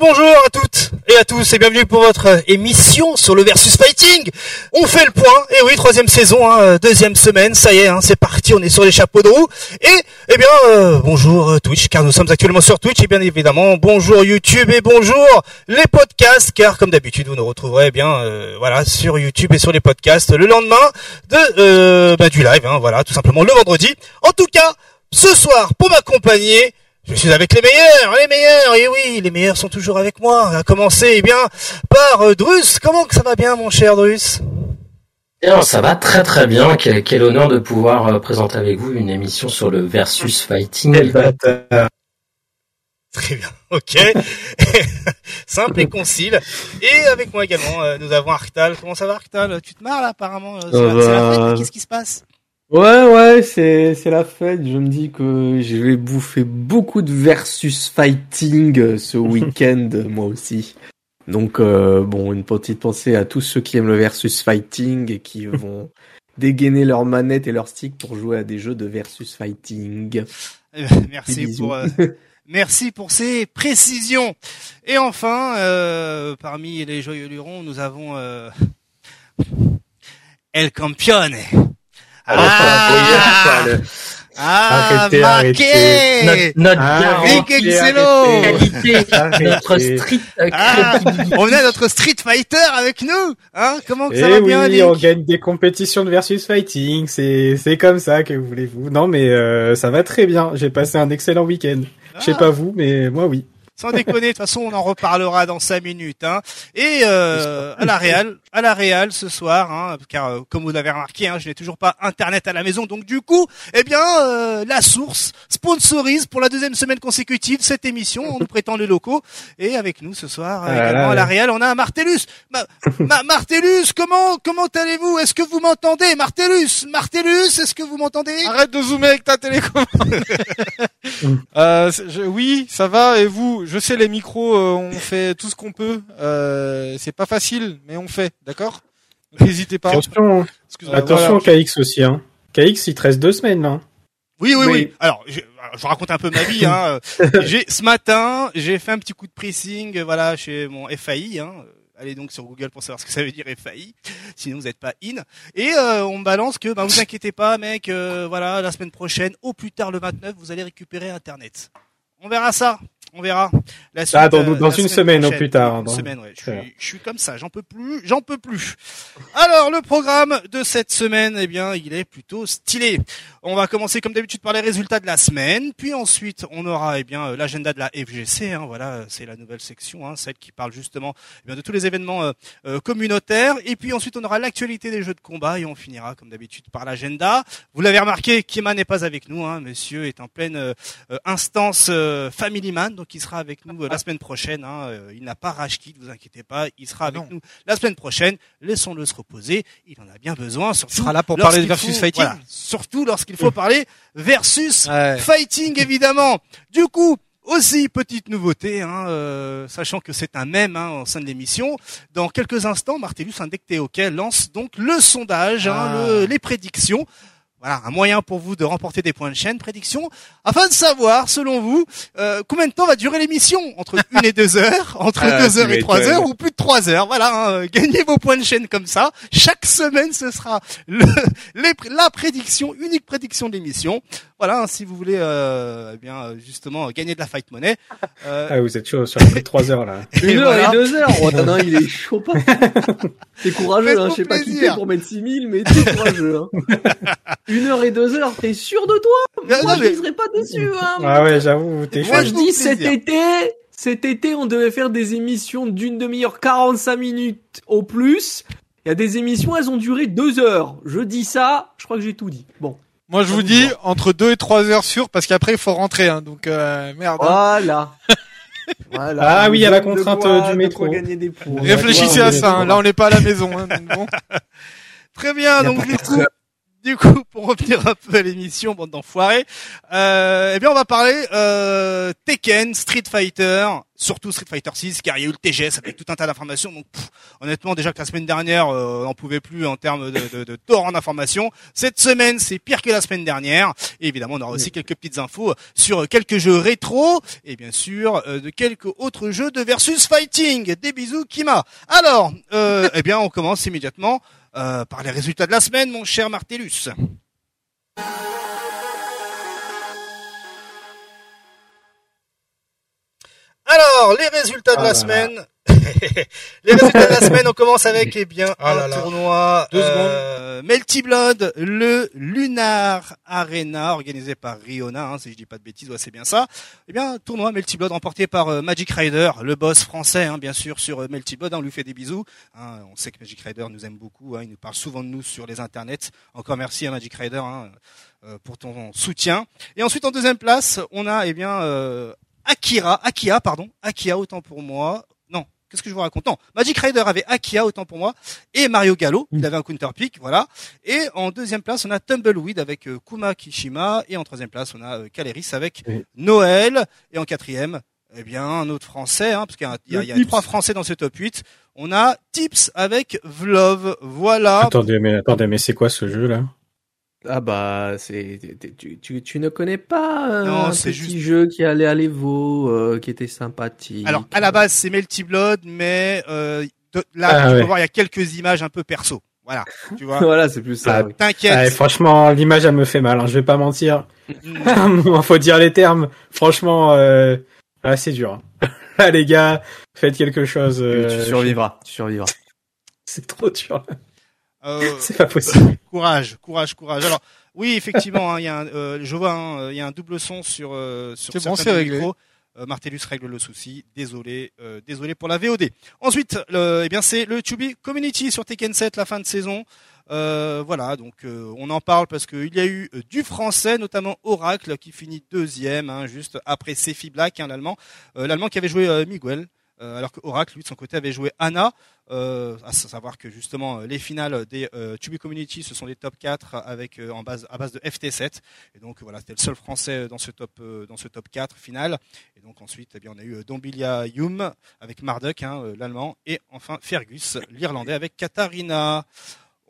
Bonjour à toutes et à tous et bienvenue pour votre émission sur le versus fighting. On fait le point, et oui, troisième saison, hein, deuxième semaine, ça y est, hein, c'est parti, on est sur les chapeaux de roue. Et, eh bien, euh, bonjour euh, Twitch, car nous sommes actuellement sur Twitch, et bien évidemment, bonjour YouTube et bonjour les podcasts, car comme d'habitude, vous nous retrouverez eh bien, euh, voilà, sur YouTube et sur les podcasts le lendemain de bah, du live, hein, voilà, tout simplement le vendredi. En tout cas, ce soir, pour m'accompagner, je suis avec les meilleurs, les meilleurs, et oui, les meilleurs sont toujours avec moi. À commencer, eh bien, par euh, Drus. Comment que ça va bien, mon cher Drus? Bien, ça va très très bien. Quel, quel honneur de pouvoir euh, présenter avec vous une émission sur le versus fighting. Très bien, ok. Simple et concile. Et avec moi également, euh, nous avons Arctal. Comment ça va, Arctal? Tu te marres là, apparemment C'est la, c'est la fête, Qu'est-ce qui se passe? Ouais, ouais, c'est, c'est la fête. Je me dis que je vais bouffer beaucoup de versus fighting euh, ce week-end, moi aussi. Donc, euh, bon, une petite pensée à tous ceux qui aiment le versus fighting et qui vont dégainer leurs manettes et leurs sticks pour jouer à des jeux de versus fighting. Eh ben, Merci pour, euh, merci pour ces précisions. Et enfin, euh, parmi les joyeux lurons, nous avons euh, El Campione. Ah, ah, Arrêtez, marqué Notre, notre Ah, Arrêtez. notre street euh, Ah, on a notre Street Fighter avec nous, hein Comment que ça Eh va bien, oui, Dick on gagne des compétitions de versus fighting, c'est c'est comme ça que voulez-vous. Non mais euh, ça va très bien. J'ai passé un excellent week-end. Je sais Ah. pas vous, mais moi oui. Sans déconner, de toute façon, on en reparlera dans cinq minutes. Hein. Et euh, à la Real, à la Real ce soir, hein, car euh, comme vous l'avez remarqué, hein, je n'ai toujours pas Internet à la maison, donc du coup, eh bien, euh, la source sponsorise pour la deuxième semaine consécutive cette émission en nous prêtant les locaux. Et avec nous ce soir, euh, Ah là également là. à la Real, on a Martellus. Ma, Ma- Martellus, comment comment allez-vous? Est-ce que vous m'entendez, Martellus Martellus, est-ce que vous m'entendez? Arrête de zoomer avec ta télécommande. euh, je- oui, ça va. Et vous Je sais les micros, euh, on fait tout ce qu'on peut. Euh, c'est pas facile, mais on fait, d'accord? N'hésitez pas. Attention, Excuse-moi, attention voilà. KX aussi. Hein. KX, il te reste deux semaines là. Oui, oui, oui. Oui. Alors, je, je raconte un peu ma vie. Hein. J'ai ce matin, j'ai fait un petit coup de pressing, voilà, chez mon FAI. Hein. Allez donc sur Google pour savoir ce que ça veut dire FAI. Sinon, vous n'êtes pas in. Et euh, on me balance que, bah, vous inquiétez pas, mec. euh, voilà, la semaine prochaine, au plus tard le 29, vous allez récupérer Internet. On verra ça. On verra. La suite, Ah, dans- euh, dans la une semaine au prochaine. plus tard, Une dans- semaine, ouais. Je suis, je suis comme ça. J'en peux plus. J'en peux plus. Alors, le programme de cette semaine, eh bien, il est plutôt stylé. On va commencer comme d'habitude par les résultats de la semaine, puis ensuite on aura eh bien euh, l'agenda de la FGC. Hein, voilà, euh, c'est la nouvelle section, hein, celle qui parle justement eh bien, de tous les événements euh, euh, communautaires. Et puis ensuite on aura l'actualité des jeux de combat et on finira comme d'habitude par l'agenda. Vous l'avez remarqué, Kima n'est pas avec nous. Hein, monsieur est en pleine euh, instance euh, Family Man, donc il sera avec nous la semaine prochaine. Hein, il n'a pas rage quit, vous inquiétez pas, il sera avec Non. nous la semaine prochaine. Laissons-le se reposer, il en a bien besoin. Surtout sera là pour parler de versus faut- fighting. voilà, surtout lorsqu'il faut parler versus Ouais. fighting évidemment. Du coup, aussi petite nouveauté, hein, euh, sachant que c'est un même hein, au sein de l'émission. Dans quelques instants, Martellus Indecté OK lance donc le sondage, hein, Ah. le- les prédictions. Voilà, un moyen pour vous de remporter des points de chaîne, prédiction, afin de savoir, selon vous, euh, combien de temps va durer l'émission? Entre une et deux heures, entre Ah, deux heures et trois heures, ou plus de trois heures? Voilà, hein, euh, gagnez vos points de chaîne comme ça. Chaque semaine, ce sera le, les la prédiction, unique prédiction de l'émission. Voilà, hein, si vous voulez, euh, eh bien, justement, gagner de la fight money. Euh, Ah, vous êtes chaud sur les trois heures là. et Une heure voilà. et deux heures. Oh, non, non, il est chaud pas. T'es courageux, hein. Je sais pas qui plaisir. t'es pour mettre 6000, mais t'es courageux, hein. Une heure et deux heures, t'es sûr de toi? Non, Moi, non, je mais- miserais pas dessus, hein. Ah ouais, j'avoue, t'es Moi, chaud. Moi, je dis cet été, cet été, on devait faire des émissions d'une demi-heure, 45 minutes au plus. Il y a des émissions, elles ont duré deux heures. Je dis ça, je crois que j'ai tout dit. Bon. Moi, je vous dis entre 2 et 3 heures sûres, parce qu'après, il faut rentrer. Hein, donc, euh, merde. hein. Voilà. voilà. Ah oui, il y a la De contrainte, quoi- euh, du métro. des points. Réfléchissez à ça. hein. Là, on n'est pas à la maison. Hein, donc bon. Très bien, donc du coup, du coup, pour revenir un peu à l'émission, bande d'enfoirés, euh, eh bien, on va parler euh, Tekken, Street Fighter, surtout Street Fighter 6, car il y a eu le TGS avec tout un tas d'informations. Donc, pff, honnêtement, déjà que la semaine dernière, euh, on n'en pouvait plus en termes de, de, de torrent d'informations. Cette semaine, c'est pire que la semaine dernière. Et évidemment, on aura aussi quelques petites infos sur quelques jeux rétro et bien sûr euh, de quelques autres jeux de versus fighting. Des bisous, Kima. Alors, euh, eh bien, on commence immédiatement euh, par les résultats de la semaine, mon cher Martellus. Alors, les résultats de Ah la là semaine. les résultats de la semaine, on commence avec eh bien Ah un là tournoi euh, Melty Blood, le Lunar Arena organisé par Riona, hein, si je dis pas de bêtises, ouais, c'est bien ça. Eh bien, tournoi Melty Blood remporté par euh, Magic Rider, le boss français, hein, bien sûr, sur euh, Melty Blood. hein, on lui fait des bisous. hein. on sait que Magic Rider nous aime beaucoup. hein, il nous parle souvent de nous sur les internets. Encore merci à Magic Rider hein, euh, pour ton soutien. Et ensuite, en deuxième place, on a eh bien euh, Akira, Akia, pardon, Akia autant pour moi. Qu'est-ce que je vous raconte Non, Magic Rider avait Akia autant pour moi et Mario Gallo, il avait un counter pick, voilà. Et en deuxième place, on a Tumbleweed avec euh, Kuma Kishima et en troisième place, on a euh, Caleris avec Oui. Noël et en quatrième, eh bien un autre français, hein, parce qu'il y a, il y a- il y a Tips. trois français dans ce top 8. On a Tips avec Vlov, voilà. Attendez, mais attendez, mais c'est quoi ce jeu là Ah bah c'est tu, tu, tu ne connais pas euh, Non, un petit juste- jeu qui allait à l'Evo euh, qui était sympathique. Alors à la base c'est Melty Blood, mais euh, de- là Ah, tu ouais. peux voir il y a quelques images un peu perso, voilà. Tu vois. voilà, c'est plus ça. Ah, oui. Ah, T'inquiète. franchement, l'image elle me fait mal. Hein, je vais pas mentir. Mm. Faut dire les termes. Franchement, euh, ah, c'est dur. hein. Les gars, faites quelque chose. Euh, tu survivras, tu survivras. C'est trop dur. Euh, C'est pas possible. courage, courage, courage. Alors oui, effectivement, hein, il y a un, euh, je vois, hein, il y a un double son sur euh, sur C'est bon, certains c'est réglé. micros. Euh, Martellus règle le souci. Désolé, euh, désolé pour la VOD. Ensuite, le, eh bien c'est le Tubi Community sur Tekken 7, la fin de saison. Euh, voilà, donc euh, on en parle parce qu'il y a eu du français, notamment Oracle, qui finit deuxième, hein, juste après Sefi Black, hein, l'allemand, Euh, l'allemand qui avait joué euh, Miguel, euh, alors que Oracle, lui de son côté, avait joué Anna. Euh, à savoir que justement euh, les finales des euh, Tubi Community, ce sont des top 4 avec euh, en base à base de FT7. Et donc voilà, c'était le seul français dans ce top euh, dans ce top 4 final. Et donc ensuite, eh bien, on a eu euh, Dombilia Yum avec Marduk, hein, euh, l'allemand, et enfin Fergus, l'irlandais, avec Katharina.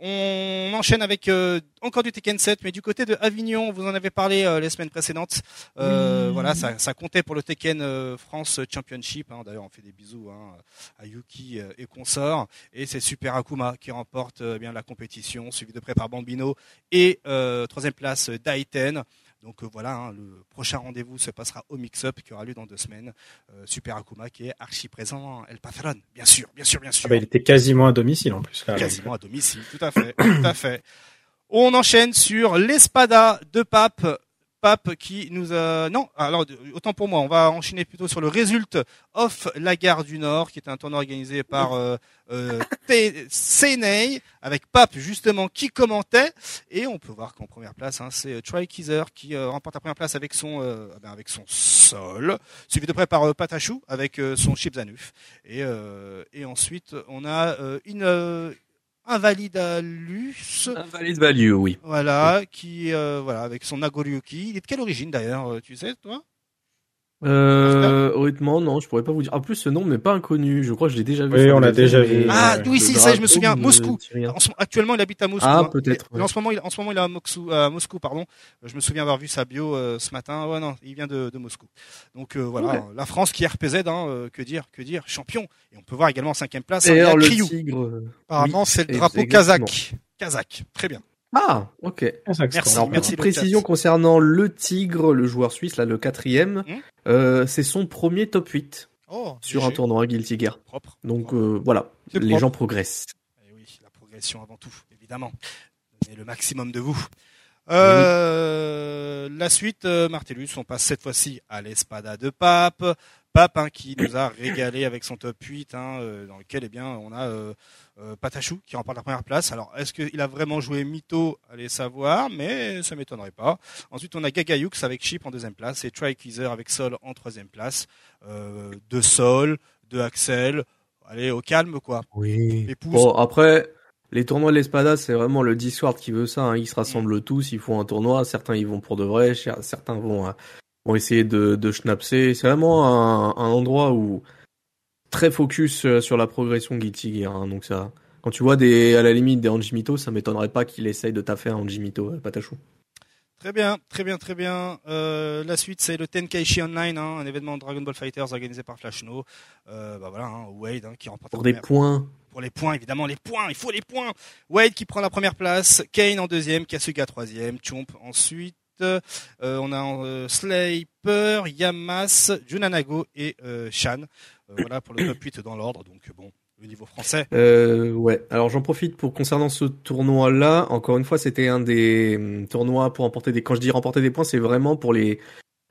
On enchaîne avec euh, encore du Tekken 7, mais du côté de Avignon, vous en avez parlé euh, les semaines précédentes. Euh, Voilà, ça, ça comptait pour le Tekken euh, France Championship. hein. D'ailleurs, on fait des bisous hein, à Yuki euh, et consorts. Et c'est Super Akuma qui remporte euh, bien la compétition, suivi de près par Bambino et euh, troisième place Daiten. Donc euh, voilà, hein, le prochain rendez-vous se passera au mix-up qui aura lieu dans deux semaines. Euh, Super Akuma qui est archi présent El Patron, bien sûr, bien sûr, bien sûr Ah bah, il était quasiment à domicile en plus. Là, quasiment à domicile, tout à fait, tout à fait. On enchaîne sur l'espada de Pape. Pape qui nous a... Non, alors autant pour moi, on va enchaîner plutôt sur le résultat of la gare du Nord, qui est un tournoi organisé par euh, euh, avec Pape justement qui commentait. Et on peut voir qu'en première place, hein, c'est Troy Kizer qui euh, remporte la première place avec son, euh, ah ben, avec son sol, suivi de près par euh, Patachou avec euh, son Chipzanuf. Et, euh, et ensuite, on a euh, une... Invalidalus, Invalid value, oui. voilà, qui euh, voilà avec son Nagoryuki. Il est de quelle origine d'ailleurs, euh, tu sais toi? Euh, honnêtement, non, je pourrais pas vous dire. En plus, ce nom m'est pas inconnu. Je crois que je l'ai déjà vu. Oui, on l'a déjà vu. mais, Ah, euh, oui, le si, ça, je me souviens. Moscou. ce- Actuellement, il habite à Moscou. Ah, hein. peut-être, ouais. En ce moment, il, en ce moment, il est à Moscou, à Moscou, pardon. Je me souviens avoir vu sa bio euh, ce matin. Ouais, non, il vient de, de Moscou. Donc euh, voilà, Ouais. la France qui est RPZ, hein, euh, que dire, que dire, champion. Et on peut voir également en cinquième place. Et hein, alors, le tigre. euh, Apparemment, oui, c'est le drapeau exactement. kazakh. Kazakh. Très bien. Ah, ok. Merci, Alors, merci précision concernant le tigre, le joueur suisse, là, le quatrième. Hmm. Euh, c'est son premier top 8 Oh, sur Léger. un tournoi Guilty Gear. Propre. Donc, euh, voilà. Les propre. gens progressent. Eh oui, la progression avant tout, évidemment. Donnez le maximum de vous. Euh, La suite, Martellus, on passe cette fois-ci à l'Espada de Pape. Pape hein, qui nous a régalé avec son top 8, hein, euh, dans lequel eh bien, on a euh, euh, Patachou qui remporte la première place. Alors, est-ce qu'il a vraiment joué Mytho? Allez savoir, mais ça m'étonnerait pas. Ensuite, on a Gagayux avec Chip en deuxième place et Trikeezer avec Sol en troisième place. Euh, de Sol, de Axel. Allez, au calme, quoi. Oui. Épouse. Bon, après, Les tournois de l'Espada, c'est vraiment le Discord qui veut ça. Hein. Ils se rassemblent tous, ils font un tournoi. Certains ils vont pour de vrai, certains vont, vont essayer de, de schnapser. C'est vraiment un, un endroit où très focus euh, sur la progression Guilty Gear. hein. Donc ça, quand tu vois des, à la limite des Anjimito, ça m'étonnerait pas qu'il essaye de taffer un Anjimito, euh, Patachou. Très bien, très bien, très bien. Euh, la suite, c'est le Tenkaichi Online, hein, un événement de Dragon Ball Fighters organisé par Flash No. Euh, bah voilà, hein, Wade hein, qui remporte Pour des première- points. pour les points, évidemment, les points, il faut les points. Wade qui prend la première place, Kane en deuxième, Kasuga troisième, Chomp ensuite. Euh, on a euh, Slayper, Yamas, Junanago et euh, Shan. Voilà pour le top 8 dans l'ordre. Donc bon, le niveau français. Euh, ouais. Alors j'en profite pour concernant ce tournoi-là. Encore une fois, c'était un des hum, tournois pour remporter des. Quand je dis remporter des points, c'est vraiment pour les.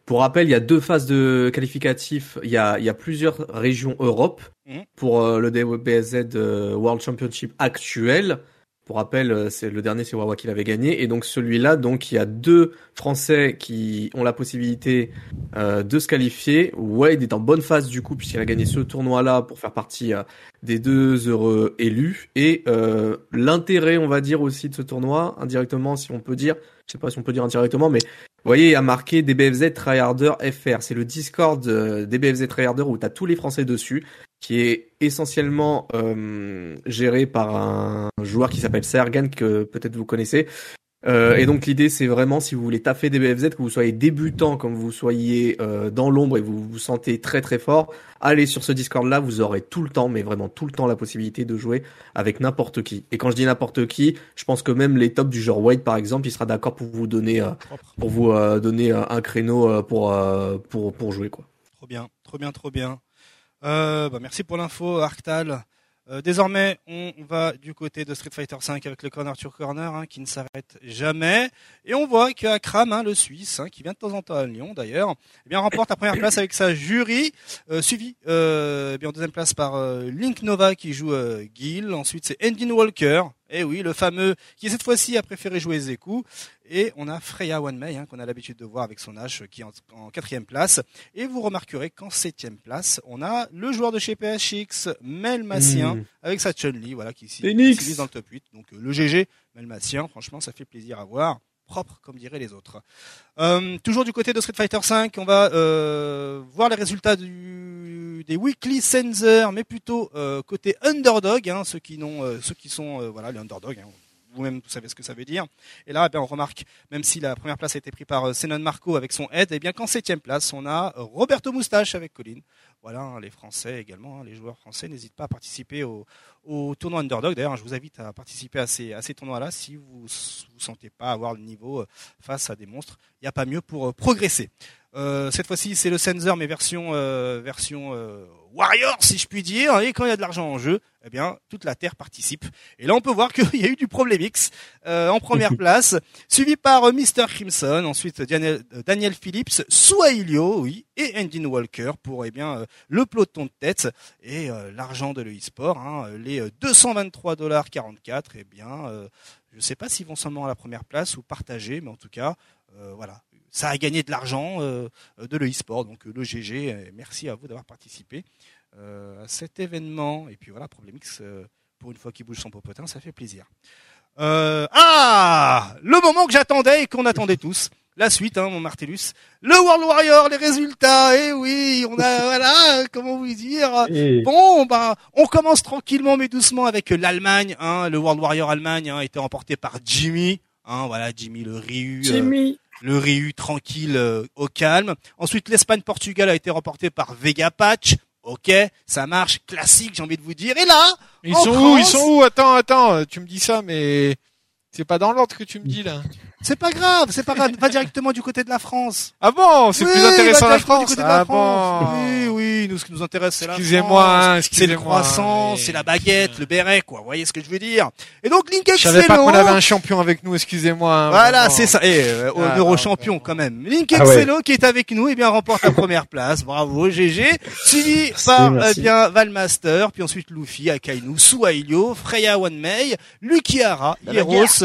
Pour rappel, il y a deux phases de qualificatifs. Il y a, il y a plusieurs régions Europe Mhm. pour euh, le euh, World Championship actuel. Pour rappel, euh, c'est le dernier, c'est Wawa qui l'avait gagné, et donc celui-là, donc il y a deux Français qui ont la possibilité euh, de se qualifier. Wade est en bonne phase du coup puisqu'il a gagné ce tournoi-là pour faire partie euh, des deux heureux élus. Et l'intérêt, on va dire aussi de ce tournoi, indirectement, si on peut dire, je sais pas si on peut dire indirectement, mais vous voyez, il y a marqué DBFZ Tryharder FR. C'est le Discord DBFZ Tryharder où tu as tous les Français dessus, qui est essentiellement euh, géré par un joueur qui s'appelle Sergan, que peut-être vous connaissez. Euh, et donc l'idée c'est vraiment si vous voulez taffer DBFZ, que vous soyez débutant comme vous soyez euh, dans l'ombre et vous vous sentez très très fort, allez sur ce Discord là, vous aurez tout le temps, mais vraiment tout le temps la possibilité de jouer avec n'importe qui. Et quand je dis n'importe qui, je pense que même les tops du genre Wade par exemple, il sera d'accord pour vous donner pour vous donner un créneau pour pour pour jouer quoi. Trop bien, trop bien, trop bien. Euh, bah, merci pour l'info, Arctal. Euh, désormais, on va du côté de Street Fighter V avec le corner to corner hein, qui ne s'arrête jamais. Et on voit que Akram, hein, le Suisse, hein, qui vient de temps en temps à Lyon d'ailleurs, eh bien remporte la première place avec sa jury, euh, suivi euh, eh bien en deuxième place par Link Nova qui joue Gil. Ensuite, c'est Endin Walker. Et oui, le fameux qui cette fois-ci a préféré jouer Zeku. Et on a Freya Wanmei hein, qu'on a l'habitude de voir avec son H qui est en, quatrième place. Et vous remarquerez qu'en septième place, on a le joueur de chez PSX, Mel Massien, Mmh. avec sa Chun-Li, voilà, qui s'y dans le top 8. Donc euh, le GG, Mel Massien, franchement, ça fait plaisir à voir. Propre, comme diraient les autres. Euh, toujours du côté de Street Fighter V, on va euh, voir les résultats du, des Weekly Sensor, mais plutôt euh, côté underdog, hein, ceux qui n'ont, euh, ceux qui sont, euh, voilà, les underdogs. Hein, vous-même, vous savez ce que ça veut dire. Et là, eh bien, on remarque, même si la première place a été prise par Senon Marco avec son aide, eh bien, qu'en septième place, on a Roberto Moustache avec Colline. Voilà, hein, les Français également, les joueurs français n'hésitent pas à participer au, tournoi underdog. D'ailleurs, je vous invite à participer à ces, à ces tournois-là si vous vous sentez pas avoir le niveau face à des monstres. Il n'y a pas mieux pour progresser. Euh, cette fois-ci, c'est le Sensor, mais version euh, version euh, Warrior, si je puis dire. Et quand il y a de l'argent en jeu, eh bien, toute la terre participe. Et là, on peut voir qu'il y a eu du Problemix euh, en première place, suivi par euh, Mr. Crimson, ensuite Daniel, Daniel Phillips, Suailio, oui, et Endin Walker pour eh bien le peloton de tête et l'argent de l'e-sport, hein, les euh, 223 dollars 44. Eh bien, euh, je ne sais pas s'ils vont seulement à la première place ou partager, mais en tout cas, euh, voilà, ça a gagné de l'argent euh, de l'e-sport, donc euh, le GG. euh, Merci à vous d'avoir participé euh, à cet événement. Et puis voilà, Problemix, euh, pour une fois qu'il bouge son popotin, ça fait plaisir. Euh, ah, le moment que j'attendais et qu'on attendait tous. La suite, hein, mon Martellus. Le World Warrior, les résultats. Eh oui, on a, voilà, comment vous dire? Et- Bon, bah, on commence tranquillement mais doucement avec l'Allemagne. Hein, le World Warrior Allemagne hein, a été remporté par Jimmy. Hein, voilà, Jimmy le Ryu. euh, Jimmy. Le Ryu tranquille euh, au calme. Ensuite, l'Espagne-Portugal a été remporté par Vega Patch. Ok, ça marche, classique, j'ai envie de vous dire. Et là, Ils En sont où Ils sont où? Attends, attends, tu me dis ça, mais c'est pas dans l'ordre que tu me dis là. C'est pas grave, c'est pas grave, va directement du côté de la France. Ah bon, c'est Oui, plus intéressant va la directement France. Du côté de la ah France. bon. Oui, oui, nous ce qui nous intéresse c'est la Excusez-moi, France. hein, C'est le excusez-moi, croissant, mais- c'est la baguette, le béret, quoi. Vous voyez ce que je veux dire? Et donc Link Je savais pas qu'on avait un champion avec nous, excusez-moi. hein, Voilà, c'est ça. Et euh, Ah, Eurochampion non, quand même. Link Ah ouais. Qui est avec nous, et bien remporte la première place. Bravo, GG. Suivi par merci. eh bien Valmaster, puis ensuite Luffy, Akainu, Suailio, Freya Wanmei, Lukiara, Hieros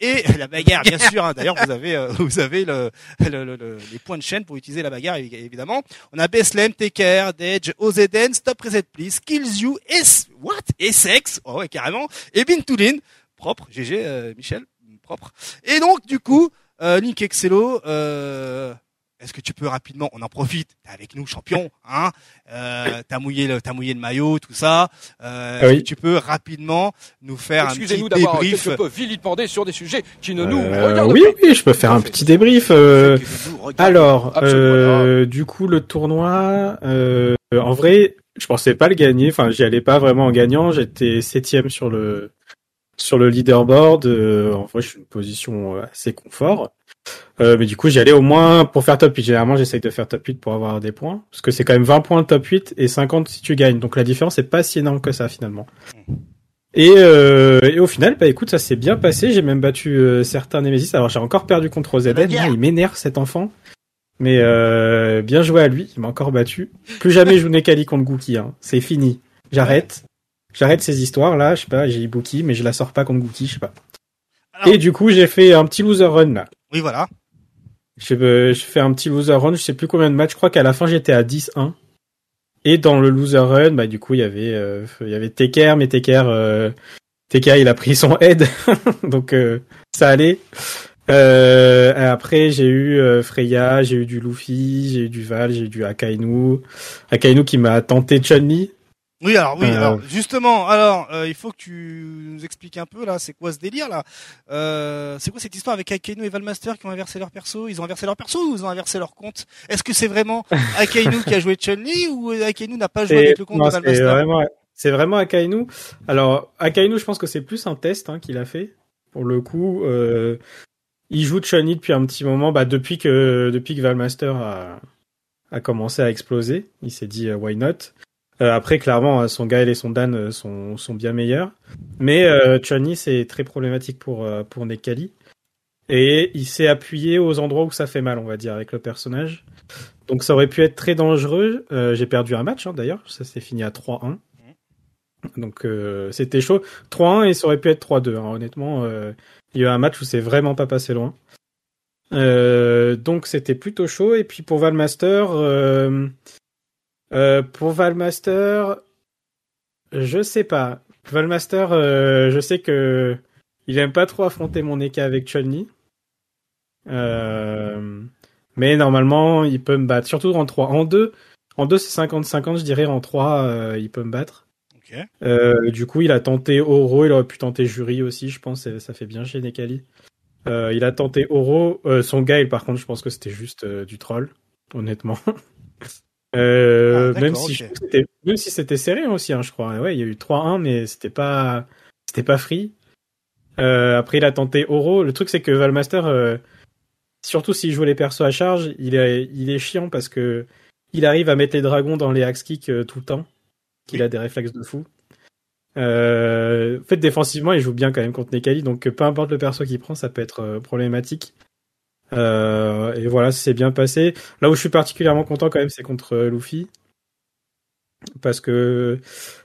et la bagarre, bien sûr. hein. D'ailleurs, vous avez, euh, vous avez le, le- le- le- les points de chaîne pour utiliser la bagarre, évi- évidemment. On a Bethlehem, Taker, Dedge, OZN, Stop Reset Please, Kills You, S, what, Essex, oh ouais, carrément, et Bintulin, propre, GG, euh, Michel, propre. Et donc, du coup, euh, Link Excello, euh, est-ce que tu peux rapidement, on en profite, t'es avec nous, champion, hein, euh, t'as mouillé le, t'as mouillé le maillot, tout ça, euh, Ah oui. est-ce que tu peux rapidement nous faire un petit Excusez-nous d'avoir débrief quelque peu vilipendé sur des sujets qui ne nous Euh, regardent oui, pas. oui, je peux faire un petit débrief. euh, Alors, euh, du coup, le tournoi, euh, en vrai, je pensais pas le gagner. Enfin, j'y allais pas vraiment en gagnant. J'étais septième sur le sur le leaderboard. Euh, en vrai, je suis une position assez confort. Euh, mais du coup, j'y allais au moins pour faire top 8. Généralement, j'essaye de faire top 8 pour avoir des points. Parce que c'est quand même 20 points de top 8 et 50 si tu gagnes. Donc la différence est pas si énorme que ça finalement. Et, euh, et au final, bah écoute, ça s'est bien passé. J'ai même battu euh, certains Nemesis. Alors j'ai encore perdu contre bagarre. Là, il m'énerve cet enfant. Mais euh, bien joué à lui. Il m'a encore battu. Plus jamais je joue Nekali contre Gookie. Hein. C'est fini. J'arrête. J'arrête ces histoires là. Je sais pas. J'ai Ibuki, mais je la sors pas contre Gookie. Je sais pas. Alors- Et du coup, j'ai fait un petit loser run là. Oui, voilà. Je, je fais un petit loser run, je sais plus combien de matchs, je crois qu'à la fin j'étais à 10-1. Et dans le loser run, bah du coup il y avait euh, il y avait Teker, mais Teker euh, il a pris son head, donc euh, ça allait. Euh, après j'ai eu euh, Freya, j'ai eu du Luffy, j'ai eu du Val, j'ai eu du Akainu, Akainu qui m'a tenté Chun-Li. Oui, alors oui, Euh, alors justement, alors euh, il faut que tu nous expliques un peu là, c'est quoi ce délire là? Euh, C'est quoi cette histoire avec Akainu et Valmaster qui ont inversé leur perso? Ils ont inversé leur perso ou ils ont inversé leur compte? Est-ce que c'est vraiment Akainu qui a joué Chun-Li ou Akainu n'a pas joué avec le compte non, de c'est Valmaster? vraiment, c'est vraiment Akainu. Alors, Akainu, je pense que c'est plus un test hein, qu'il a fait. Pour le coup, euh, il joue Chun-Li depuis un petit moment, bah, depuis que depuis que Valmaster a, a commencé à exploser. Il s'est dit euh, why not? Euh, après, clairement, euh, son Gaël et son Dan euh, sont, sont bien meilleurs. Mais euh, Chun-Li, c'est très problématique pour, euh, pour Nekali. Et il s'est appuyé aux endroits où ça fait mal, on va dire, avec le personnage. Donc ça aurait pu être très dangereux. Euh, J'ai perdu un match, hein, d'ailleurs. Ça s'est fini à 3-1. Donc euh, c'était chaud. 3-1 et ça aurait pu être 3-2. hein. Honnêtement, euh, il y a eu un match où c'est vraiment pas passé loin. Donc c'était plutôt chaud. Et puis pour Valmaster, euh, pour Valmaster, je sais pas. Valmaster, euh, je sais que il aime pas trop affronter mon Eka avec Chun-Li. Euh, mais normalement, il peut me battre. Surtout en 3. En 2, en 2 c'est 50-50, je dirais. En 3, euh, il peut me battre. Ok. Euh, du coup, il a tenté Oro, il aurait pu tenter Jury aussi, je pense, ça fait bien chez Nekali. Euh, il a tenté Oro, euh, son Gaël, par contre, je pense que c'était juste du troll, honnêtement. Euh, Ah, même si c'était, même si c'était serré aussi, hein, je crois. Ouais, il y a eu 3-1, mais c'était pas, c'était pas free. Euh, après, il a tenté Oro. Le truc, c'est que Valmaster, euh, surtout s'il joue les persos à charge, il est, il est chiant parce que il arrive à mettre les dragons dans les axe kicks euh, tout le temps. Qu'il a des réflexes de fou. Euh, en fait, défensivement, il joue bien quand même contre Nekali, donc peu importe le perso qu'il prend, ça peut être problématique. Euh, et voilà, c'est bien passé. Là où je suis particulièrement content quand même, c'est contre euh, Luffy. Parce que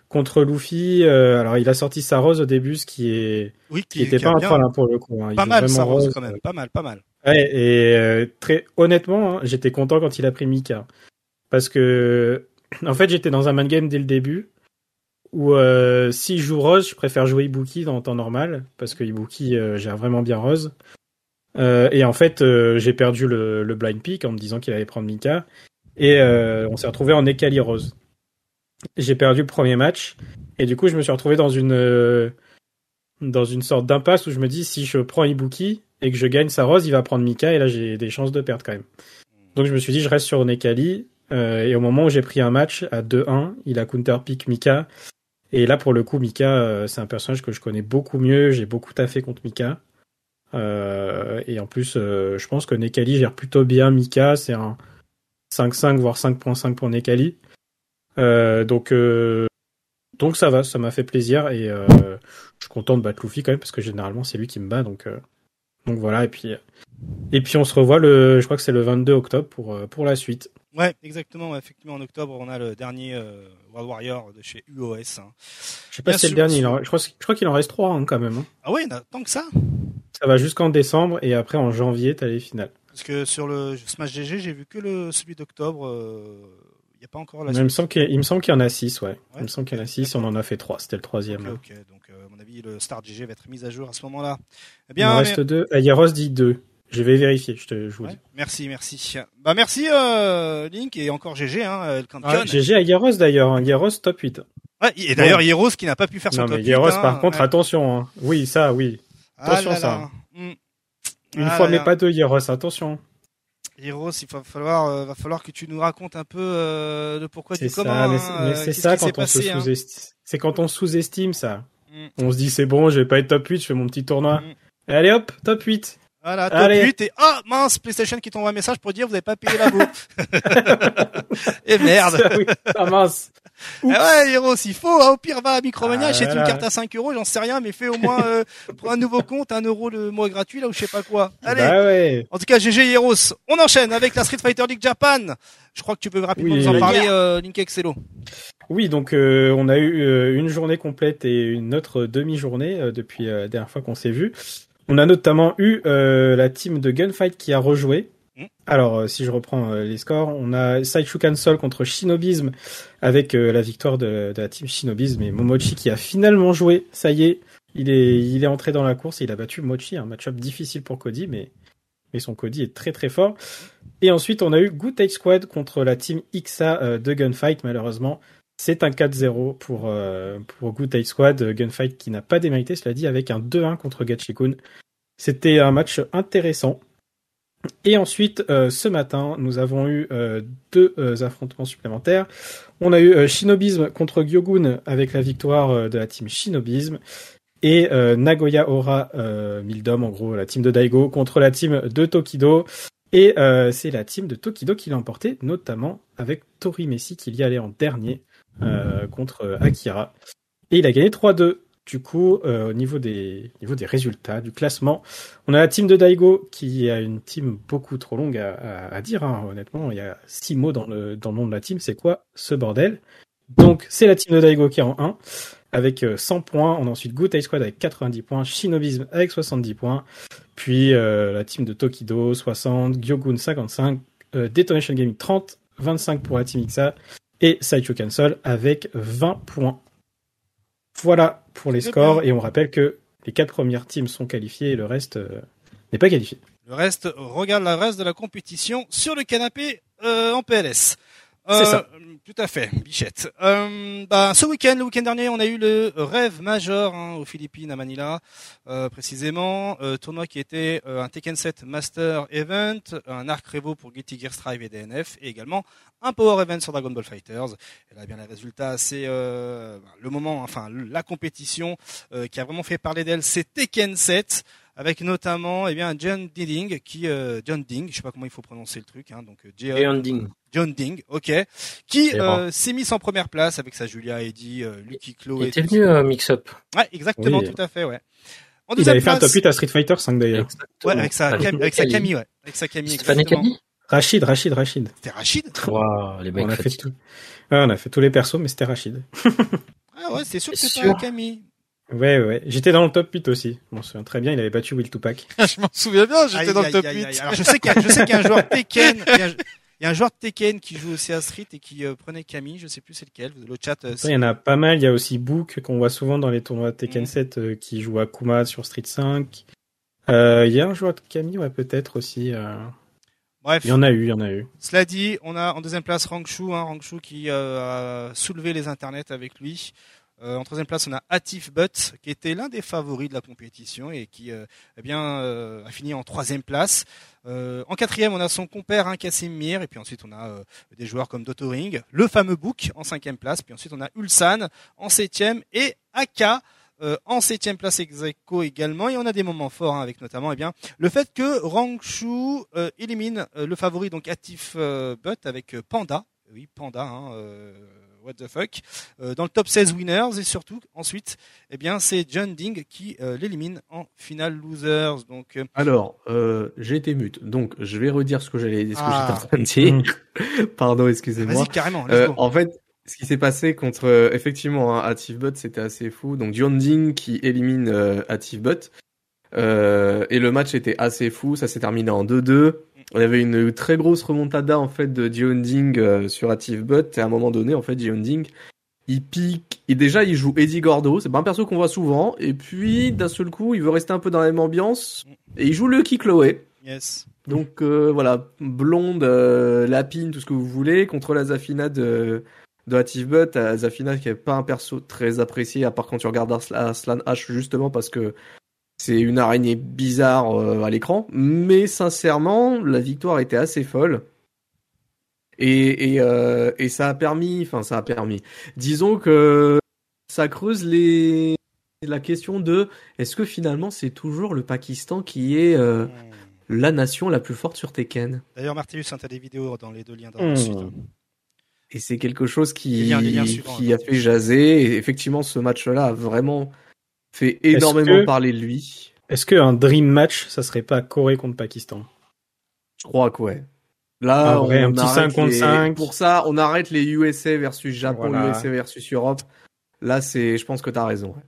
contre Luffy, euh, alors il a sorti sa rose au début, ce qui est Oui, qui était qui pas un troll hein, pour le coup. hein. Pas mal ça rose rose. quand même, pas mal, pas mal. Ouais, et euh, très honnêtement, hein, j'étais content quand il a pris Mika. Parce que, en fait, j'étais dans un man game dès le début. Où si je joue Rose, je préfère jouer Ibuki dans le temps normal. Parce que Ibuki gère vraiment bien Rose. Euh, et en fait, euh, j'ai perdu le, blind pick en me disant qu'il allait prendre Mika. Et euh, on s'est retrouvé en Ekali Rose. J'ai perdu le premier match. Et du coup, je me suis retrouvé dans une, dans une sorte d'impasse où je me dis si je prends Ibuki et que je gagne sa Rose, il va prendre Mika. Et là, j'ai des chances de perdre quand même. Donc je me suis dit, je reste sur Nekali. Et au moment où j'ai pris un match à 2-1, il a counter pick Mika. Et là, pour le coup, Mika, c'est un personnage que je connais beaucoup mieux. J'ai beaucoup taffé contre Mika. Euh, et en plus, euh, je pense que Nekali gère plutôt bien Mika. C'est un 5-5, voire 5.5 pour Nekali. Euh, donc, donc ça va, ça m'a fait plaisir. Et euh, je suis content de battre Luffy quand même, parce que généralement, c'est lui qui me bat. Donc, euh, donc voilà. Et puis, et puis on se revoit le, je crois que c'est le 22 octobre pour, pour la suite. Ouais, exactement. Effectivement, en octobre, on a le dernier euh, World Warrior de chez UOS. hein. Je sais pas Bien si c'est le dernier. je crois, je crois qu'il en reste trois hein, quand même. hein. Ah ouais, tant que ça Ça va jusqu'en décembre et après en janvier, t'as les finales. Parce que sur le Smash GG, j'ai vu que le celui d'octobre. Il n'y a pas encore la il me semble qu'il il me semble qu'il y en a 6, ouais. Il me semble qu'il y en a 6 on en a fait 3. C'était le troisième. Ok, ok. Donc, euh, à mon avis, le Star GG va être mis à jour à ce moment-là. Eh bien, il en reste 2. Mais... Yaros dit 2. Je vais vérifier, je, te, je vous ouais, dis. Merci, merci. Bah merci euh, Link et encore GG hein, le. Ah, GG à Yaros d'ailleurs, hein. Yaros top 8. Ouais, et d'ailleurs ouais. Yaros qui n'a pas pu faire son non, top mais 8. Yaros hein, par contre, ouais. attention. Hein. Oui, ça, oui. Attention ah là ça. Là. Mm. Une ah fois mais pas deux Yaros, attention. Heroes, il va falloir, euh, va falloir que tu nous racontes un peu euh, de pourquoi ça, comment. mais hein, c'est ça quand on passé, se hein. sous-estime. C'est quand on sous-estime ça. Mm. On se dit c'est bon, je vais pas être top 8, je fais mon petit tournoi. Mm. Et allez hop, top 8. Voilà, top Allez. 8 et ah mince, PlayStation qui t'envoie un message pour dire vous avez pas payé la bouffe. et merde. Ça, oui. Ah mince. Eh ouais, Heroes, il faut. hein, au pire, va à Micromania, Ah, achète une carte à 5 euros, j'en sais rien, mais fais au moins euh, pour un nouveau compte un euro le mois gratuit là ou je sais pas quoi. Allez. Bah ouais. En tout cas, GG Heroes. On enchaîne avec la Street Fighter League Japan. Je crois que tu peux rapidement Oui. nous en parler, euh, Link Excello. Oui, donc euh, on a eu euh, une journée complète et une autre demi-journée euh, depuis euh, la dernière fois qu'on s'est vu. On a notamment eu euh, la team de Gunfight qui a rejoué. Mm. Alors, euh, si je reprends euh, les scores, on a Saichu Cancel contre Shinobism avec la victoire de, de la team Shinobism et Momochi qui a finalement joué. Ça y est, il est, il est entré dans la course et il a battu Mochi. Un match-up difficile pour Cody, mais, mais son Cody est très très fort. Et ensuite, on a eu Good Squad contre la team euh, de Gunfight. Malheureusement, c'est un 4-0 pour, euh, pour Good Squad. euh, Gunfight qui n'a pas démérité, cela dit, avec un 2-1 contre Gachikun. C'était un match intéressant. Et ensuite, euh, ce matin, nous avons eu euh, deux affrontements supplémentaires. On a eu Shinobism contre Gyogun avec la victoire de la team Shinobism. Et Nagoya Ora Mildom, en gros, la team de Daigo, contre la team de Tokido. Et c'est la team de Tokido qui l'a emporté, notamment avec Tori Messi qui y allait en dernier contre euh, Akira. Et il a gagné 3-2. Du coup, euh, au niveau des, résultats, du classement, on a la team de Daigo qui a une team beaucoup trop longue à, dire. hein. Honnêtement, il y a six mots dans le, nom de la team. C'est quoi ce bordel? Donc, c'est la team de Daigo qui est en 1 avec euh, 100 points. On a ensuite Good Eye Squad avec 90 points, Shinobism avec 70 points, puis euh, la team de Tokido 60, Gyogun 55, euh, Detonation Gaming 30, 25 pour la team Ixa et Sideshow Cancel avec 20 points. Voilà pour les scores et on rappelle que les quatre premières teams sont qualifiées et le reste euh, n'est pas qualifié. Le reste, regarde le reste de la compétition sur le canapé euh, en PLS. C'est ça. Tout à fait, bichette. Euh, bah, ce week-end, le week-end dernier, on a eu le rêve major hein, aux Philippines, à Manila, euh, précisément. Euh, tournoi qui était euh, un Tekken 7 Master Event, un Arc Revo pour Guilty Gear Strive et DNF, et également un Power Event sur Dragon Ball Fighters. Et là, eh bien, les résultats, c'est euh, le moment, enfin, la compétition euh, qui a vraiment fait parler d'elle, c'est Tekken 7 avec notamment eh bien John Ding qui euh, John Ding, je sais pas comment il faut prononcer le truc hein, donc euh, J- Ending. John Ding, OK, qui euh, s'est mis en première place avec sa Julia Eddy, euh, Lucky Chloe Il et était venu à Mix-Up. ça. Ouais, exactement, Oui. tout à fait, ouais. En Il avait fait un place, top 8 à Street Fighter 5 d'ailleurs. ouais, avec sa Avec Cam- avec sa Camille. Ouais, avec sa Camille Rachid, Rachid, Rachid. C'était Rachid? Waouh, les mecs On a fait tout. Ouais, on a fait tous les persos, mais c'était Rachid. Ah ouais, c'est sûr que C'est c'était. Camille. Ouais, ouais. J'étais dans le top 8 aussi. Je m'en souviens très bien, il avait battu Will Tupac. je m'en souviens bien, j'étais dans le top 8. Alors je sais qu'il y, a- y un joueur Tekken, il y a un- il y a un joueur Tekken qui joue aussi à Street et qui euh, prenait Camille, je sais plus c'est lequel, le chat euh, il y en a pas mal. Il y a aussi Book qu'on voit souvent dans les tournois Tekken Mhm. 7 euh, qui joue Akuma sur Street 5. Euh, Il y a un joueur de Camille, ouais, peut-être aussi. euh. Bref, Il y en a eu, il y en a eu. Cela dit, on a en deuxième place Rangshu, hein, Rangshu qui euh, a soulevé les internets avec lui. Euh, en troisième place, on a Atif Butt, qui était l'un des favoris de la compétition et qui euh, eh bien, euh, a fini en troisième place. Euh, en quatrième, on a son compère hein, et puis ensuite on a des joueurs comme Dotoring, le fameux Book en cinquième place, puis ensuite on a Ulsan en septième et Aka en septième place ex également. Et on a des moments forts hein, avec notamment eh bien le fait que Rangshu élimine le favori donc Atif Butt avec Panda. Oui, Panda. Hein, what the fuck euh, dans le top 16 winners et surtout ensuite eh bien c'est John Ding qui euh, l'élimine en finale losers donc euh, Alors, euh, j'ai été mute, donc je vais redire ce que j'allais, ce que Ah. j'étais en train de dire. Pardon, excusez-moi. vas-y carrément Euh, en fait, ce qui s'est passé contre euh, effectivement hein, Active Bot, c'était assez fou. Donc John Ding qui élimine euh, Active Bot. Euh, et le match était assez fou, ça s'est terminé en 2-2. On avait une très grosse remontada en fait de Jionding euh, sur Active Butt et à un moment donné en fait Jionding il pique et déjà il joue Eddie Gordo, c'est pas un perso qu'on voit souvent. Et puis d'un seul coup il veut rester un peu dans la même ambiance. Et il joue Lucky Chloé. Yes. Donc euh, voilà, blonde, euh, lapine, tout ce que vous voulez contre la Zafina de de Active Butt, euh, Zafina qui est pas un perso très apprécié à part quand tu regardes Ars- Arslan H justement parce que c'est une araignée bizarre euh, à l'écran, mais sincèrement, la victoire était assez folle. Et, et, euh, et ça a permis, enfin ça a permis, disons que ça creuse les la question de est-ce que finalement c'est toujours le Pakistan qui est euh, la nation la plus forte sur Tekken? D'ailleurs, Martellus, hein, t'as des vidéos dans les deux liens dans Hmm. la suite. hein. Et c'est quelque chose qui, Les liens- les liens suivants, qui a fait jaser. Et effectivement, ce match-là a vraiment fait énormément que- parler de lui. Est-ce qu'un dream match, ça serait pas Corée contre Pakistan? Je crois que ouais. Là, Un vrai, on un petit arrête 5 contre les- 5. Pour ça, on arrête les USA versus Japon, Voilà. USA versus Europe. Là, c'est, je pense que t'as raison. ouais.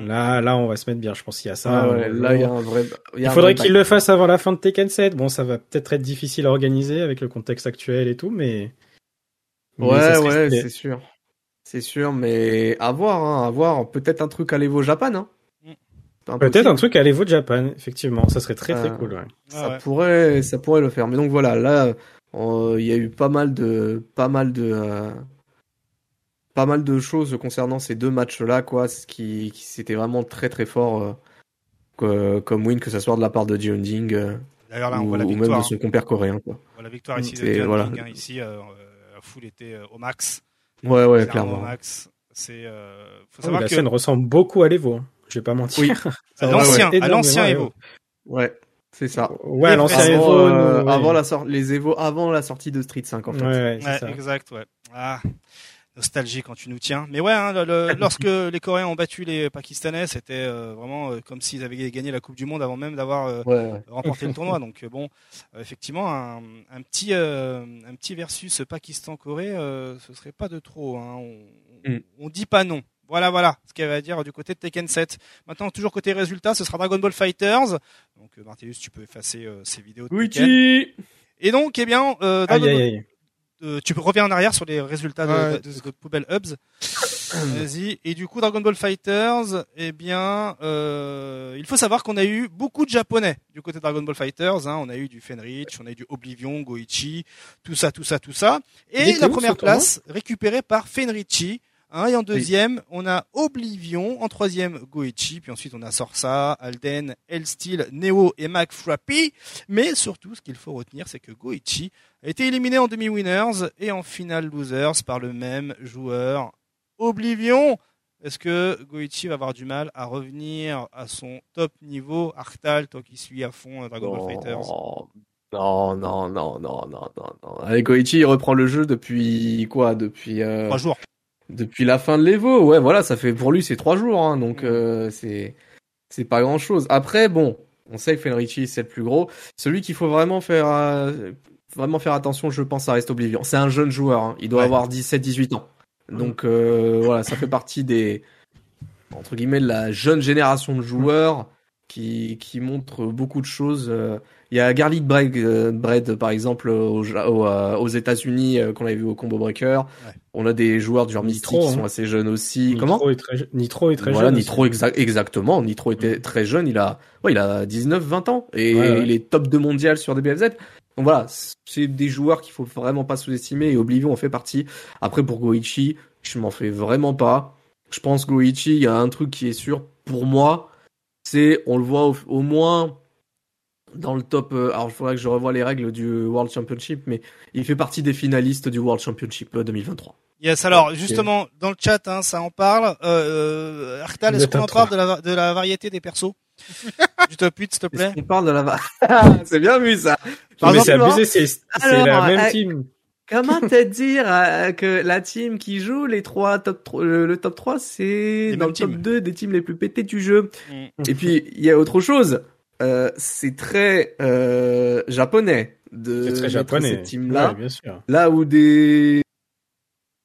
Hmm. Là, là, on va se mettre bien. Je pense qu'il y a ça. Ah ouais, là, il y a un vrai. il faudrait qu'il le fasse avant la fin de Tekken 7. Bon, ça va peut-être être difficile à organiser avec le contexte actuel et tout, mais. mais Ouais, ouais, c'est sûr. C'est sûr, mais à voir, hein, à voir. Peut-être un truc à l'Evo Japan, hein. Peut-être un truc à l'Evo Japan, effectivement. Ça serait très très Euh, cool. ouais. Ah ça ouais. pourrait ça pourrait le faire mais donc voilà là euh, il y a eu pas mal de pas mal de euh, pas mal de choses concernant ces deux matchs là quoi ce qui, qui c'était vraiment très très fort euh, que- comme win que ce soit de la part de Jionding euh, D'ailleurs, là, on ou, voit la ou même victoire. de son compère coréen quoi. hein. On voit la victoire ici de voilà. Hein, Ici, foule était euh, au max. Ouais ouais Clairement max. C'est. euh, faut Oh, savoir la que scène ressemble beaucoup à l'Evo. hein. Je vais pas mentir. Oui. à l'ancien, ressemble à l'ancien Evo. ouais c'est ça Ouais, à l'ancien Avant, Evo. avant, euh, ouais. avant la sor- les Evo avant la sortie de Street 5 en fait Ouais, ouais, c'est Ouais, ça. exact, ouais. Ah, nostalgie quand tu nous tiens. Mais ouais, hein, le- le- lorsque les Coréens ont battu les Pakistanais, c'était euh, vraiment euh, comme s'ils avaient gagné la Coupe du Monde avant même d'avoir euh, ouais, remporté le tournoi. Donc euh, bon, euh, effectivement, un, un petit euh, un petit versus Pakistan-Corée, euh, ce serait pas de trop. Hein. On, Mm. on dit pas non. Voilà, voilà, ce qu'il y avait à dire du côté de Tekken 7. Maintenant, toujours côté résultat, ce sera Dragon Ball Fighters. Donc, Martellus, tu peux effacer euh, ces vidéos de Tekken. Et donc, eh bien, euh, Dragon Aïe, aïe, aïe. Euh, tu peux revenir en arrière sur les résultats de, Ouais. de, de- de Poubelle Hubs. Vas-y. Et du coup, Dragon Ball Fighters, eh bien, euh, il faut savoir qu'on a eu beaucoup de japonais du côté de Dragon Ball Fighters. Hein. On a eu du Fenrich, on a eu du Oblivion, Goichi, tout ça, tout ça, tout ça. Et la première place récupérée par Fenrichi. Hein, et en deuxième, on a Oblivion. En troisième, Goichi. Puis ensuite, on a Sorsa, Alden, Elsteel, Neo et Mac Frappy. Mais surtout, ce qu'il faut retenir, c'est que Goichi a été éliminé en demi-winners et en finale losers par le même joueur, Oblivion. Est-ce que Goichi va avoir du mal à revenir à son top niveau? Arctal, toi qui suis à fond euh, Dragon Ball Fighters Non, non, non, non, non, non, non. Allez, Goichi, il reprend le jeu depuis quoi? Depuis euh, Trois jours. depuis la fin de l'Evo. Ouais, voilà, ça fait pour lui c'est trois jours, hein, donc euh, c'est c'est pas grand chose. Après, bon, on sait que Fenrichi c'est le plus gros. Celui qu'il faut vraiment faire euh, vraiment faire attention, je pense, ça reste Oblivion. C'est un jeune joueur, hein. il doit Ouais. avoir 17-18 ans. Donc euh, voilà, ça fait partie des entre guillemets de la jeune génération de joueurs qui qui montrent beaucoup de choses. euh, il y a Garlic Bread, euh, Bread, par exemple, au, Ja- au, euh, aux États-Unis, euh, qu'on avait vu au Combo Breaker. Ouais. On a des joueurs du genre Mystique Nitro, qui hein. sont assez jeunes aussi. Nitro Comment est très, Nitro est très Voilà, jeune. Nitro, exa- exactement. Nitro était très jeune. Il a, ouais, il a 19, 20 ans. Et il est top 2 mondial sur DBFZ. Donc voilà, c'est des joueurs qu'il faut vraiment pas sous-estimer. Et Oblivion en fait partie. Après, pour Goichi, je m'en fais vraiment pas. Je pense Goichi, il y a un truc qui est sûr pour moi. C'est, on le voit au, au moins dans le top. euh, alors, il faudrait que je revoie les règles du World Championship, mais il fait partie des finalistes du World Championship euh, 2023. Yes, alors justement, dans le chat, hein, ça en parle. Euh, euh, Arctal, est-ce qu'on en parle de la, de la variété des persos? Du top 8, s'il te plaît qu'on parle de la va- C'est bien vu ça. Par mais c'est abusé, c'est la même euh, team. Comment te dire euh, que la team qui joue les trois top 3, le, le top 3 c'est dans le top teams. 2 des teams les plus pétés du jeu. Mm. Et puis il y a autre chose. Euh, c'est très euh, japonais de C'est très japonais. cette team là. Ouais, bien sûr. Là où des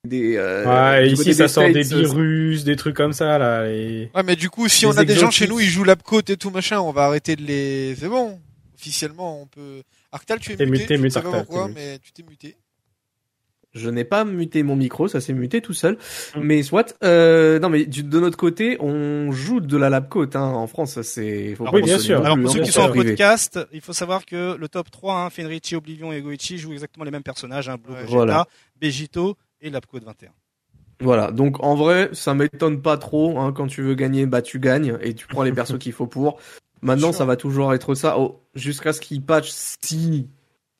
des. euh, Ouais, ici ça sort des States, virus, des trucs comme ça là. Et... Ouais, mais du coup, si on a des gens chez nous, ils jouent l'apcote et tout machin, on va arrêter de les. C'est bon. Officiellement, on peut. Arctal, tu es muté. muté, je mute, sais pas Arctal, pourquoi, t'es muté. mais tu t'es muté. Je n'ai pas muté mon micro, ça s'est muté tout seul. Mm. Mais soit, euh, non mais du- de notre côté, on joue de la lab coat hein. en France, c'est. faut Alors, pas oui, bien sûr. Alors pour hein, ceux qui sont en podcast, il faut savoir que le top 3, hein, Fenrici, Oblivion et Goichi jouent exactement les mêmes personnages, hein, Blue Ouais. Vegeta, Voilà. Begito et Lapcode 21. Voilà, donc en vrai, ça m'étonne pas trop. Hein, quand tu veux gagner, bah tu gagnes et tu prends les persos qu'il faut pour. Maintenant, ça va toujours être ça. Oh, jusqu'à ce qu'il patch, si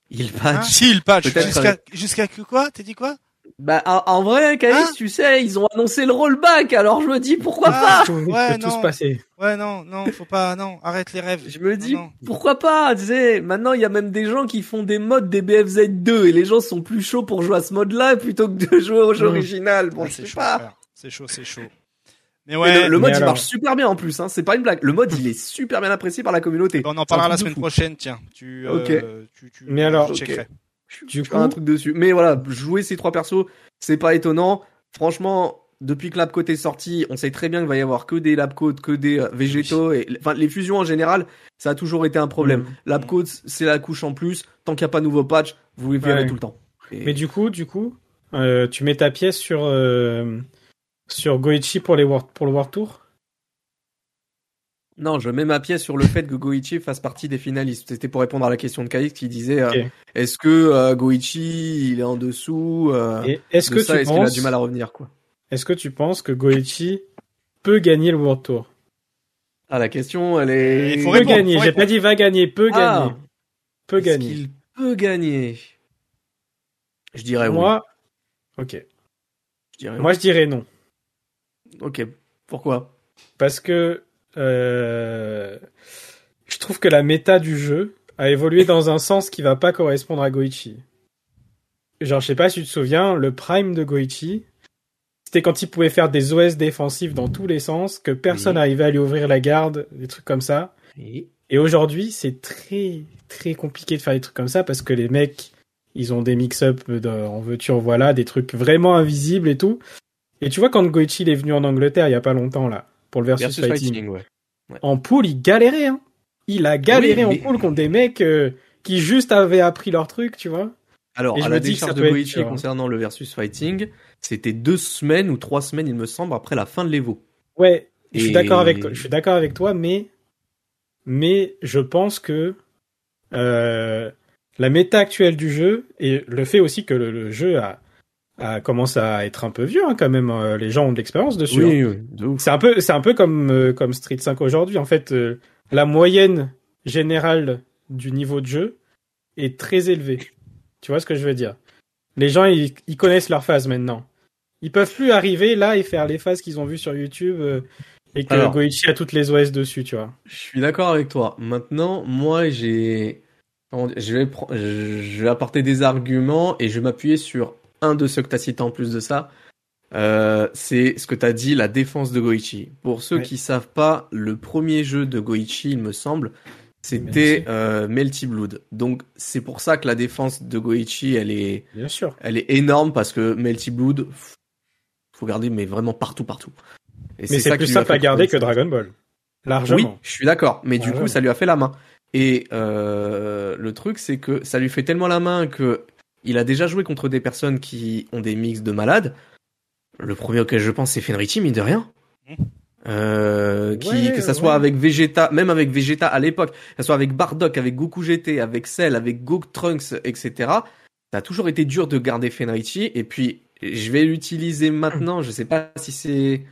il Hein patch. si, il patch. Jusqu'à jusqu'à que quoi? T'as dit quoi? Bah en, en vrai, Caïs, Hein tu sais, ils ont annoncé le rollback, alors je me dis pourquoi Ah, Tout ouais, peut tout se non. passer. Ouais, non, non, faut pas, non, arrête les rêves. pas. Je me dis Non, non. pourquoi pas. Tu sais, maintenant il y a même des gens qui font des modes des BFZ 2 et les gens sont plus chauds pour jouer à ce mode-là plutôt que de jouer au jeu Mm. original. Bon, Ah, je sais chaud, pas. C'est chaud, c'est chaud. Mais Mais ouais, le, le mode mais il alors- marche super bien en plus, hein. c'est pas une blague. Le mode il est super bien apprécié par la communauté. on en parlera la semaine fou. prochaine, tiens. Tu, euh, Ok. tu, tu, Mais alors- tu checkerais. Je ferai un truc dessus. Mais voilà, jouer ces trois persos, c'est pas étonnant. Franchement, depuis que Labcoat est sorti, on sait très bien qu'il va y avoir que des Labcoat, que des euh, végétaux et enfin les fusions en général, ça a toujours été un problème. Mm. Labcoat, c'est la couche en plus. Tant qu'il n'y a pas de nouveau patch, vous les verrez Ouais. tout le temps. Et- Mais du coup, du coup, euh, tu mets ta pièce sur euh, sur Goichi pour les World, pour le World Tour? Non, je mets ma pièce sur le fait que Goichi fasse partie des finalistes. C'était pour répondre à la question de Kaïs qui disait euh, est-ce que euh, Goichi il est en dessous euh, est-ce de que ça, tu est-ce qu'il a penses, du mal à revenir quoi? Est-ce que tu penses que Goichi peut gagner le World Tour? Ah la question elle est Il faut Peut répondre, gagner. faut J'ai pas dit va gagner. Peut Ah. gagner. Peut Est-ce gagner. qu'il peut gagner? Je dirais oui. Moi, ok. Je dirais Moi, je dirais non. oui. Ok. Pourquoi? Parce que euh, je trouve que la méta du jeu a évolué dans un sens qui va pas correspondre à Goichi. Genre, je sais pas si tu te souviens, le prime de Goichi, c'était quand il pouvait faire des OS défensifs dans tous les sens, que personne Oui. n'arrivait à lui ouvrir la garde, des trucs comme ça. Oui. Et aujourd'hui, c'est très très compliqué de faire des trucs comme ça parce que les mecs, ils ont des mix-up en veux-tu en voilà, des trucs vraiment invisibles et tout. Et tu vois quand Goichi il est venu en Angleterre il y a pas longtemps là pour le versus, Versus fighting. fighting, ouais. En pool, il galérait hein. Il a galéré Oui, en pool contre des mecs euh, qui juste avaient appris leur truc, tu vois. Alors, Et à la décharge de hein. concernant le versus fighting, c'était deux semaines ou trois semaines, il me semble, après la fin de l'Evo. Ouais, je suis d'accord avec toi. Je suis d'accord avec toi, mais mais je pense que euh, la méta actuelle du jeu et le fait aussi que le, le jeu a, a commencé à être un peu vieux hein, quand même. euh, les gens ont de l'expérience dessus. hein. Oui, oui, de ouf. C'est un peu c'est un peu comme euh, comme Street 5 aujourd'hui. En fait, euh, la moyenne générale du niveau de jeu est très élevée. Tu vois ce que je veux dire? Les gens ils, ils connaissent leur phase maintenant. Ils peuvent plus arriver là et faire les phases qu'ils ont vues sur YouTube euh, et que Alors. Goichi a toutes les OS dessus, tu vois. Je suis d'accord avec toi. Maintenant, moi, j'ai, je vais, je vais apporter des arguments et je vais m'appuyer sur un de ceux que tu as cité en plus de ça. Euh, c'est ce que tu as dit, la défense de Goichi. Pour ceux Ouais. qui savent pas, le premier jeu de Goichi, il me semble, c'était Melty. euh, Melty Blood. Donc c'est pour ça que la défense de Goichi, elle est, Bien sûr. elle est énorme parce que Melty Blood, faut garder mais vraiment partout, partout. Et Mais c'est ça plus simple à garder que. Dragon Ball. Largement. Oui, je suis d'accord. Mais du coup, ça lui a fait la main. Et euh, le truc, c'est que ça lui fait tellement la main que il a déjà joué contre des personnes qui ont des mix de malades. Le premier auquel je pense, c'est Fenrichi, mine de rien. Mhm. Euh, qui, Ouais, que ça soit ouais. avec Vegeta, même avec Vegeta à l'époque, que ça soit avec Bardock, avec Goku GT, avec Cell, avec Goku Trunks, etc. Ça a toujours été dur de garder Fenrichi. Et puis, je vais l'utiliser maintenant. Je sais pas si c'est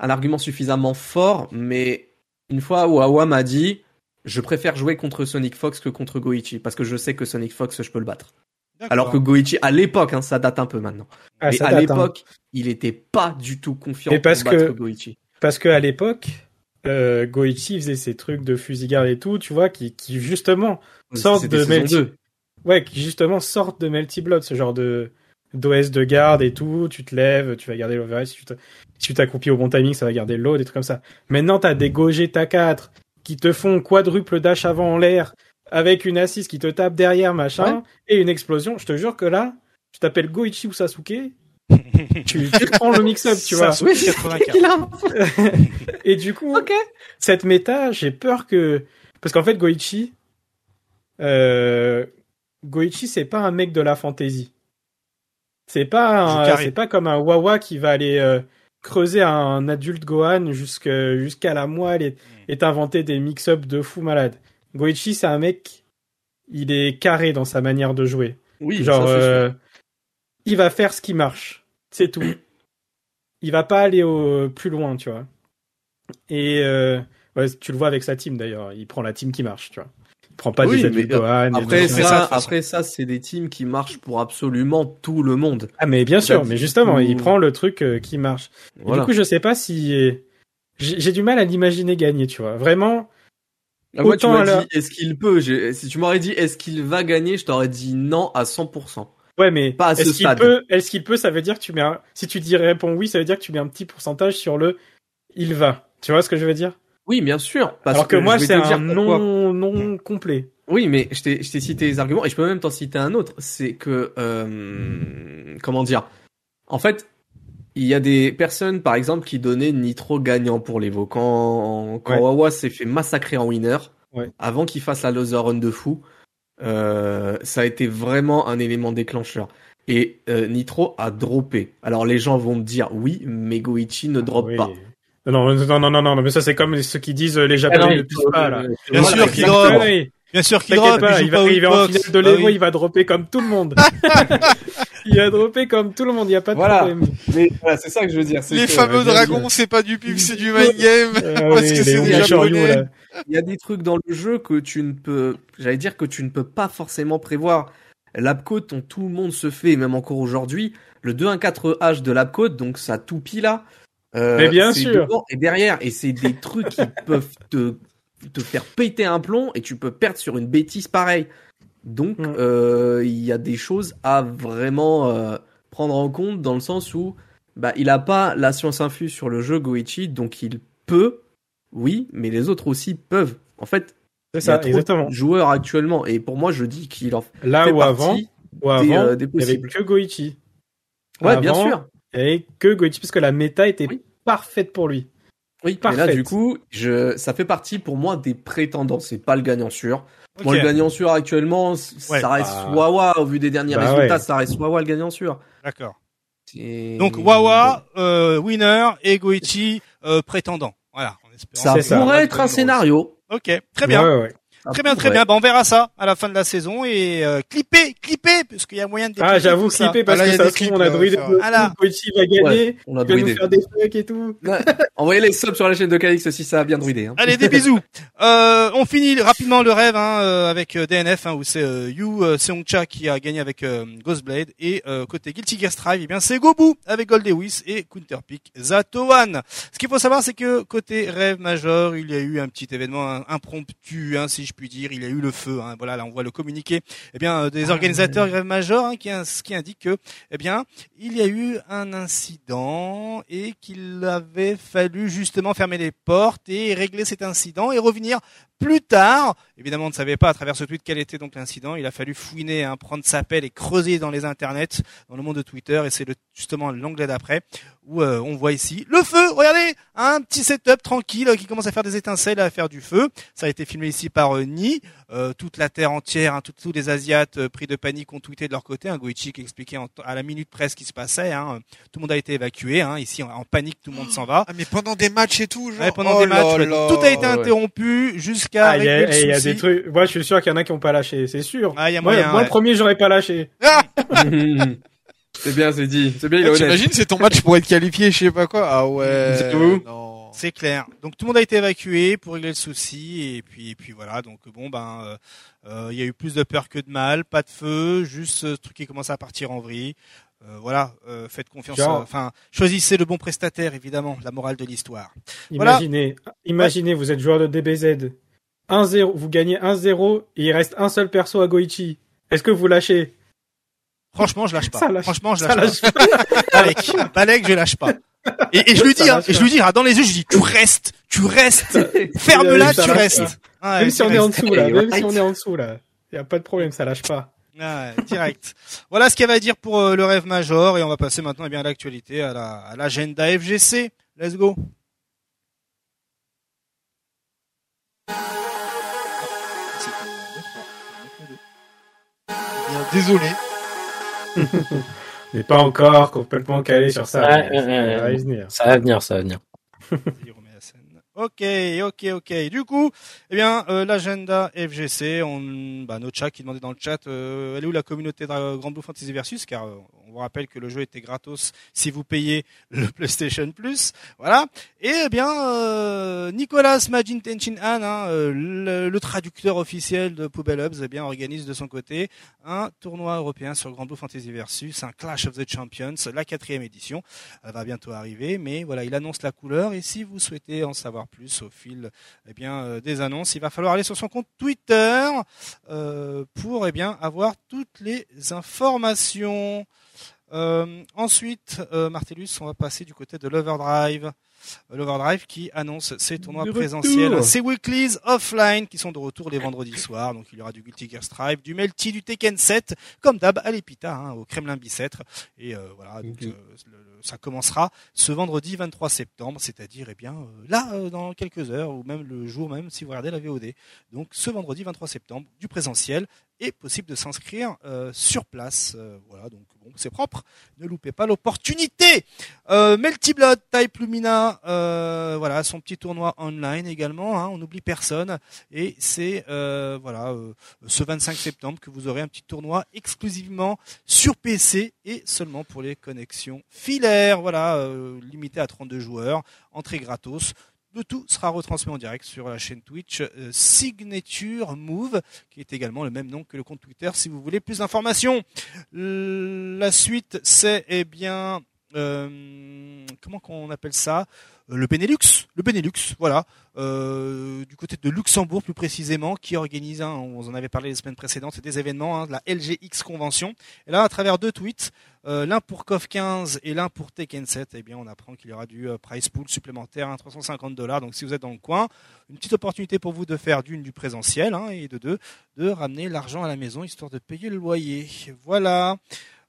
un argument suffisamment fort, mais une fois Wawa m'a dit je préfère jouer contre Sonic Fox que contre Goichi parce que je sais que Sonic Fox je peux le battre. Alors que Goichi à l'époque hein, ça date un peu maintenant. Ah, mais à hein. l'époque, il était pas du tout confiant Et parce pour battre que- Goichi. Parce que à l'époque, euh, Goichi faisait ses trucs de fusil garde et tout, tu vois, qui, qui justement sortent de Melty. 2. Ouais, qui justement sortent de Melty Blood, ce genre de d'OS de garde et tout. Tu te lèves, tu vas garder l'overhead. Si tu t'accomplis au bon timing, ça va garder l'eau, des trucs comme ça. Maintenant, t'as des Gogeta 4 qui te font quadruple dash avant en l'air avec une assise qui te tape derrière, machin, et une explosion. Je te jure que là, tu t'appelles Goichi ou Sasuke, tu, tu prends le mix-up, tu vois. 84. Et du coup, cette méta, j'ai peur que parce qu'en fait Goichi, euh, Goichi c'est pas un mec de la fantasy. C'est pas c'est pas comme un Wawa qui va aller euh, creuser un adulte Gohan jusqu'à la moelle et, et t'inventer des mix-up de fou malade. Goichi c'est un mec, il est carré dans sa manière de jouer. Oui, Genre, ça, euh, il va faire ce qui marche. C'est tout. il va pas aller au, plus loin, tu vois. Et euh, ouais, tu le vois avec sa team d'ailleurs. Il prend la team qui marche, tu vois. Il prend pas Oui, des mais, euh, Gohan, Après ça, après ça, c'est des teams qui marchent pour absolument tout le monde. Ah mais bien sûr, mais justement, il prend le truc euh, qui marche. Et du coup, je sais pas si j'ai j'ai du mal à l'imaginer gagner, tu vois. Vraiment, Ah, tu m'as la- dit, est-ce qu'il peut? Si tu m'aurais dit, est-ce qu'il va gagner Je t'aurais dit non à 100%. ouais, mais Pas à ce est-ce qu'il stade. peut Est-ce qu'il peut Ça veut dire que tu mets un... si tu dis réponds oui, ça veut dire que tu mets un petit pourcentage sur le il va. Tu vois ce que je veux dire? Oui, bien sûr. Parce Alors que, moi, c'est un non non complet. Oui, mais je t'ai je t'ai cité les arguments et je peux même t'en citer un autre. C'est que, euh, comment dire? En fait, il y a des personnes, par exemple, qui donnaient Nitro gagnant pour l'Evo. Quand, quand Ouais. Wawa s'est fait massacrer en winner, Ouais. avant qu'il fasse la loser run de fou, euh, ça a été vraiment un élément déclencheur. Et euh, Nitro a droppé. Alors les gens vont me dire oui, mais Goichi ne drop Oui. pas. Non, non, non, non, non, mais ça c'est comme ceux qui disent euh, les Japonais ne poussent pas là. Bien Voilà, sûr qu'il exactement. drop. Oui. Bien sûr qu'il drop, pas, il va arriver en finale de Box. l'Evo, Ah il va dropper comme tout le monde. il va dropper comme tout le monde, il y a pas de Voilà. problème. Mais voilà, c'est ça que je veux dire. Les que, fameux euh, dragons, c'est pas du pub, c'est du mind game. Euh, Parce oui, que c'est des Japonais. Il y a des trucs dans le jeu que tu ne peux, j'allais dire que tu ne peux pas forcément prévoir. L'Apcode, dont tout le monde se fait, et même encore aujourd'hui, le 214H de l'Apcode, donc ça toupie là. euh, Mais bien c'est sûr. devant et derrière, et c'est des trucs qui peuvent te, te faire péter un plomb et tu peux perdre sur une bêtise pareille. Donc, Mm. euh, il y a des choses à vraiment euh, prendre en compte dans le sens où bah, il a pas la science infuse sur le jeu Goichi, donc il peut, oui, mais les autres aussi peuvent. En fait, C'est il y a ça, trop exactement. de joueurs actuellement, et pour moi, je dis qu'il en fait Là où avant, partie. où avant, des, euh, des il y avait que Goichi. Ouais, bien sûr. Il y avait que Goichi parce que la méta était Oui. parfaite pour lui. Oui, mais là, du coup, je, ça fait partie pour moi des prétendants. C'est pas le gagnant sûr. Ok. Moi, le gagnant sûr actuellement, Ouais. ça reste Bah. Wawa au vu des derniers Bah résultats. ouais. Ça reste Wawa le gagnant sûr. D'accord. Donc Wawa, euh, winner et Goichi euh, prétendant. Voilà. En espérant ça pourrait être un scénario. Ok, très bien. Ouais, Très bien, très bien. Bah, on verra ça à la fin de la saison et euh, clipper, clipper, parce qu'il y a moyen de. Ah, j'avoue, clipper parce Ah, là, que il y a ça des se on a druidé Ah. Goichi va gagner. Ouais, on a va nous druidé. faire des fucks et tout. Envoyez les subs sur la chaîne de Calix aussi, ça a bien druidé. Hein. Allez, des bisous. Euh, on finit rapidement le rêve hein, euh, avec euh, DNF, hein, où c'est euh, Yu Seongcha qui a gagné avec euh, Ghostblade et euh, côté Guilty Gear Strive, eh bien c'est Gobu avec Gold Lewis et Counterpick Zatoan. Ce qu'il faut savoir, c'est que côté rêve major, il y a eu un petit événement impromptu, hein, si je puis dire. Il y a eu le feu. Hein, voilà, là on voit le communiqué. Eh bien, euh, des organisateurs rêve major hein, qui, qui indique que, eh bien, il y a eu un incident et qu'il avait fallu justement fermer les portes et régler cet incident et revenir plus tard. Évidemment, on ne savait pas à travers ce tweet quel était donc l'incident. Il a fallu fouiner, hein, prendre sa pelle et creuser dans les internets, dans le monde de Twitter. Et c'est justement l'onglet d'après où euh, on voit ici le feu. Regardez, un petit setup tranquille euh, qui commence à faire des étincelles, à faire du feu. Ça a été filmé ici par euh, Ni. Euh, toute la terre entière, hein, tout- tous les Asiates pris de panique ont tweeté de leur côté. Un Goichi qui expliquait en- à la minute près ce qui se passait. Hein. Tout le monde a été évacué. Ici, en, en panique, tout le monde s'en va. Ah, mais pendant des matchs et tout, genre. Ouais, pendant Oh des matchs, là ouais, là. tout a été interrompu jusqu'à Ah, il y a, régler le et il y a des trucs. Moi, je suis sûr qu'il y en a qui ont pas lâché, c'est sûr. Ah, il y a moi, moyen, moi, ouais. le premier, j'aurais pas lâché. c'est bien, c'est dit. C'est bien, il est Ah. T'imagines, c'est ton match pour être qualifié, je sais pas quoi. Ah ouais. C'est où Non. C'est clair. Donc tout le monde a été évacué pour régler le souci et puis et puis voilà. Donc bon ben euh, euh, il y a eu plus de peur que de mal, pas de feu, juste ce truc qui commence à partir en vrille. Euh, voilà, euh, faites confiance. Euh, Enfin, choisissez le bon prestataire évidemment, la morale de l'histoire. Voilà. Imaginez, imaginez, vous êtes joueur de DBZ. 1-0, vous gagnez 1-0 et il reste un seul perso à Goichi. Est-ce que vous lâchez? Franchement, je lâche pas. Lâche- Franchement, je Ça lâche lâche pas. Balek, Balek, je lâche pas. Et, et je lui dis, hein, et je pas. lui dis, ah, dans les yeux, je dis, tu restes, tu restes, ferme-la, tu restes. pas. Même si on est en dessous là, même si on est en dessous là. Y a pas de problème, ça lâche pas. Ah ouais, direct. voilà ce qu'il y avait à dire pour euh, le rêve major et on va passer maintenant eh bien à l'actualité, à la à l'agenda FGC. Let's go. Bien, désolé. On n'est pas encore complètement calé sur ça. Ouais, mais ouais, ouais, ça va venir. Ça va venir, Ok, ok, ok. Du coup, eh bien, euh, l'agenda FGC, on, bah, notre chat qui demandait dans le chat, euh, elle est où la communauté de Grand Blue Fantasy Versus? Car euh, on vous rappelle que le jeu était gratos si vous payez le PlayStation Plus. Voilà. Et eh bien, euh, Nicolas Majin Tenchin Han, hein, le, le traducteur officiel de Poubelle Hubs, eh bien, organise de son côté un tournoi européen sur Grand Blue Fantasy Versus, un Clash of the Champions, la quatrième édition. Elle va bientôt arriver, mais voilà, il annonce la couleur et si vous souhaitez en savoir plus au fil eh bien, euh, des annonces, il va falloir aller sur son compte Twitter euh, pour eh bien, avoir toutes les informations. Euh, ensuite, Martellus, on va passer du côté de l'Overdrive. L'Overdrive qui annonce ses tournois De retour. présentiels, ses weeklies offline qui sont de retour les vendredis soirs. Donc il y aura du Guilty Gear Strive, du Melty, du Tekken 7, comme d'hab à l'Epita, hein, au Kremlin Bicêtre. Et euh, voilà, donc, euh, le- le- ça commencera ce vendredi 23 septembre, c'est-à-dire eh bien euh, là dans quelques heures ou même le jour même si vous regardez la VOD. Donc ce vendredi 23 septembre, du présentiel et possible de s'inscrire euh, sur place. Euh, voilà, donc bon, c'est propre. Ne loupez pas l'opportunité. Euh, Type Lumina, euh, voilà, son petit tournoi online également. Hein, on n'oublie personne. Et c'est euh, voilà euh, ce 25 septembre que vous aurez un petit tournoi exclusivement sur PC et seulement pour les connexions filaires. Voilà, limité à 32 joueurs, entrée gratos. Le tout sera retransmis en direct sur la chaîne Twitch euh, Signature Move, qui est également le même nom que le compte Twitter si vous voulez plus d'informations. La suite, c'est eh bien euh, comment qu'on appelle ça? Euh, Le Benelux, le Benelux, voilà, euh, du côté de Luxembourg plus précisément, qui organise, on en avait parlé les semaines précédentes, des événements, hein, de la LGX Convention. Et là, à travers deux tweets, euh, l'un pour KOF 15 et l'un pour Tekken 7, eh bien, on apprend qu'il y aura du price pool supplémentaire, hein, 350 dollars. Donc, si vous êtes dans le coin, une petite opportunité pour vous de faire d'une du présentiel hein, et de deux de ramener l'argent à la maison histoire de payer le loyer. Voilà.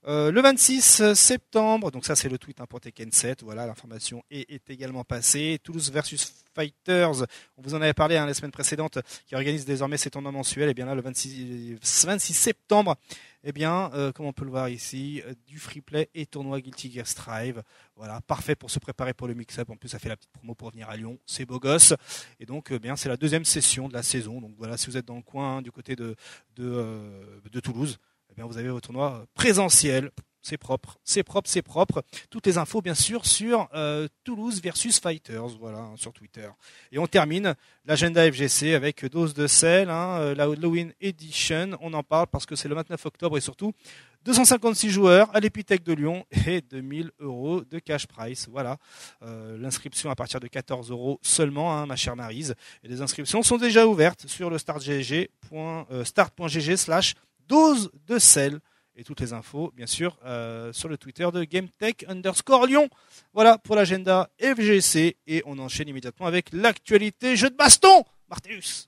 Euh, le 26 septembre, donc ça c'est le tweet hein, pour Tekken 7, voilà l'information est, est également passée. Toulouse versus Fighters, on vous en avait parlé hein, la semaine précédente, qui organise désormais ses tournois mensuels. Et bien là le 26, 26 septembre, eh bien euh, comme on peut le voir ici, euh, du free play et tournoi Guilty Gear Strive. Voilà, parfait pour se préparer pour le mix-up. En plus ça fait la petite promo pour venir à Lyon, c'est beau gosse. Et donc euh, bien c'est la deuxième session de la saison. Donc voilà, si vous êtes dans le coin hein, du côté de de Toulouse eh vous avez votre tournoi présentiel. C'est propre, c'est propre, c'est propre. Toutes les infos, bien sûr, sur euh, Toulouse versus Fighters, voilà, hein, sur Twitter. Et on termine l'agenda FGC avec dose de sel, hein, euh, la Halloween Edition. On en parle parce que c'est le 29 octobre et surtout 256 joueurs à l'Épithèque de Lyon et 2000 euros de cash price. Voilà, Euh, l'inscription à partir de 14 euros seulement, hein, ma chère Marise. Et les inscriptions sont déjà ouvertes sur le start.gg slash dose de sel. Et toutes les infos, bien sûr, euh, sur le Twitter de GameTech underscore Lyon. Voilà pour l'agenda FGC. Et on enchaîne immédiatement avec l'actualité jeu de baston. Martellus.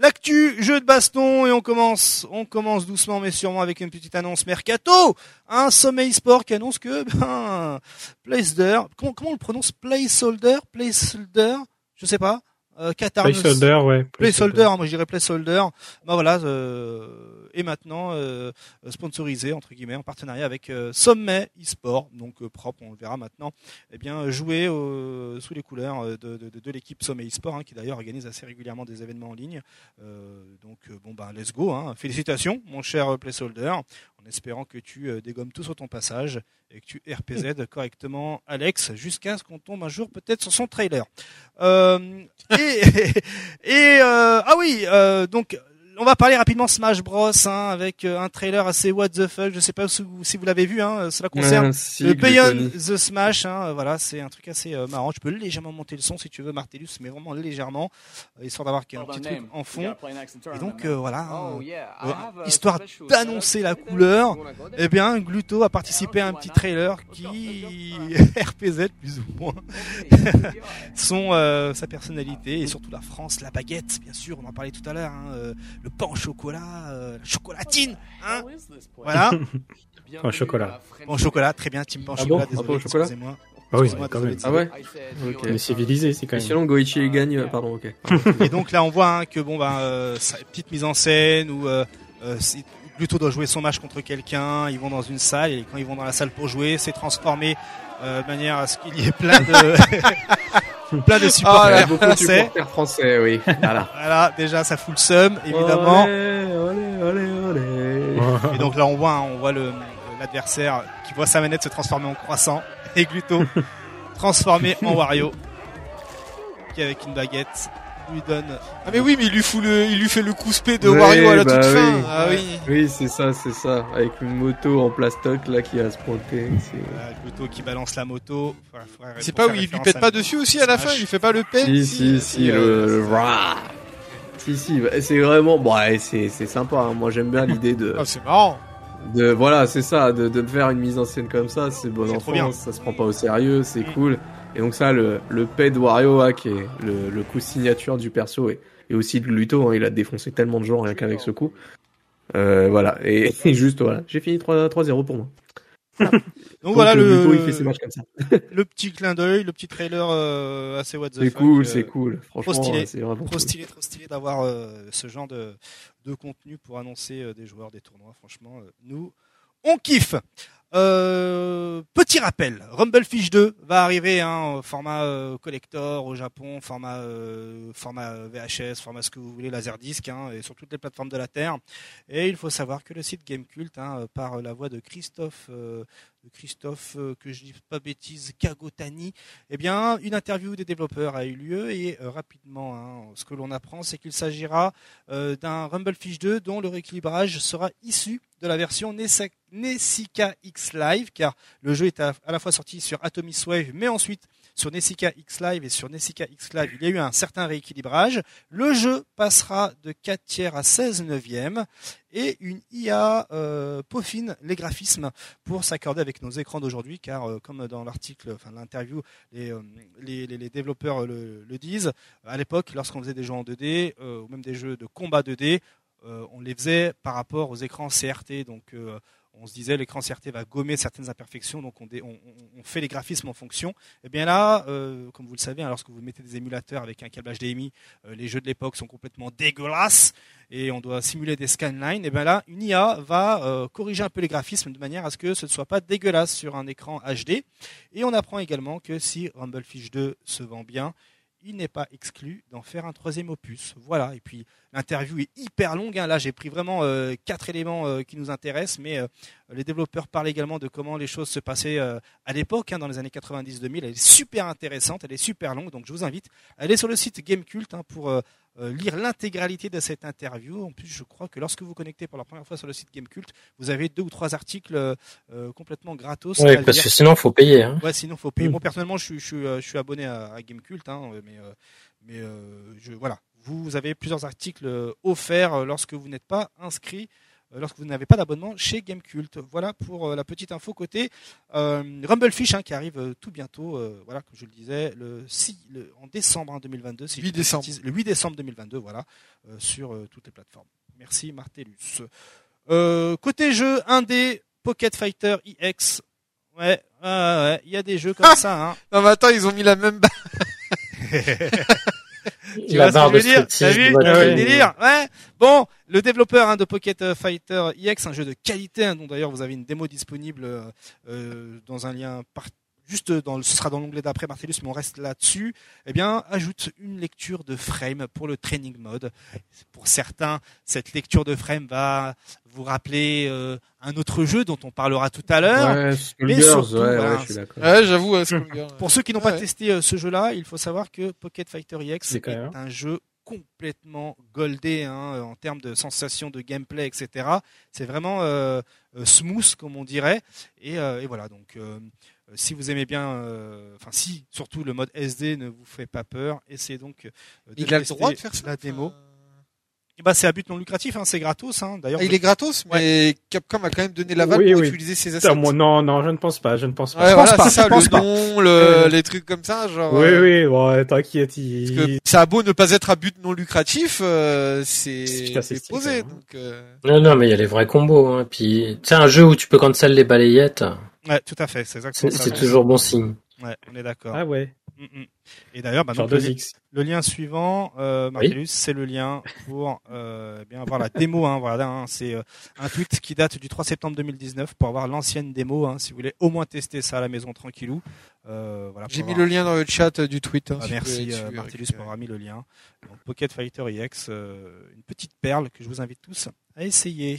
L'actu jeu de baston et on commence, on commence doucement mais sûrement avec une petite annonce mercato. Un sommeil sport qui annonce que ben, Placeholder, comment, comment on le prononce? Placeholder, Placeholder, je sais pas. Euh, Qatar Placeholder, ouais. Placeholder, hein, moi je dirais placeholder. Ben voilà, euh, et maintenant euh, sponsorisé entre guillemets en partenariat avec euh, Sommet eSport, donc euh, propre, on le verra maintenant. Eh bien, jouer euh, sous les couleurs euh, de, de, de, de l'équipe Sommet eSport, hein, qui d'ailleurs organise assez régulièrement des événements en ligne. Euh, donc bon ben let's go, hein. félicitations mon cher placeholder, en espérant que tu dégommes tout sur ton passage et que tu RPZ correctement Alex jusqu'à ce qu'on tombe un jour peut-être sur son trailer. Euh, et et euh, ah oui, euh, donc on va parler rapidement Smash Bros hein, avec euh, un trailer assez what the fuck. Je sais pas si vous, si vous l'avez vu. Hein, cela concerne si, le Beyond the Smash. Hein, euh, voilà, c'est un truc assez euh, marrant. Tu peux légèrement monter le son si tu veux, Martellus, mais vraiment légèrement, euh, histoire d'avoir un petit truc en fond. Et donc euh, voilà, Oh, euh, euh, histoire d'annoncer la couleur, eh bien Gluto a participé à un petit trailer qui RPZ plus ou moins son euh, sa personnalité et surtout la France, la baguette bien sûr, on en parlait tout à l'heure, hein, euh, le pain au chocolat, euh, la chocolatine, hein, voilà, Pain au chocolat. pain au chocolat, très bien, team pain au Ah chocolat, bon désolé, pain au chocolat excusez-moi. Ah oui, Excusez-moi, quand même. Ah ouais Ok. Mais civilisé, c'est quand Et même. sinon, Goichi gagne, euh, pardon, ok. Et donc là, on voit hein, que bon, bah, euh, ça- petite mise en scène où euh, euh, c'est- Gluto doit jouer son match contre quelqu'un. Ils vont dans une salle et quand ils vont dans la salle pour jouer, c'est transformé euh, de manière à ce qu'il y ait plein de plein de supporters Ah, de français. supporters français, oui. Voilà. Voilà, déjà ça fout le seum, évidemment. Olé, olé, olé, olé. Et donc là, on voit, hein, on voit le l'adversaire qui voit sa manette se transformer en croissant et Gluto transformé en Wario, qui avec une baguette lui donne. Ah mais oui, mais il lui fout le, il lui fait le coup spé de Ouais, Wario à la bah toute fin. oui. Ah oui. Oui, c'est ça, c'est ça. Avec une moto en plastoc, là, qui va se pointer. c'est- Voilà, Gluto qui balance la moto. C'est pas où il lui pète pas dessus aussi à la fin, il lui fait pas le pet. Si, si, si, le, le rah. Si, si, bah, c'est vraiment, bon, ouais, c'est, c'est sympa, hein. Moi, j'aime bien l'idée de, Ah, c'est marrant. de, voilà, c'est ça, de, de faire une mise en scène comme ça, c'est bon C'est trop bien. enfant, ça se prend pas au sérieux, c'est Mm. cool. Et donc ça, le, le de Wario, hein, qui est le, le coup signature du perso, et, et aussi de Gluto, hein, il a défoncé tellement de gens rien qu'avec ce coup. Euh, voilà. Et, et juste, voilà. J'ai fini 3 3-0 pour moi. Donc voilà Donc, le, Gluto, il fait ses matchs comme ça. le petit clin d'œil, le petit trailer euh, assez what the C'est cool, euh, c'est cool. Franchement, stylé. c'est vraiment Trop cool. stylé, trop stylé d'avoir euh, ce genre de, de contenu pour annoncer euh, des joueurs, des tournois. Franchement, euh, nous, on kiffe. Euh, petit rappel, Rumblefish 2 va arriver hein, format euh, collector au Japon, format euh, format VHS, format ce que vous voulez, laserdisc, hein, et sur toutes les plateformes de la Terre. Et il faut savoir que le site Gamecult, hein, par la voix de Christophe, Christophe, euh, que je dis pas bêtise, Kagotani, eh bien, une interview des développeurs a eu lieu et euh, rapidement, hein, ce que l'on apprend, c'est qu'il s'agira euh, d'un Rumblefish 2 dont le rééquilibrage sera issu de la version Nessica X Live, car le jeu est à, la fois sorti sur Atomis Wave, mais ensuite sur Nessica X Live et sur Nessica X Live, il y a eu un certain rééquilibrage. Le jeu passera de 4 tiers à 16 neuvième et une IA euh, peaufine les graphismes pour s'accorder avec nos écrans d'aujourd'hui, car euh, comme dans l'article, enfin l'interview, les, euh, les, développeurs le, le disent, à l'époque, lorsqu'on faisait des jeux en 2D, euh, ou même des jeux de combat 2D, euh, on les faisait par rapport aux écrans CRT. Donc on se disait l'écran CRT va gommer certaines imperfections, donc on, fait les graphismes en fonction. Et bien là, euh, comme vous le savez, hein, lorsque vous mettez des émulateurs avec un câble HDMI, euh, les jeux de l'époque sont complètement dégueulasses et on doit simuler des scanlines. Et bien là, une IA va euh, corriger un peu les graphismes de manière à ce que ce ne soit pas dégueulasse sur un écran HD. Et on apprend également que si Rumblefish 2 se vend bien, il n'est pas exclu d'en faire un troisième opus. Voilà. Et puis l'interview est hyper longue. hein. Là, j'ai pris vraiment euh, quatre éléments euh, qui nous intéressent, mais euh, les développeurs parlent également de comment les choses se passaient à l'époque, hein, dans les années 90-2000. Elle est super intéressante, elle est super longue, donc je vous invite à aller sur le site Gamecult hein, pour lire l'intégralité de cette interview. En plus, je crois que lorsque vous connectez pour la première fois sur le site Gamecult, vous avez deux ou trois articles euh, euh, complètement gratos. Oui, parce lire. que sinon, faut payer. Hein. Ouais, sinon faut payer. Mm. Moi personnellement, je suis, je suis, euh, je suis abonné à, à Gamecult, hein, mais euh, mais euh, je voilà. Vous avez plusieurs articles euh, offerts euh, lorsque vous n'êtes pas inscrit, euh, lorsque vous n'avez pas d'abonnement chez Gamecult. Voilà pour euh, la petite info côté euh, Rumblefish hein, qui arrive euh, tout bientôt. euh, voilà, comme je le disais, le 6, le- en décembre hein, 2022. Si je 8 dis pas de décembre. le 8 décembre 2022. Voilà, euh, sur euh, toutes les plateformes. Merci Martellus. Euh, côté jeu, un des Pocket Fighter EX. Ouais, ouais, ouais, il y a des jeux comme ça. Hein. Non mais attends, ils ont mis la même barre. Tu La vois ce que je veux dire T'as vu le délire Ouais. Bon, le développeur hein, de Pocket euh, Fighter EX, un jeu de qualité, hein, dont d'ailleurs vous avez une démo disponible euh, euh, dans un lien par- juste dans le, ce sera dans l'onglet d'après Martellus, mais on reste là-dessus. Eh bien, ajoute une lecture de frame pour le training mode. Pour certains, cette lecture de frame va vous rappeler euh, un autre jeu dont on parlera tout à l'heure. Ouais, mais Skullgirls, surtout, ouais, voilà, ouais, j'avoue, ouais, Skullgirl. Pour ceux qui n'ont pas Ouais. testé euh, ce jeu-là, il faut savoir que Pocket Fighter EX est même. un jeu complètement goldé hein, en termes de sensations de gameplay, etc. C'est vraiment euh, euh, smooth, comme on dirait. Et, euh, et voilà, donc euh, euh, si vous aimez bien, euh, enfin si, surtout le mode SD ne vous fait pas peur, essayez donc euh, de Il a le droit de faire ça la démo. bah, c'est à but non lucratif, hein, c'est gratos. Hein. D'ailleurs, ah, il est gratos, mais Capcom a quand même donné l'aval Oui, pour oui. utiliser ses assets. moi, non, non, je ne pense pas, je ne pense pas. Ouais, Je pense voilà, pas, c'est ça, je pense le pas. don, le, Euh, les trucs comme ça, genre. Oui, euh, oui, ouais, t'inquiète, Parce il... que ça a beau ne pas être à but non lucratif, euh, c'est posé. Donc, euh, Non, non, mais il y a les vrais combos. Hein. Puis, c'est un jeu où tu peux cancel les balayettes. Ouais, tout à fait, c'est exactement C'est ça. c'est toujours bon signe. Ouais, on est d'accord. Ah ouais, Mm, mm. Et d'ailleurs, bah, le, 2X. le lien suivant, euh, Martellus, c'est le lien pour euh, eh bien avoir la démo. Hein, voilà, hein, c'est euh, un tweet qui date du 3 septembre 2019 pour avoir l'ancienne démo. Hein, si vous voulez au moins tester ça à la maison tranquillou. Euh, voilà, J'ai mis avoir- le lien dans le chat du tweet. hein, Ah, si merci euh, Martellus pour avoir mis le lien. Donc, Pocket Fighter EX, euh, une petite perle que je vous invite tous à essayer.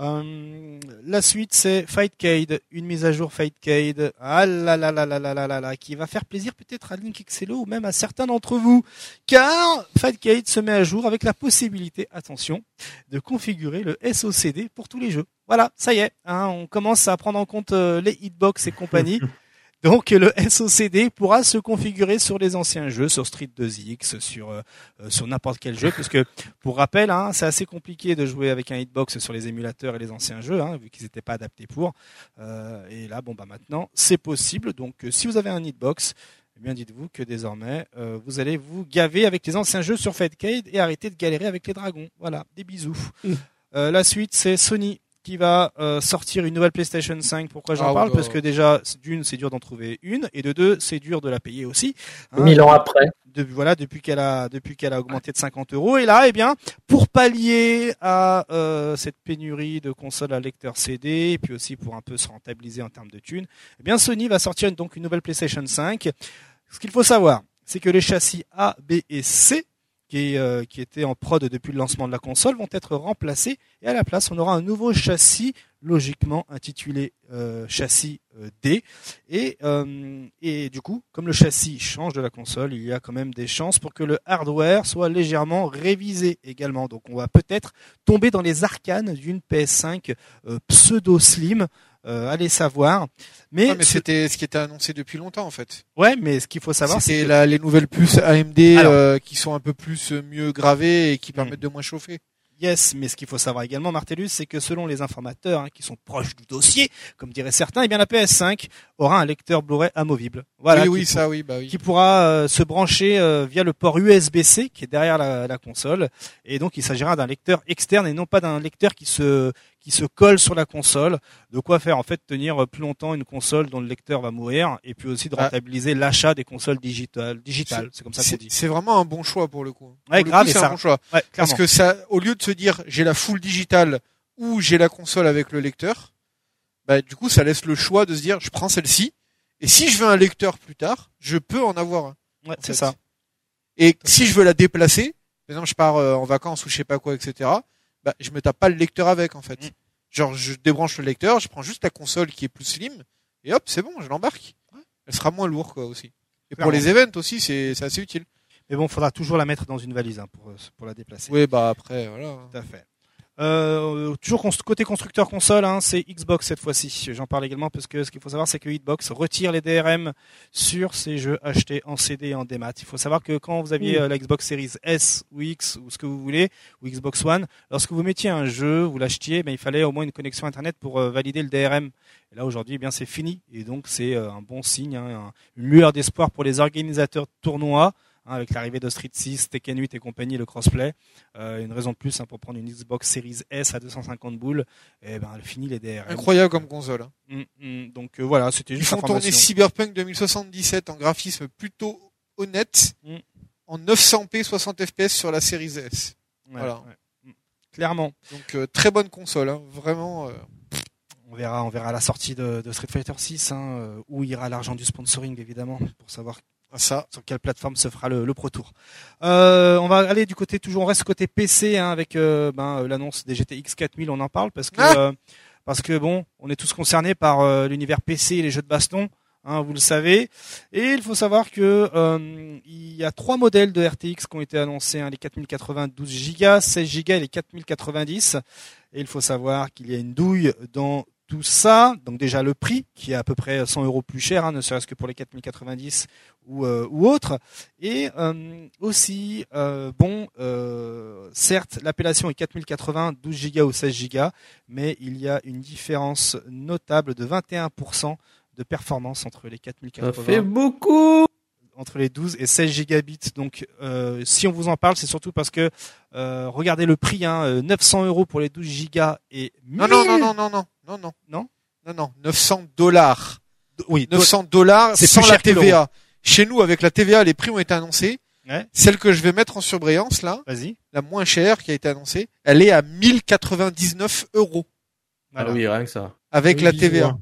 Euh, la suite c'est Fightcade, une mise à jour Fightcade. Ah là là qui va faire plaisir peut-être à Link ou même à certains d'entre vous, car Fightcade se met à jour avec la possibilité, attention, de configurer le SOCD pour tous les jeux. Voilà, ça y est, hein, on commence à prendre en compte euh, les hitbox et compagnie. Donc le SOCD pourra se configurer sur les anciens jeux, sur Street 2X, sur euh, euh, sur n'importe quel jeu, parce que pour rappel, hein, c'est assez compliqué de jouer avec un hitbox sur les émulateurs et les anciens jeux, hein, vu qu'ils n'étaient pas adaptés pour. Euh, et là, bon bah maintenant, c'est possible. Donc euh, si vous avez un hitbox, eh bien dites-vous que désormais euh, vous allez vous gaver avec les anciens jeux sur Fedcade et arrêter de galérer avec les dragons. Voilà, des bisous. Mm. Euh, la suite, c'est Sony qui va euh, sortir une nouvelle PlayStation 5. Pourquoi j'en Ah, parle? Parce que déjà, d'une, c'est dur d'en trouver une, et de deux, c'est dur de la payer aussi. Hein, Mille ans après. de- voilà, depuis qu'elle a depuis qu'elle a augmenté de 50 euros. Et là, eh bien, pour pallier à euh, cette pénurie de consoles à lecteur CD, et puis aussi pour un peu se rentabiliser en termes de thunes, eh bien, Sony va sortir donc une nouvelle PlayStation 5. Ce qu'il faut savoir, c'est que les châssis A, B et C qui, euh, qui étaient en prod depuis le lancement de la console vont être remplacés. Et à la place on aura un nouveau châssis logiquement intitulé euh, châssis euh, D. Et, et du coup comme le châssis change de la console il y a quand même des chances pour que le hardware soit légèrement révisé également. Donc on va peut-être tomber dans les arcanes d'une PS5 euh, pseudo slim euh, allez savoir mais, Ouais, mais c'était ce qui était annoncé depuis longtemps en fait. ouais mais ce qu'il faut savoir c'est que- les nouvelles puces AMD Alors. euh, qui sont un peu plus mieux gravées et qui permettent de moins chauffer. Yes, mais ce qu'il faut savoir également, Martellus, c'est que selon les informateurs hein, qui sont proches du dossier, comme diraient certains, eh bien la PS5 aura un lecteur Blu-ray amovible. Voilà, oui, qui oui, pour- ça, oui, bah oui. qui pourra euh, se brancher euh, via le port USB-C qui est derrière la, la console. Et donc, il s'agira d'un lecteur externe et non pas d'un lecteur qui se qui se colle sur la console. De quoi faire en fait tenir plus longtemps une console dont le lecteur va mourir et puis aussi de Ah. rentabiliser l'achat des consoles digitales. digitales. C'est comme ça qu'on dit. c'est vraiment un bon choix pour le coup. Ouais, Pour grave, c'est ça- un bon choix. Ouais, Parce que ça, au lieu de se dire j'ai la full digitale ou j'ai la console avec le lecteur, bah, du coup, ça laisse le choix de se dire je prends celle-ci et si je veux un lecteur plus tard, je peux en avoir un. Ouais, c'est ça. Et si je veux la déplacer, par exemple, je pars euh, en vacances ou je sais pas quoi, etc. Bah, je me tape pas le lecteur avec, en fait. Mm. Genre, je débranche le lecteur, je prends juste la console qui est plus slim, et hop, c'est bon, je l'embarque. Elle sera moins lourde, quoi, aussi. Et pour les events aussi, c'est c'est assez utile. Mais bon, faudra toujours la mettre dans une valise hein, pour, euh, pour la déplacer. Oui, bah après, voilà. Tout à fait. Euh, toujours côté constructeur console, hein, c'est Xbox cette fois-ci. J'en parle également parce que ce qu'il faut savoir, c'est que Xbox retire les DRM sur ces jeux achetés en CD et en démat. Il faut savoir que quand vous aviez euh, la Xbox Series S ou X ou ce que vous voulez, ou Xbox One, lorsque vous mettiez un jeu, vous l'achetiez, ben, il fallait au moins une connexion Internet pour euh, valider le DRM. Et là aujourd'hui, eh bien c'est fini. Et donc c'est euh, un bon signe, hein, un- une lueur d'espoir pour les organisateurs de tournois. Hein, avec l'arrivée de Street 6, Tekken 8 et compagnie, le crossplay, euh, une raison de plus hein, pour prendre une Xbox Series S à 250 boules, et ben elle finit les DRM. Incroyable comme console. hein. Mm, mm. donc euh, voilà, c'était Ils juste font tourner. Cyberpunk 2077 en graphisme plutôt honnête, Mm. en 900p 60 fps sur la série S. Ouais, voilà. ouais. Clairement, Donc euh, très bonne console, vraiment. euh, on verra, on verra la sortie de, de Street Fighter 6, hein, euh, où ira l'argent du sponsoring évidemment, pour savoir ça. sur quelle plateforme se fera le, le Pro Tour. Euh, on va aller du côté toujours, on reste côté PC hein, avec euh, ben, euh, l'annonce des GTX 4000, on en parle parce que Ah euh, parce que bon, on est tous concernés par l'univers PC et les jeux de baston. hein, vous le savez. Et il faut savoir que il y a trois modèles de RTX qui ont été annoncés, hein, les 4092 Go, 16 Go et les 4090. Et il faut savoir qu'il y a une douille dans tout ça. Donc déjà le prix qui est à peu près 100 euros plus cher, hein, ne serait-ce que pour les 4090 ou, euh, ou autres. Et euh, aussi, euh, bon, euh, certes, l'appellation est 4080, 12 Go ou 16 Go, mais il y a une différence notable de 21% de performance entre les Ça 4080 fait beaucoup. Entre les 12 et 16 gigabits. Donc, euh, si on vous en parle, c'est surtout parce que euh, regardez le prix, hein, euh, 900 euros pour les 12 gigas et 1000... Non, non, non, non, non, non, non, non? Non Non, non. 900 dollars. Oui, 900 dollars C'est sans la. TVA. Chez nous, avec la TVA, les prix ont été annoncés. Ouais. Celle que je vais mettre en surbrillance, là, Vas-y. la moins chère qui a été annoncée, elle est à 1099 euros. Voilà. Ah oui, rien que ça. Avec Oui, la TVA. vois.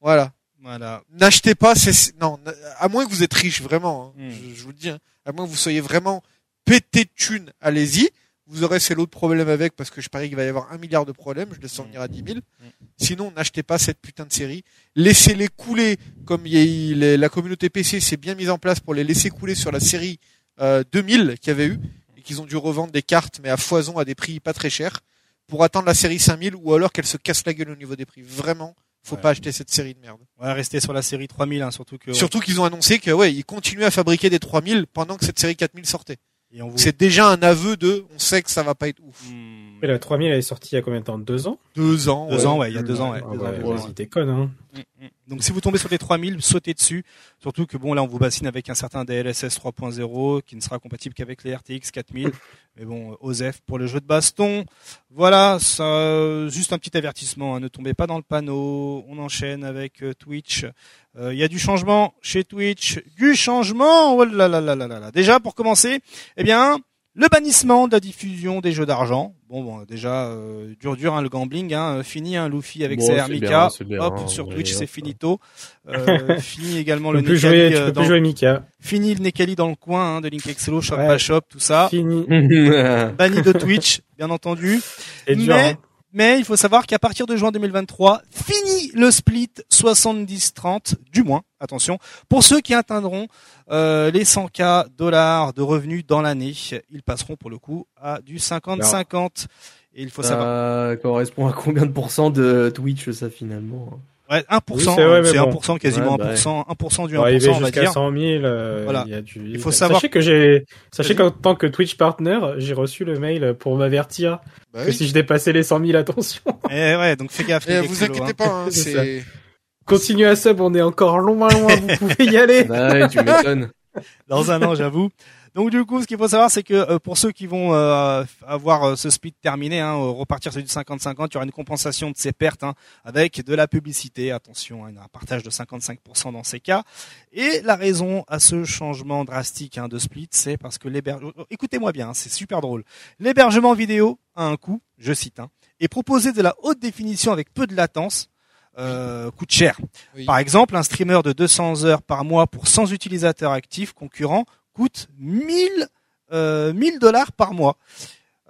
Voilà. Voilà. N'achetez pas ces, non, à moins que vous êtes riche, vraiment, hein. Hmm. je, je vous le dis, hein. à moins que vous soyez vraiment pété de thunes, allez-y. Vous aurez c'est l'autre problème avec, parce que je parie qu'il va y avoir un milliard de problèmes, je laisse en Hmm. venir à 10 000. Hmm. Sinon, n'achetez pas cette putain de série. Laissez-les couler, comme il y a- il est- la communauté PC s'est bien mise en place pour les laisser couler sur la série euh, 2000 qu'il y avait eu, et qu'ils ont dû revendre des cartes, mais à foison, à des prix pas très chers, pour attendre la série 5000, ou alors qu'elle se casse la gueule au niveau des prix. Vraiment, faut Ouais. pas acheter cette série de merde. Ouais, restez sur la série 3000, hein, surtout que. Surtout qu'ils ont annoncé que ouais, ils continuaient à fabriquer des 3000 pendant que cette série 4000 sortait. Et on vous... C'est déjà un aveu de, on sait que ça va pas être ouf. Hmm. Mais la 3000 elle est sortie il y a combien de temps? Deux ans? Deux ans. Deux ouais. ans, ouais, il y a deux ans, ouais. Ah deux ouais, ans, déconne, hein. Mm, mm. Donc si vous tombez sur des 3000, sautez dessus. Surtout que bon là on vous bassine avec un certain DLSS 3.0 qui ne sera compatible qu'avec les RTX 4000. Mais bon, OSEF pour le jeu de baston. Voilà, ça, euh, juste un petit avertissement. hein, ne tombez pas dans le panneau. On enchaîne avec euh, Euh, Il y a du changement chez Twitch. Du changement. Oh là là là là là là. Déjà pour commencer, eh bien le bannissement de la diffusion des jeux d'argent. Bon, bon, déjà euh, dur dur hein, le gambling. Hein, fini hein, Luffy avec Bon, ses bien, bien, Hop hein, sur Twitch c'est finito. Euh, fini également le Nekali, jouer, tu euh, peux dans- plus jouer Mika. fini le Nekali dans le coin hein, de Link Excello, Shop Ouais. by Shop, tout ça. Fini. Banni de Twitch, bien entendu. Dur, Mais, hein. Mais il faut savoir qu'à partir de juin 2023, fini le split 70-30, du moins, attention, pour ceux qui atteindront euh, les 100K dollars de revenus dans l'année, ils passeront pour le coup à du 50-50. Et il faut savoir, Ça correspond à combien de pourcents de Twitch, ça, finalement ouais, 1%, Oui, c'est vrai, mais c'est bon. 1%, quasiment Ouais, bah 1%, 1% du Pour arriver 1%, on va jusqu'à dire. 100 000, euh, Voilà. il y a du... Il faut savoir- Sachez que j'ai, sachez qu'en tant que Twitch partner, j'ai reçu le mail pour m'avertir Bah que oui. si je dépassais les 100 000, attention. Eh ouais, donc fais gaffe. Eh, vous inquiétez hein. pas, hein, C'est Continuez à sub, on est encore loin, loin, vous pouvez y aller. Bah ouais, tu m'étonnes. dans un an, j'avoue. Donc du coup, ce qu'il faut savoir, c'est que euh, pour ceux qui vont euh, avoir euh, ce split terminé, hein, repartir sur du 50-50, il y aura une compensation de ces pertes hein, avec de la publicité. Attention, hein, un partage de 55% dans ces cas. Et la raison à ce changement drastique hein, de split, c'est parce que l'hébergement... Écoutez-moi bien, hein, c'est super drôle. L'hébergement vidéo a un coût, je cite, hein, et proposer de la haute définition avec peu de latence euh, coûte cher. Oui. Par exemple, un streamer de 200 heures par mois pour 100 utilisateurs actifs concurrents coûte 1000 euh, 1000 dollars par mois.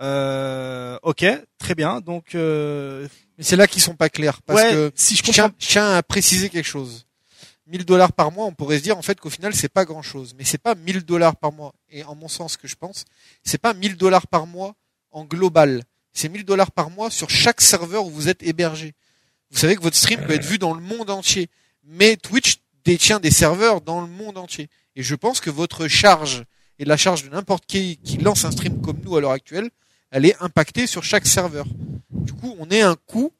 Euh, ok, très bien. Donc, euh, mais c'est là qu'ils sont pas clairs. Parce ouais, que, si je comprends, tiens à préciser quelque chose. 1000 dollars par mois, on pourrait se dire en fait qu'au final c'est pas grand chose, mais c'est pas 1000 dollars par mois. Et en mon sens, ce que je pense, c'est pas 1000 dollars par mois en global. C'est 1000 dollars par mois sur chaque serveur où vous êtes hébergé. Vous savez que votre stream peut être vu dans le monde entier, mais Twitch détient des serveurs dans le monde entier. Et je pense que votre charge et la charge de n'importe qui qui lance un stream comme nous à l'heure actuelle, elle est impactée sur chaque serveur. Du coup, on est un coût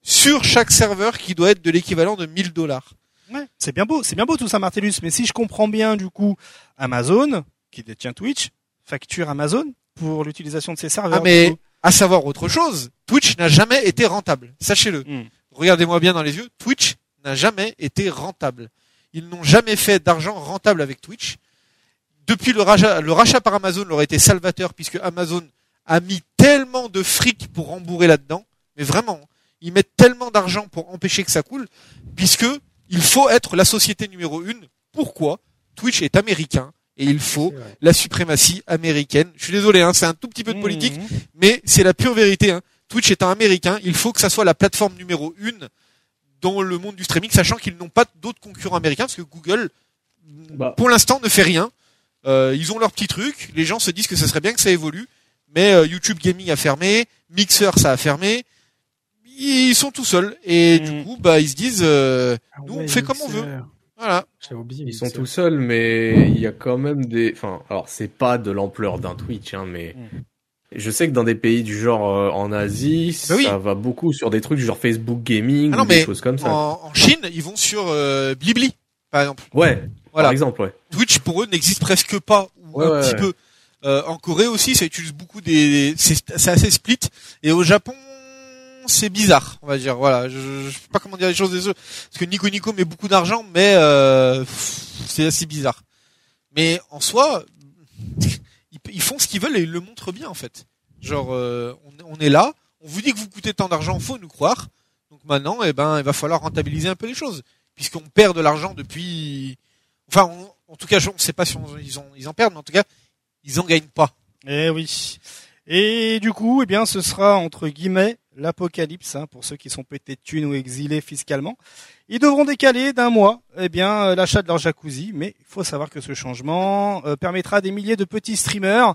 sur chaque serveur qui doit être de l'équivalent de 1000 dollars. ouais, c'est bien beau, c'est bien beau tout ça, Martellus. Mais si je comprends bien, du coup, Amazon, qui détient Twitch, facture Amazon pour l'utilisation de ses serveurs. Ah, mais à savoir autre chose, Twitch n'a jamais été rentable. Sachez-le. Hmm. Regardez-moi bien dans les yeux, Twitch n'a jamais été rentable. Ils n'ont jamais fait d'argent rentable avec Twitch. Depuis le rachat, le rachat par Amazon leur a été salvateur puisque Amazon a mis tellement de fric pour rembourrer là-dedans. Mais vraiment, ils mettent tellement d'argent pour empêcher que ça coule puisque il faut être la société numéro une. Pourquoi? Twitch est américain et il faut la suprématie américaine. Je suis désolé, hein, c'est un tout petit peu de politique, Mhm. mais c'est la pure vérité. Hein. Twitch étant américain, il faut que ça soit la plateforme numéro une dans le monde du streaming, sachant qu'ils n'ont pas d'autres concurrents américains, parce que Google, Bah. pour l'instant, ne fait rien. Euh, ils ont leur petit truc. Les gens se disent que ce serait bien que ça évolue, mais euh, YouTube Gaming a fermé, Mixer ça a fermé. Ils sont tout seuls et Mm. du coup, bah ils se disent, euh, Ah Nous, on fait comme on veut. voilà. Oublié. Ils sont tout seuls, mais il y a quand même des. Enfin, alors c'est pas de l'ampleur d'un Twitch, hein, mais je sais que dans des pays du genre euh, en Asie, oui. ça va beaucoup sur des trucs du genre Facebook Gaming Ah non, ou des mais choses comme ça. En, en Chine, ils vont sur euh, Blibli, par exemple. Ouais, Voilà. par exemple, ouais. Twitch pour eux n'existe presque pas ou Ouais, un ouais, petit ouais. peu. Euh, en Corée aussi, ça utilise beaucoup des, c'est assez split. Et au Japon, c'est bizarre, on va dire. Voilà, je, je sais pas comment dire les choses des eux, parce que Nico Nico met beaucoup d'argent, mais euh, c'est assez bizarre. Mais en soi, ils, font ce qu'ils veulent et ils le montrent bien en fait. Genre, euh, on, est là, on vous dit que vous coûtez tant d'argent, faut nous croire. Donc maintenant, eh ben, il va falloir rentabiliser un peu les choses, puisqu'on perd de l'argent depuis. Enfin, en tout cas, je- ne sait pas si ils en perdent, mais en tout cas, ils en gagnent pas. Eh oui. Et du coup, eh bien, ce sera entre guillemets l'apocalypse hein, pour ceux qui sont pétés de thunes ou exilés fiscalement. Ils devront décaler d'un mois, eh bien, euh, l'achat de leur jacuzzi. Mais il faut savoir que ce changement euh, permettra à des milliers de petits streamers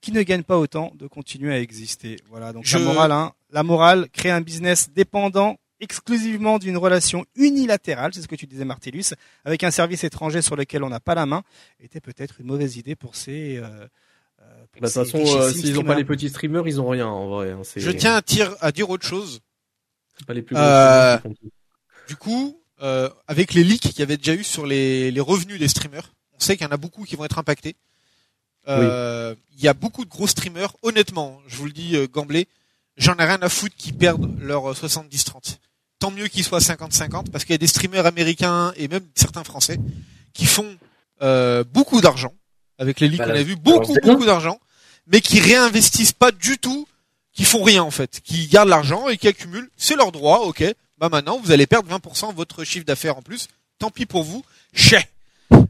qui ne gagnent pas autant de continuer à exister. Voilà. Donc Je- la morale, hein, la morale, créer un business dépendant exclusivement d'une relation unilatérale, c'est ce que tu disais Martellus, avec un service étranger sur lequel on n'a pas la main, était peut-être une mauvaise idée pour ces euh, Bah, de toute façon, euh, s'ils ont pas streamers. les petits streamers, ils ont rien en vrai. hein. C'est Je tiens à dire, à dire autre chose. c'est pas les plus gros Euh. Du coup, euh, avec les leaks qu'il y avait déjà eu sur les, les revenus des streamers, on sait qu'il y en a beaucoup qui vont être impactés. Euh, Il y a beaucoup de gros streamers, honnêtement, je vous le dis, euh, Gamblé, j'en ai rien à foutre qui perdent leur euh, 70-30. Tant mieux qu'ils soient 50-50, parce qu'il y a des streamers américains et même certains français qui font euh, beaucoup d'argent, avec les leaks Bah, qu'on la- a vu, beaucoup, beaucoup d'argent, mais qui réinvestissent pas du tout, qui font rien en fait, qui gardent l'argent et qui accumulent, c'est leur droit, ok, bah maintenant vous allez perdre 20% de votre chiffre d'affaires en plus, tant pis pour vous, chais.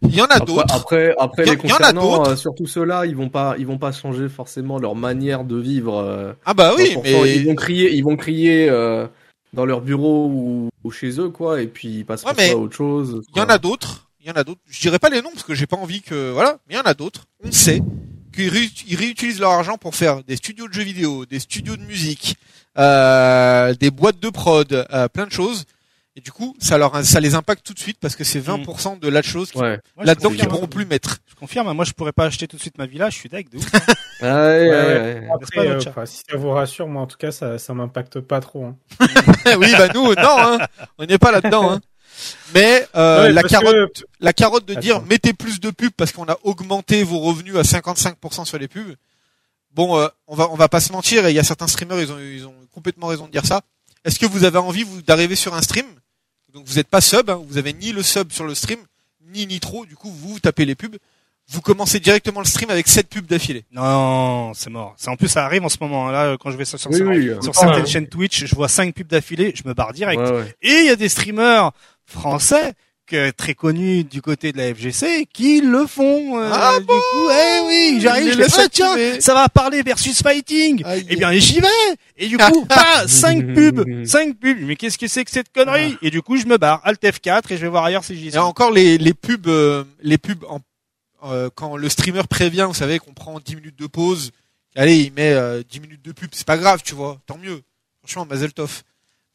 Il y en a d'autres. après, après Y en- les y en a concernant, d'autres. surtout ceux-là, ils vont pas, ils vont pas changer forcément leur manière de vivre. euh, Ah bah oui, 100%. mais ils vont crier, ils vont crier euh, dans leur bureau ou, ou chez eux, quoi, et puis ils passeront Ouais, à autre chose. il y en a d'autres. Il y en a d'autres. Je dirais pas les noms parce que j'ai pas envie que voilà, mais il y en a d'autres. On sait qu'ils ré- ils réutilisent leur argent pour faire des studios de jeux vidéo, des studios de musique, euh, des boîtes de prod, euh, plein de choses. Et du coup, ça leur ça les impacte tout de suite parce que c'est 20% de la chose qui- Ouais. Moi, je là-dedans qu'ils pourront plus mettre. Je confirme, hein, moi je pourrais pas acheter tout de suite ma villa, je suis deg de ouf. Ouais, ouais, ouais, Ouais. ouais. N'est-ce pas, Après, euh, si ça vous rassure, moi en tout cas, ça, ça m'impacte pas trop. Hein. oui, bah nous, non, hein, on n'est pas là-dedans. Hein. Mais euh, Ouais, la carotte, que- la carotte de dire mettez plus de pubs parce qu'on a augmenté vos revenus à 55% sur les pubs. Bon, euh, on va on va pas se mentir et il y a certains streamers ils ont ils ont complètement raison de dire ça. Est-ce que vous avez envie vous d'arriver sur un stream? Donc vous n'êtes pas sub, hein, vous avez ni le sub sur le stream ni nitro, du coup vous, vous tapez les pubs. Vous commencez directement le stream avec 7 pubs d'affilée. Non, c'est mort. Ça, en plus, ça arrive en ce moment. Là, quand je vais sur, Oui, sur- oui. sur Ouais. certaines chaînes Twitch, je vois cinq pubs d'affilée, je me barre direct. Ouais, ouais. Et il y a des streamers français que, très connus du côté de la FGC qui le font. euh, Ah du coup, eh oui, j'arrive, je fais, ah, tiens, ça va parler versus fighting. Aïe. Eh bien, j'y vais. Et du coup, pas cinq pubs, cinq pubs. Mais qu'est-ce que c'est que cette connerie Et du coup, je me barre. Alt F4 et je vais voir ailleurs si j'y Et suis. encore les, les pubs, euh, les pubs en, euh, quand le streamer prévient, vous savez qu'on prend 10 minutes de pause. Allez, il met euh, 10 minutes de pub, c'est pas grave, tu vois, tant mieux. Franchement, Mazel Tov.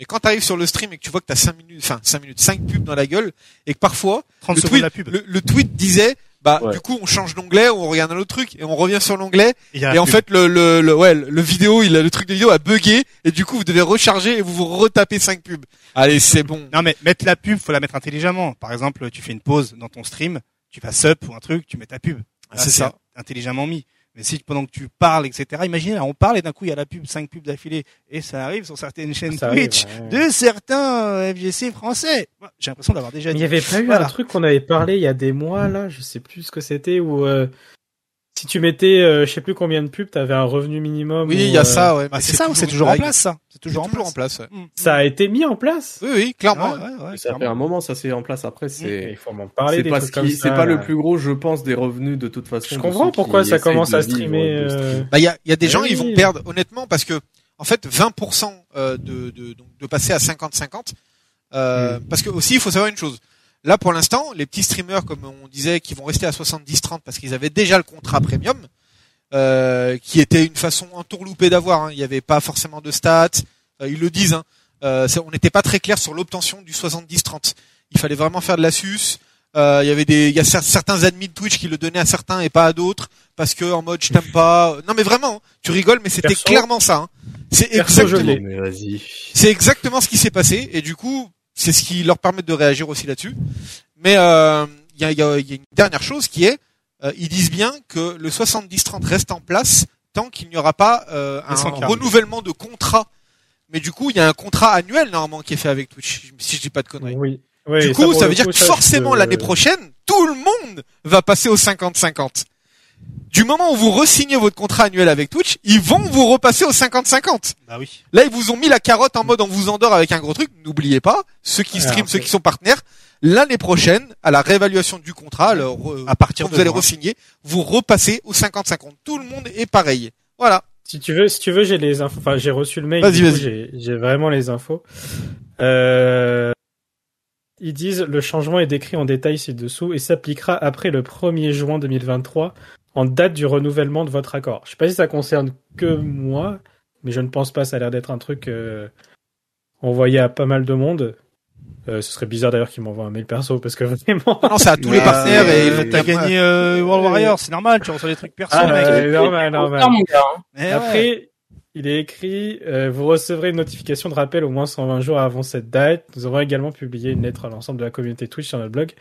Mais quand t'arrives sur le stream et que tu vois que t'as 5 minutes, enfin 5 minutes, 5 pubs dans la gueule, et que parfois 30 le tweet, de la pub. le, le tweet disait, bah Ouais. du coup on change d'onglet, on regarde un autre truc et on revient sur l'onglet et en pub. fait le, le, le ouais le vidéo, il a le truc de vidéo a bugué et du coup vous devez recharger et vous vous retapez 5 pubs. Allez c'est bon. Non mais mettre la pub, faut la mettre intelligemment. Par exemple, tu fais une pause dans ton stream, tu vas sub ou un truc, tu mets ta pub. C'est ça. Intelligemment mis. Mais si pendant que tu parles, etc. Imaginez, là, on parle et d'un coup il y a la pub, cinq pubs d'affilée et ça arrive sur certaines chaînes Ça arrive, Twitch ouais. de certains euh, FGC français. J'ai l'impression d'avoir déjà Mais il dit. y avait pas eu Voilà. un truc qu'on avait parlé il y a des mois là, je sais plus ce que c'était où euh, si tu mettais euh, je sais plus combien de pubs, t'avais un revenu minimum. Oui, ou, il y a euh, ça ouais. Bah, mais c'est ça, ou c'est toujours en place ça. C'est toujours, en place. ouais. Mm. Ça a été mis en place. Oui oui, clairement. Ouais, ouais, ouais, Ça fait un moment, ça c'est en place. Après, c'est Il faut m'en parler c'est pas ce qui, ça. pas le plus gros, je pense, des revenus de toute façon. Je comprends pourquoi ça commence à streamer. euh. Bah il y a, il y a des gens Oui. ils vont perdre honnêtement parce que en fait 20% euh, de, de donc de passer à 50-50 Euh, Parce que aussi, il faut savoir une chose. Là, pour l'instant, les petits streamers, comme on disait, qui vont rester à 70-30 parce qu'ils avaient déjà le contrat premium, euh, qui était une façon entourloupée d'avoir. Hein. Il n'y avait pas forcément de stats. Euh, ils le disent. Hein. Euh, c'est- on n'était pas très clair sur l'obtention du 70-30. Il fallait vraiment faire de la sus. Euh, il y avait des, il y a cer- certains admins de Twitch qui le donnaient à certains et pas à d'autres parce que en mode je t'aime pas. Non mais vraiment, hein. tu rigoles, mais c'était clairement ça. hein. Exactement. C'est exactement ce qui s'est passé et du coup, c'est ce qui leur permet de réagir aussi là-dessus. Mais euh, il y, a, il y a- il y a une dernière chose qui est, euh, ils disent bien que le 70-30 reste en place tant qu'il n'y aura pas euh, un Les 140. renouvellement de contrat. Mais du coup, il y a un contrat annuel normalement qui est fait avec Twitch, si je dis pas de conneries. Oui. Oui, du coup, ça, veut dire coup, que forcément l'année prochaine, tout le monde va passer au 50-50. Du moment où vous re-signez votre contrat annuel avec Twitch, ils vont vous repasser au 50-50. Bah oui. Là, ils vous ont mis la carotte en mode on vous endort avec un gros truc. N'oubliez pas, ceux qui Ouais, streament, ceux qui sont partenaires, l'année prochaine, à la réévaluation du contrat, alors, À partir quand de vous allez re-signer, vous repassez au 50-50. Tout le monde est pareil. Voilà. Si tu veux, si tu veux, j'ai les infos. Enfin, j'ai reçu le mail. Vas-y, vas-y. J'ai, j'ai vraiment les infos. Euh, ils disent le changement est décrit en détail ci-dessous et s'appliquera après le 1er juin 2023 en date du renouvellement de votre accord. Je sais pas si ça concerne que moi, mais je ne pense pas. Ça a l'air d'être un truc euh, envoyé à pas mal de monde. Euh, ce serait bizarre d'ailleurs qu'ils m'envoient un mail perso parce que vraiment. Non, c'est à tous les partenaires et euh, T'as gagné euh, World Warrior, c'est normal, tu reçois des trucs perso, Ah, mec. ouais, normal, normal. hein. Ouais. Après, il est écrit euh, Vous recevrez une notification de rappel au moins 120 jours avant cette date. Nous avons également publié une lettre à l'ensemble de la communauté Twitch sur notre blog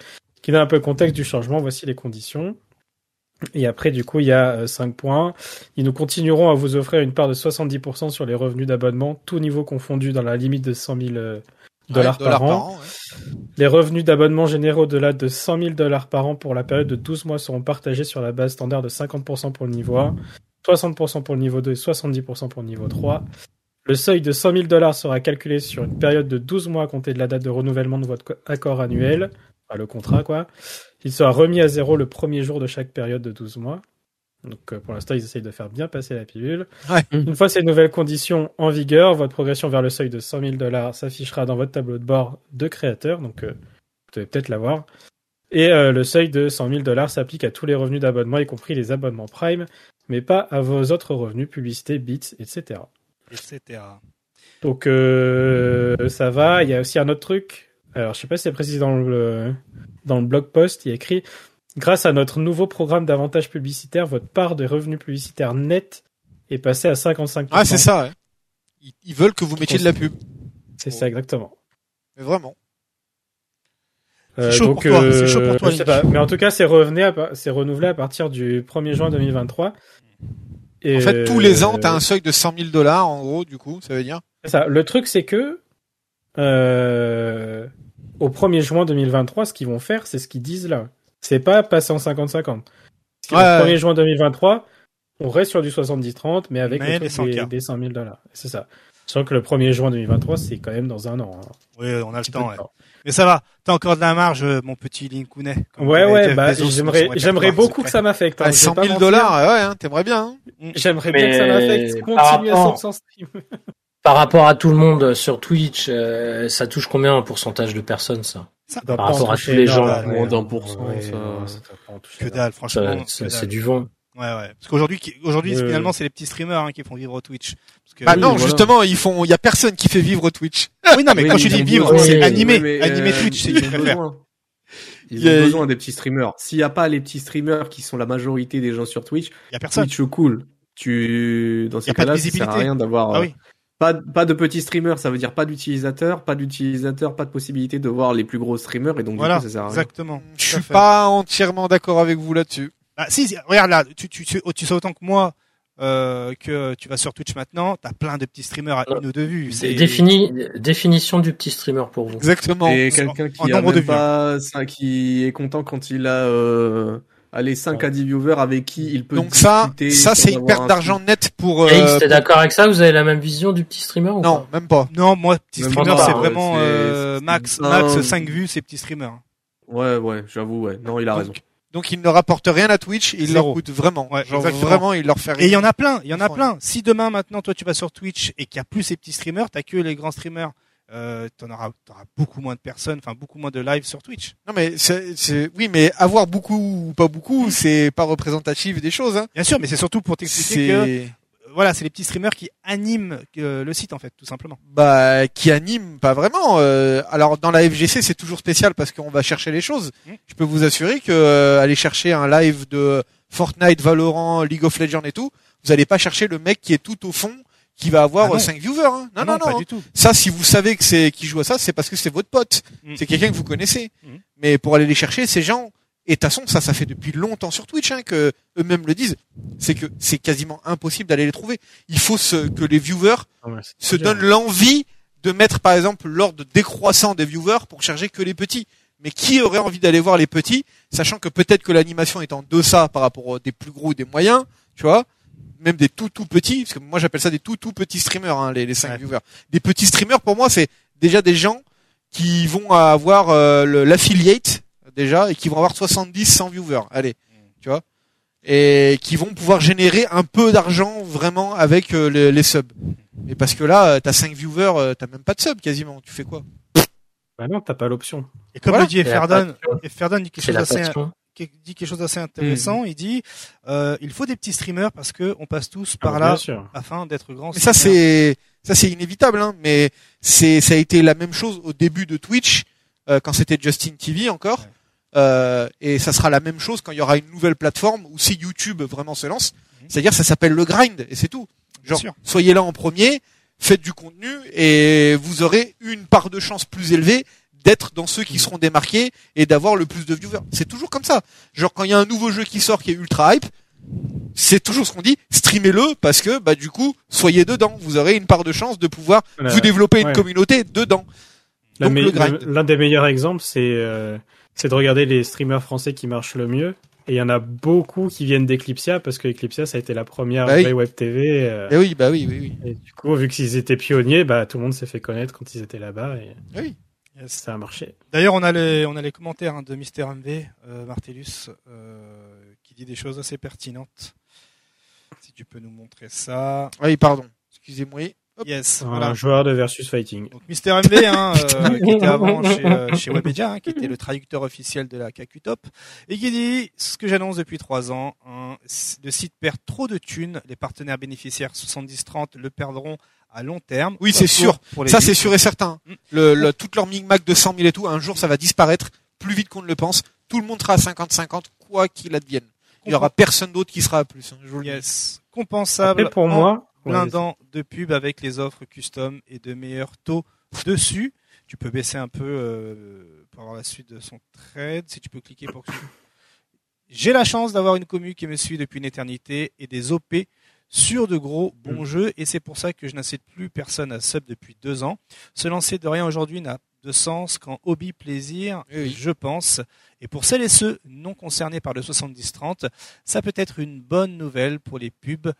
qui donne un peu le contexte du changement. Voici les conditions. Et après, du coup, il y a 5 points. Ils nous continueront à vous offrir une part de 70% sur les revenus d'abonnement, tout niveau confondu dans la limite de 100 000 euh, dollars Ouais, par an. ouais. Les revenus d'abonnement généraux au-delà de 100 000 dollars par an pour la période de 12 mois seront partagés sur la base standard de 50% pour le niveau 1, 60% pour le niveau 2 et 70% pour le niveau 3. Le seuil de 100 000 dollars sera calculé sur une période de 12 mois à compter de la date de renouvellement de votre co- accord annuel, enfin le contrat quoi. Il sera remis à zéro le premier jour de chaque période de 12 mois. Donc euh, pour l'instant, ils essayent de faire bien passer la pilule. Ouais. Une fois ces nouvelles conditions en vigueur, votre progression vers le seuil de 100 000 dollars s'affichera dans votre tableau de bord de créateur. Donc euh, vous devez peut-être l'avoir. Et euh, le seuil de 100 000 dollars s'applique à tous les revenus d'abonnement, y compris les abonnements Prime, mais pas à vos autres revenus, publicité, bits, etc. etc. Donc euh, ça va. Il y a aussi un autre truc. Alors je sais pas si c'est précisé dans le dans le blog post. Il y a écrit grâce à notre nouveau programme d'avantages publicitaires, votre part des revenus publicitaires nets est passée à 55%. Ah, c'est ça, ouais. Ils, ils veulent que vous mettiez de la pub. C'est ça exactement. Mais vraiment. Euh, C'est chaud donc, pour toi, euh, chaud pour toi, je sais Link. pas. Mais en tout cas, c'est renouvelé à partir du 1er juin 2023. Et En fait, tous les ans, euh, t'as un seuil de 100 000 dollars, en gros, du coup, ça veut dire. Ça. Le truc, c'est que euh, au 1er juin 2023, ce qu'ils vont faire, c'est ce qu'ils disent là. C'est pas passer en 50-50. Parce que Ouais, le 1er ouais. juin 2023, on reste sur du 70-30, mais avec Mais des, 100K. des 100 000 dollars. C'est ça. Sachant que le 1er juin 2023, c'est quand même dans un an. hein. Oui, on a le temps, de ouais. temps. Mais ça va, t'as encore de la marge, euh, mon petit Linkounet. Ouais, ouais, bah, j'aimerais, beaucoup que ça m'affecte. hein, Ah, je vais 100 pas 000 mentir. dollars, ouais, hein, t'aimerais bien. hein. J'aimerais bien que ça m'affecte. Continue à rapport- 100% stream. Par rapport à tout le monde sur Twitch, euh, ça touche combien en pourcentage de personnes ça? Ça doit Par rapport à tous les gens, moins d'un pour cent, Que dalle, franchement. C'est du vent. Ouais, ouais. Parce qu'aujourd'hui, qui- aujourd'hui, Euh. finalement, c'est les petits streamers hein, qui font vivre Twitch. Parce que... Bah Oui, non, voilà. justement, ils font, il y a personne qui fait vivre Twitch. Oui, non, mais Oui, quand je dis vivre, c'est mais, animer euh, Twitch, c'est ils ce. Ils ont besoin des petits streamers. S'il n'y a pas les petits streamers qui sont la majorité des gens sur Twitch, y a personne. Twitch cool. Tu, dans ces cas-là, ça sert à rien d'avoir, Ah euh, oui. Pas, pas de petits streamers, ça veut dire pas d'utilisateurs, pas d'utilisateurs, pas de possibilité de voir les plus gros streamers, et donc Voilà, du coup, ça sert à rien. exactement. Je suis pas entièrement d'accord avec vous là-dessus. Ah, si, si, regarde là, tu, tu, tu, tu sais autant que moi euh, que tu vas sur Twitch maintenant, t'as plein de petits streamers à une ou deux vues. C'est Défini, définition du petit streamer pour vous. Exactement. Et quelqu'un qui a nombre de même vues, pas, ça, qui est content quand il a, euh, allez, 5 à 10 viewers avec qui il peut Donc ça, discuter ça c'est une perte un d'argent nette pour. Euh, t'es d'accord avec ça Vous avez la même vision du petit streamer ou Non, même pas. Non, moi, petit Même streamer, c'est vraiment euh, max, max 5 vues, c'est petit streamer. Ouais, ouais, j'avoue, ouais. Non, il a Donc, raison. Donc il ne rapporte rien à Twitch, il leur coûte vraiment. Ouais, Genre vraiment, il leur fait rien. Et il y en a plein, il y en a plein. Si demain, maintenant, toi, tu vas sur Twitch et qu'il y a plus ces petits streamers, t'as que les grands streamers euh, t'en auras, t'auras beaucoup moins de personnes, enfin beaucoup moins de live sur Twitch. Non mais c'est, oui, mais avoir beaucoup ou pas beaucoup, c'est pas représentatif des choses. Hein. Bien sûr, mais c'est surtout pour t'expliquer que euh, voilà, c'est les petits streamers qui animent euh, le site en fait, tout simplement. bah qui anime pas vraiment. euh, alors dans la FGC, c'est toujours spécial parce qu'on va chercher les choses. Mm. Je peux vous assurer que euh, aller chercher un live de Fortnite, Valorant, League of Legends et tout, vous allez pas chercher le mec qui est tout au fond qui va avoir Ah non. 5 viewers. Hein. Non, Ah non, non. pas hein. du tout. Ça, si vous savez que c'est qui joue à ça, c'est parce que c'est votre pote. Mm. C'est quelqu'un que vous connaissez. Mm. Mais pour aller les chercher, ces gens, et de toute façon, ça, ça fait depuis longtemps sur Twitch hein, que eux-mêmes le disent, c'est que c'est quasiment impossible d'aller les trouver. Il faut se, que les viewers Ah ouais, se donnent l'envie de mettre, par exemple, l'ordre décroissant des viewers pour chercher que les petits. Mais qui aurait envie d'aller voir les petits, sachant que peut-être que l'animation est en deçà par rapport aux des plus gros ou des moyens, tu vois même des tout tout petits, parce que moi j'appelle ça des tout tout petits streamers, hein, les, les 5 Ouais. viewers. Des petits streamers, pour moi, c'est déjà des gens qui vont avoir euh, l'affiliate, déjà, et qui vont avoir 70, 100 viewers. Allez, tu vois Et qui vont pouvoir générer un peu d'argent vraiment avec euh, les, les subs. Et parce que là, euh, t'as 5 viewers, euh, t'as même pas de sub quasiment. Tu fais quoi? Bah non, t'as pas l'option. Et comme Voilà. le dit. Efferdan dit quelque C'est chose d'assez dit quelque chose d'assez intéressant. Il dit euh, il faut des petits streamers parce que on passe tous par Ah, là Bien sûr. afin d'être grands. Mais ça c'est ça c'est inévitable, hein, mais c'est ça a été la même chose au début de Twitch euh, quand c'était Justin TV encore. Ouais. Euh, et ça sera la même chose quand il y aura une nouvelle plateforme ou si YouTube vraiment se lance. Mhm. C'est-à-dire ça s'appelle le grind et c'est tout. Genre soyez là en premier, faites du contenu et vous aurez une part de chance plus élevée d'être dans ceux qui seront démarqués et d'avoir le plus de viewers. C'est toujours comme ça. Genre quand il y a un nouveau jeu qui sort qui est ultra hype, c'est toujours ce qu'on dit, streamez-le parce que bah du coup, soyez dedans, vous aurez une part de chance de pouvoir Voilà. vous développer une ouais. communauté dedans. Me- L'un des meilleurs exemples, c'est euh, c'est de regarder les streamers français qui marchent le mieux. Et il y en a beaucoup qui viennent d'Eclipsia parce que Eclipsia, ça a été la première Bah oui. vraie web TV. euh, Eh oui, bah oui, oui, oui. et du coup, vu qu'ils étaient pionniers, bah tout le monde s'est fait connaître quand ils étaient là-bas et Oui. Yes. ça a marché. D'ailleurs, on a les on a les commentaires hein, de Mister MV euh, Martellus euh, qui dit des choses assez pertinentes. Si tu peux nous montrer ça. Oui, pardon. Excusez-moi. Hop. Yes. Un Voilà. joueur de versus fighting. Donc Mister MV, hein, euh, qui était avant chez, euh, chez Webedia, hein, qui était le traducteur officiel de la KQ Top, et qui dit ce que j'annonce depuis trois ans, hein, le site perd trop de thunes, les partenaires bénéficiaires 70-30 le perdront à long terme. Oui, c'est sûr. pour les Ça, c'est sûr et certain. Mm. Le, le, toute leur micmac de 100 000 et tout, un jour, ça va disparaître plus vite qu'on ne le pense. Tout le monde sera à 50-50, quoi qu'il advienne. Il y aura personne d'autre qui sera à plus. hein, je vous le dis. Yes. Compensable. Après, pour en moi, ouais, blindant de pub avec les offres custom et de meilleurs taux dessus. Tu peux baisser un peu euh, pour avoir la suite de son trade. Si tu peux cliquer pour que j'ai la chance d'avoir une commu qui me suit depuis une éternité et des OP sur de gros bons jeux et c'est pour ça que je n'incite plus personne à sub depuis deux ans. Se lancer de rien aujourd'hui n'a de sens qu'en hobby plaisir, Oui, oui. je pense. Et pour celles et ceux non concernés par le 70-30, ça peut être une bonne nouvelle pour les pubs.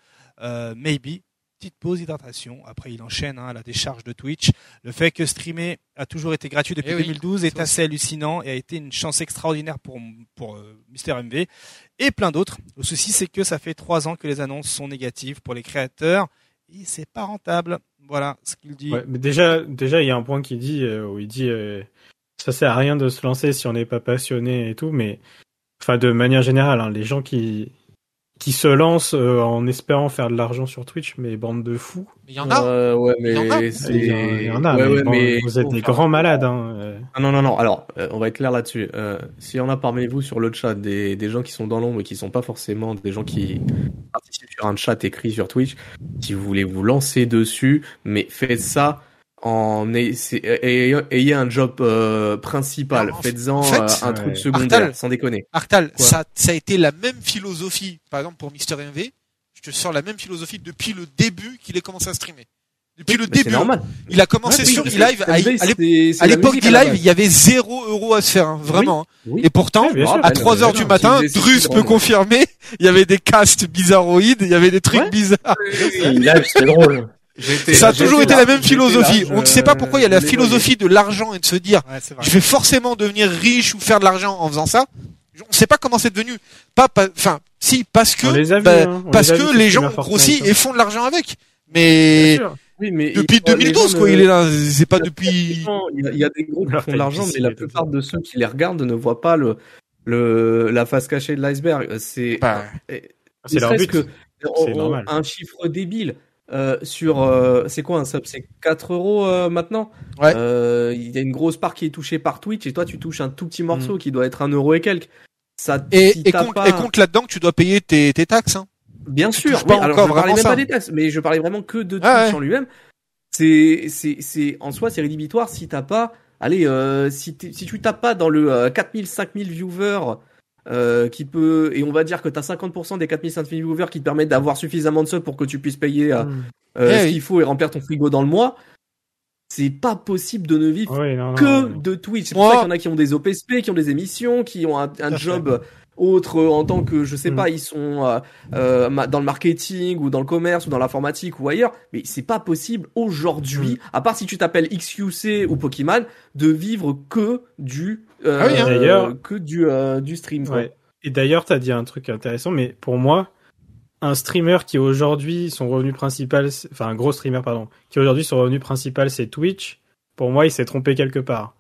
Euh, maybe. Petite pause hydratation. Après, il enchaîne hein, à la décharge de Twitch. Le fait que streamer a toujours été gratuit depuis Eh oui, 2012 est ça assez hallucinant et a été une chance extraordinaire pour, pour euh, Mister MV et plein d'autres. Le souci, c'est que ça fait trois ans que les annonces sont négatives pour les créateurs et c'est pas rentable. Voilà ce qu'il dit. Ouais, mais déjà, déjà, il y a un point qui dit euh, où il dit euh, ça sert à rien de se lancer si on n'est pas passionné et tout, mais enfin de manière générale, hein, les gens qui qui se lancent euh, en espérant faire de l'argent sur Twitch, mais bande de fous. Il y en a. Euh, ouais, Il y en a. mais c'est. Il y en- il y en a, Ouais, mais, ouais, bon, mais vous êtes des grands malades. Hein. euh. Ah non, non, non. Alors, euh, on va être clair là-dessus. Euh, S'il y en a parmi vous sur le chat des, des gens qui sont dans l'ombre et qui sont pas forcément des gens qui participent sur un chat écrit sur Twitch, si vous voulez vous lancer dessus, mais faites ça en c'est- ayez ayez un job euh, principal. Faites-en en fait, euh, un ouais. truc secondaire, Artal. sans déconner. Artal, Quoi ça, ça a été la même philosophie, par exemple pour Mister MV. Je te sors la même philosophie depuis le début qu'il ait commencé à streamer. Depuis le c'est début. normal. Il a commencé Ouais, sur oui, e-live. À, l'époque d'e-live, il y avait 0 euros à se faire, hein, vraiment. hein. Oui. Et pourtant, sûr. à 3 heures du matin, Drus peut confirmer, il y avait des castes bizarroïdes, il y avait des trucs Ouais. bizarres. Live, c'est drôle. Ça a toujours été là, la même philosophie. là, je- On ne sait pas pourquoi il y a la philosophie de l'argent et de se dire, Ouais, c'est je vais forcément devenir riche ou faire de l'argent en faisant ça. On ne sait pas comment c'est devenu. Pas, enfin, si, parce que, vus, bah, hein. Parce les que les gens grossissent Fortnite, et font de l'argent avec. Mais. Oui, Depuis il- les 2012, gens quoi, ne- il est là. C'est pas depuis. Il y, a, il y a des groupes qui font de l'argent, mais la plupart de ceux qui les regardent ne voient pas le, le la face cachée de l'iceberg. C'est Bah, C'est ne leur but. que C'est on- normal. un chiffre débile euh, sur euh, c'est quoi un sub? C'est 4 euros euh, maintenant? Ouais. Euh, il y a une grosse part qui est touchée par Twitch et toi tu touches un tout petit morceau qui doit être un euro et quelques ça et, si et compte, pas- et compte là-dedans que tu dois payer tes, tes taxes. Hein. bien tu sûr oui, alors je parlais même ça. pas des taxes mais je parlais vraiment que de Twitch Ah ouais. en lui-même c'est c'est c'est en soi c'est rédhibitoire si t'as pas allez euh, si si tu tapes pas dans le euh, 4000 5000 viewers euh, qui peut et on va dire que t'as 50% des 4000 5000 viewers qui te permettent d'avoir suffisamment de subs pour que tu puisses payer euh, Mm. euh, Eh ce oui. qu'il faut et remplir ton frigo dans le mois, c'est pas possible de ne vivre Ouais, non, non, que non. de Twitch. C'est pour ça qu'il y en a qui ont des OPSP, qui ont des émissions, qui ont un, job autre euh, en tant que, je sais Mm. pas, ils sont euh, euh, dans le marketing ou dans le commerce ou dans l'informatique ou ailleurs. Mais c'est pas possible aujourd'hui, Mm. à part si tu t'appelles XQC ou Pokémon, de vivre que du, euh, Ah oui, hein. D'ailleurs- que du, euh, du stream. quoi. Ouais. Et d'ailleurs, t'as dit un truc intéressant, mais pour moi, un streamer qui aujourd'hui, son revenu principal, enfin un gros streamer, pardon, qui aujourd'hui son revenu principal c'est Twitch, pour moi il s'est trompé quelque part.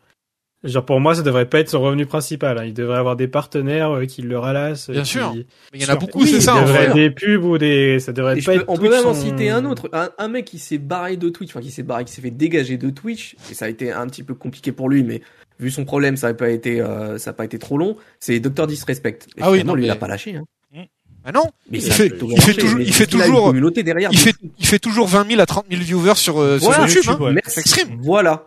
Genre pour moi ça devrait pas être son revenu principal, hein. il devrait avoir des partenaires euh, qui le ralassent. Bien qui- sûr. Mais il y en a beaucoup, Oui, c'est ça. Il en devrait vrai. des pubs ou des, ça devrait Et pas peux- être on peut même en son- citer un autre, un, un mec qui s'est barré de Twitch, enfin qui s'est barré, qui s'est fait dégager de Twitch, et ça a été un petit peu compliqué pour lui, mais vu son problème, ça n'a pas été, euh, ça a pas été trop long. C'est Dr Disrespect. Et Ah oui, non, lui, il mais- a pas lâché. Hein. Ah non, Mais il fait, il fait toujours, mais il fait toujours, derrière. il fait, il fait toujours 20 000 à 30 000 viewers sur, euh, sur Voilà. YouTube. hein. Merci. C'est extrême. Voilà.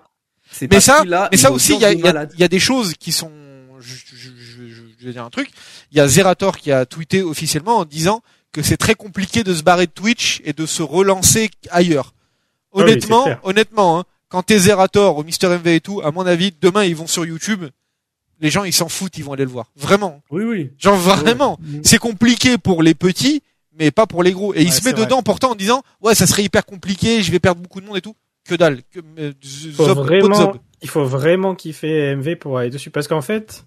C'est Mais ça, mais ça aussi, il y a, il y a- il y a des choses qui sont. Je, je- je- je- je vais dire un truc. Il y a Zerator qui a tweeté officiellement en disant que c'est très compliqué de se barrer de Twitch et de se relancer ailleurs. Ah oui, Honnêtement, honnêtement, hein, quand t'es Zerator au Mister MV et tout, à mon avis, demain ils vont sur YouTube. Les gens ils s'en foutent, ils vont aller le voir. Vraiment. Oui, oui. Genre vraiment. C'est compliqué pour les petits, mais pas pour les gros. Et il se met vrai. dedans pourtant en disant ouais ça serait hyper compliqué, je vais perdre beaucoup de monde et tout. Que dalle. Que, euh, faut zob, vraiment, zob. il faut vraiment kiffer MV pour aller dessus. Parce qu'en fait,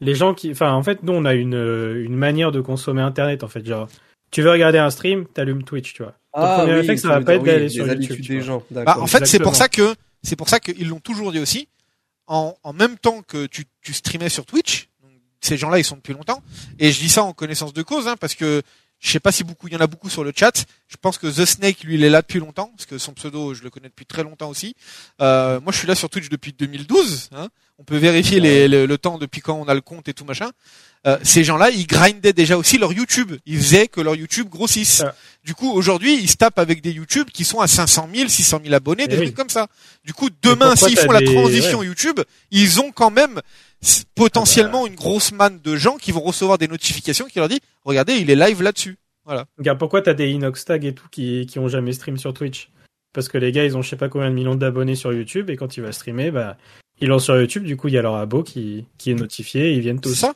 les gens qui, enfin, en fait, nous, on a une, euh, une manière de consommer Internet, en fait. Genre, tu veux regarder un stream, t'allumes Twitch, tu vois. Ton premier réflexe, ça va pas être d'aller oui, sur YouTube, des gens. Bah, en fait, c'est pour ça que c'est pour ça qu'ils l'ont toujours dit aussi. En, même temps que tu, streamais sur Twitch, ces gens-là ils sont depuis longtemps. Et je dis ça en connaissance de cause, hein, parce que je sais pas si beaucoup, il y en a beaucoup sur le chat. Je pense que The Snake, lui, il est là depuis longtemps, parce que son pseudo, je le connais depuis très longtemps aussi. Euh, moi, je suis là sur Twitch depuis 2012. Hein. On peut vérifier les, le, le temps depuis quand on a le compte et tout machin. Euh, ces gens-là, ils grindaient déjà aussi leur YouTube. Ils faisaient que leur YouTube grossisse. Ah. Du coup, aujourd'hui, ils se tapent avec des YouTube qui sont à 500 000, 600 000 abonnés, des Eh oui. trucs comme ça. Du coup, demain, s'ils font la des- transition ouais. YouTube, ils ont quand même potentiellement une grosse manne de gens qui vont recevoir des notifications qui leur dit, regardez, il est live là-dessus. Regarde, pourquoi t'as des Inoxtag et tout qui, qui ont jamais stream sur Twitch? Parce que les gars, ils ont je sais pas combien de millions d'abonnés sur YouTube, et quand ils vont streamer, bah, ils l'ont sur YouTube, du coup, il y a leur abo qui, qui est notifié, et ils viennent C'est tous. ça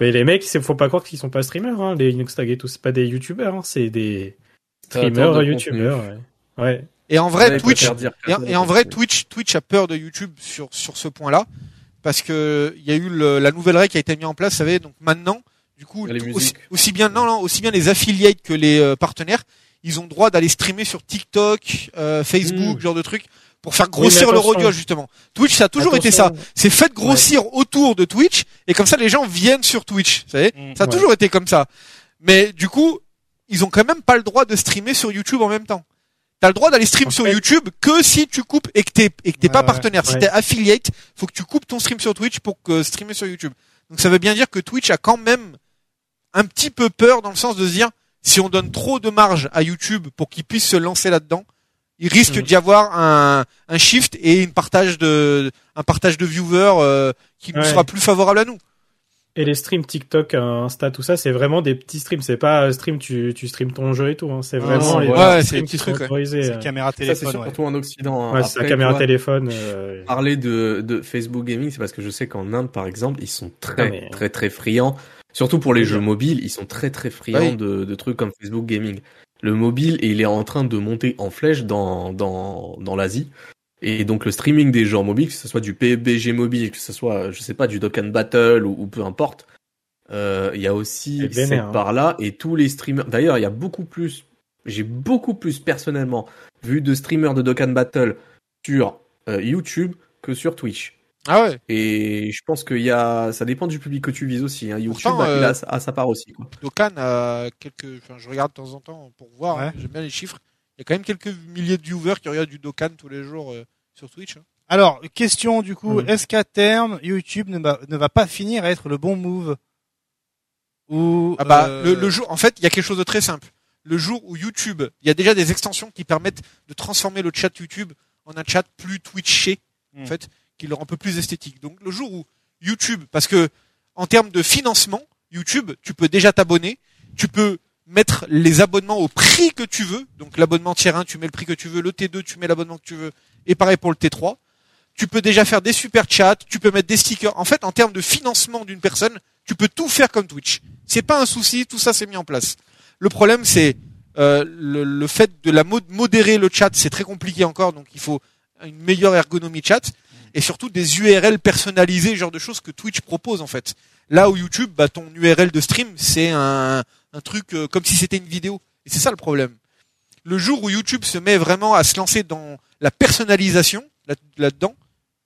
Mais les mecs, faut pas croire qu'ils sont pas streamers, hein, les Inoxtag et tout, c'est pas des YouTubers, hein, c'est des streamers, de YouTubers, ouais. Ouais. Et en vrai, Ouais, il Twitch, Et, en- et vrai. Twitch, Twitch a peur de YouTube sur sur ce point-là parce que il y a eu le- la nouvelle règle qui a été mise en place. Vous savez, donc maintenant, du coup, tout- aussi, bien non, non, aussi bien les affiliates que les euh, partenaires, ils ont droit d'aller streamer sur TikTok, euh, Facebook, Mm. genre de trucs pour faire Oui, grossir mais leur audio justement. Twitch, ça a toujours été ça. C'est fait grossir autour de Twitch et comme ça les gens viennent sur Twitch. Vous savez, Mm. ça a Ouais. toujours été comme ça. Mais du coup, ils ont quand même pas le droit de streamer sur YouTube en même temps. T'as le droit d'aller stream En sur fait- YouTube que si tu coupes et que t'es et que t'es Ouais, pas ouais, partenaire. Si t'es affiliate, faut que tu coupes ton stream sur Twitch pour que streamer sur YouTube. Donc ça veut bien dire que Twitch a quand même un petit peu peur dans le sens de se dire si on donne trop de marge à YouTube pour qu'il puisse se lancer là-dedans, il risque Mhm. d'y avoir un, un shift et une partage de un partage de viewers euh, qui nous Ouais. sera plus favorable à nous. Et les streams TikTok, Insta, tout ça, c'est vraiment des petits streams. C'est pas euh, stream, tu, tu streams ton jeu et tout. Hein. C'est Non, vraiment non, les ouais, petits c'est streams des petits qui sont trucs, ouais. autorisés. C'est euh. caméra Ça, c'est téléphone, ouais. surtout en Occident. hein. Ouais, c'est la caméra vois, téléphone. euh, Parler de, de Facebook Gaming, c'est parce que je sais qu'en Inde, par exemple, ils sont très, Ah, mais- très, très friands. Surtout pour les jeux mobiles, ils sont très, très friands Oui. de, de trucs comme Facebook Gaming. Le mobile, il est en train de monter en flèche dans, dans, dans l'Asie. Et donc le streaming des jeux en mobile, que ce soit du PUBG mobile, que ce soit, je sais pas, du Dock and Battle ou, ou peu importe, euh, il y a aussi vénère, cette hein. part-là. Et tous les streamers, d'ailleurs, il y a beaucoup plus J'ai beaucoup plus personnellement vu de streamers de Dokkan Battle sur euh, YouTube que sur Twitch. Ah ouais. Et je pense qu'il y a, ça dépend du public que tu vises aussi. Hein. YouTube, Pourtant, euh, a, a sa part aussi. Quoi. Dokkan a quelques. Enfin, je regarde de temps en temps pour voir. Ouais. hein, J'aime bien les chiffres. Il y a quand même quelques milliers de viewers qui regardent du Dokkan tous les jours euh, sur Twitch. hein. Alors, question du coup, est-ce qu'à terme, YouTube ne va, ne va pas finir à être le bon move Ou Ah bah, euh, le, le jour, en fait, il y a quelque chose de très simple. Le jour où YouTube, il y a déjà des extensions qui permettent de transformer le chat YouTube en un chat plus twitché, en Hmm. fait, qui le rend un peu plus esthétique. Donc, le jour où YouTube, parce que, en termes de financement, YouTube, tu peux déjà t'abonner, tu peux mettre les abonnements au prix que tu veux. Donc, l'abonnement tier 1, tu mets le prix que tu veux, le T2, tu mets l'abonnement que tu veux, et pareil pour le T3. Tu peux déjà faire des super chats, tu peux mettre des stickers. En fait, en termes de financement d'une personne, tu peux tout faire comme Twitch. C'est pas un souci, tout ça c'est mis en place. Le problème c'est euh, le, le fait de la mod- modérer le chat, c'est très compliqué encore, donc il faut une meilleure ergonomie chat et surtout des URL personnalisées, genre de choses que Twitch propose en fait. Là où YouTube, bah ton URL de stream c'est un, un truc euh, comme si c'était une vidéo. Et c'est ça le problème. Le jour où YouTube se met vraiment à se lancer dans la personnalisation là- là-dedans,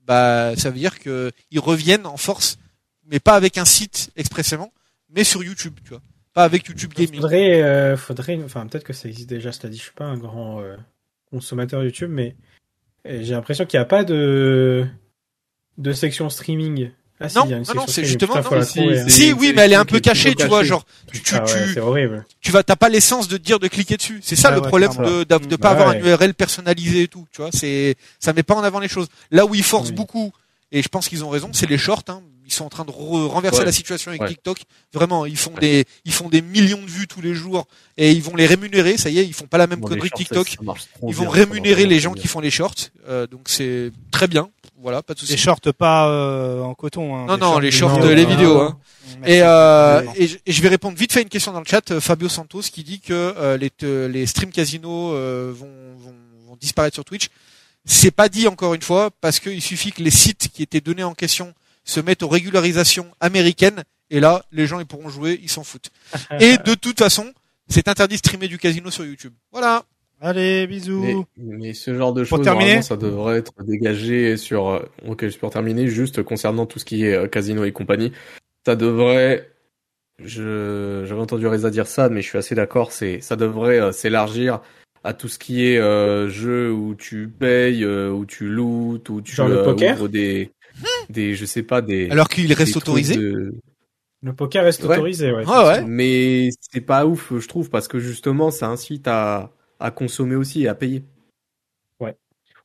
bah ça veut dire que ils reviennent en force, mais pas avec un site expressément, mais sur YouTube, tu vois, pas avec YouTube Gaming. Faudrait, euh, faudrait, enfin peut-être que ça existe déjà. Cela dit, je suis pas un grand euh, consommateur YouTube, mais j'ai l'impression qu'il n'y a pas de de section streaming. Ah Non, non, c'est justement- Putain, non, si, trouver, hein. Si, oui, mais elle est un peu cachée, tu vois, caché. genre tu, tu, Ah ouais, tu, c'est horrible. tu vas, t'as pas l'essence de te dire de cliquer dessus. C'est ça le ouais, problème de, de pas Bah avoir ouais. un URL personnalisé et tout, tu vois. C'est, ça met pas en avant les choses. Là où ils forcent Oui. beaucoup, et je pense qu'ils ont raison, c'est les shorts. Hein. Ils sont en train de re- renverser Ouais. la situation avec Ouais. TikTok. Vraiment, ils font des, ils font des millions de vues tous les jours et ils vont les rémunérer. Ça y est, ils font pas la même Bon, connerie que shorts, TikTok. Ils vont rémunérer les gens qui font les shorts. Euh, donc c'est très bien. Voilà, pas de les shorts pas euh, en coton. Hein, Non, non, les shorts, les vidéos. Hein. Merci. Et, euh, et, je, et je vais répondre vite fait à une question dans le chat. Euh, Fabio Santos qui dit que euh, les, les stream casino vont, vont, vont disparaître sur Twitch. C'est pas dit encore une fois parce qu'il suffit que les sites qui étaient donnés en question se mettent aux régularisations américaines et là les gens ils pourront jouer, ils s'en foutent. Et de toute façon, c'est interdit de streamer du casino sur YouTube. Voilà. Allez, bisous. Mais, mais ce genre de choses, normalement, ça devrait être dégagé sur. euh, Ok, pour terminer, juste concernant tout ce qui est euh, casino et compagnie, ça devrait. Je j'avais entendu Reza dire ça, mais je suis assez d'accord. C'est ça devrait euh, s'élargir à tout ce qui est euh, jeu où tu payes, euh, où tu lootes, où tu Genre le poker ouvres des des je sais pas des. Alors qu'il reste autorisé. de- Le poker reste Ouais. autorisé, ouais. Ouais, ouais. Mais c'est pas ouf, je trouve, parce que justement, ça incite à à consommer aussi et à payer.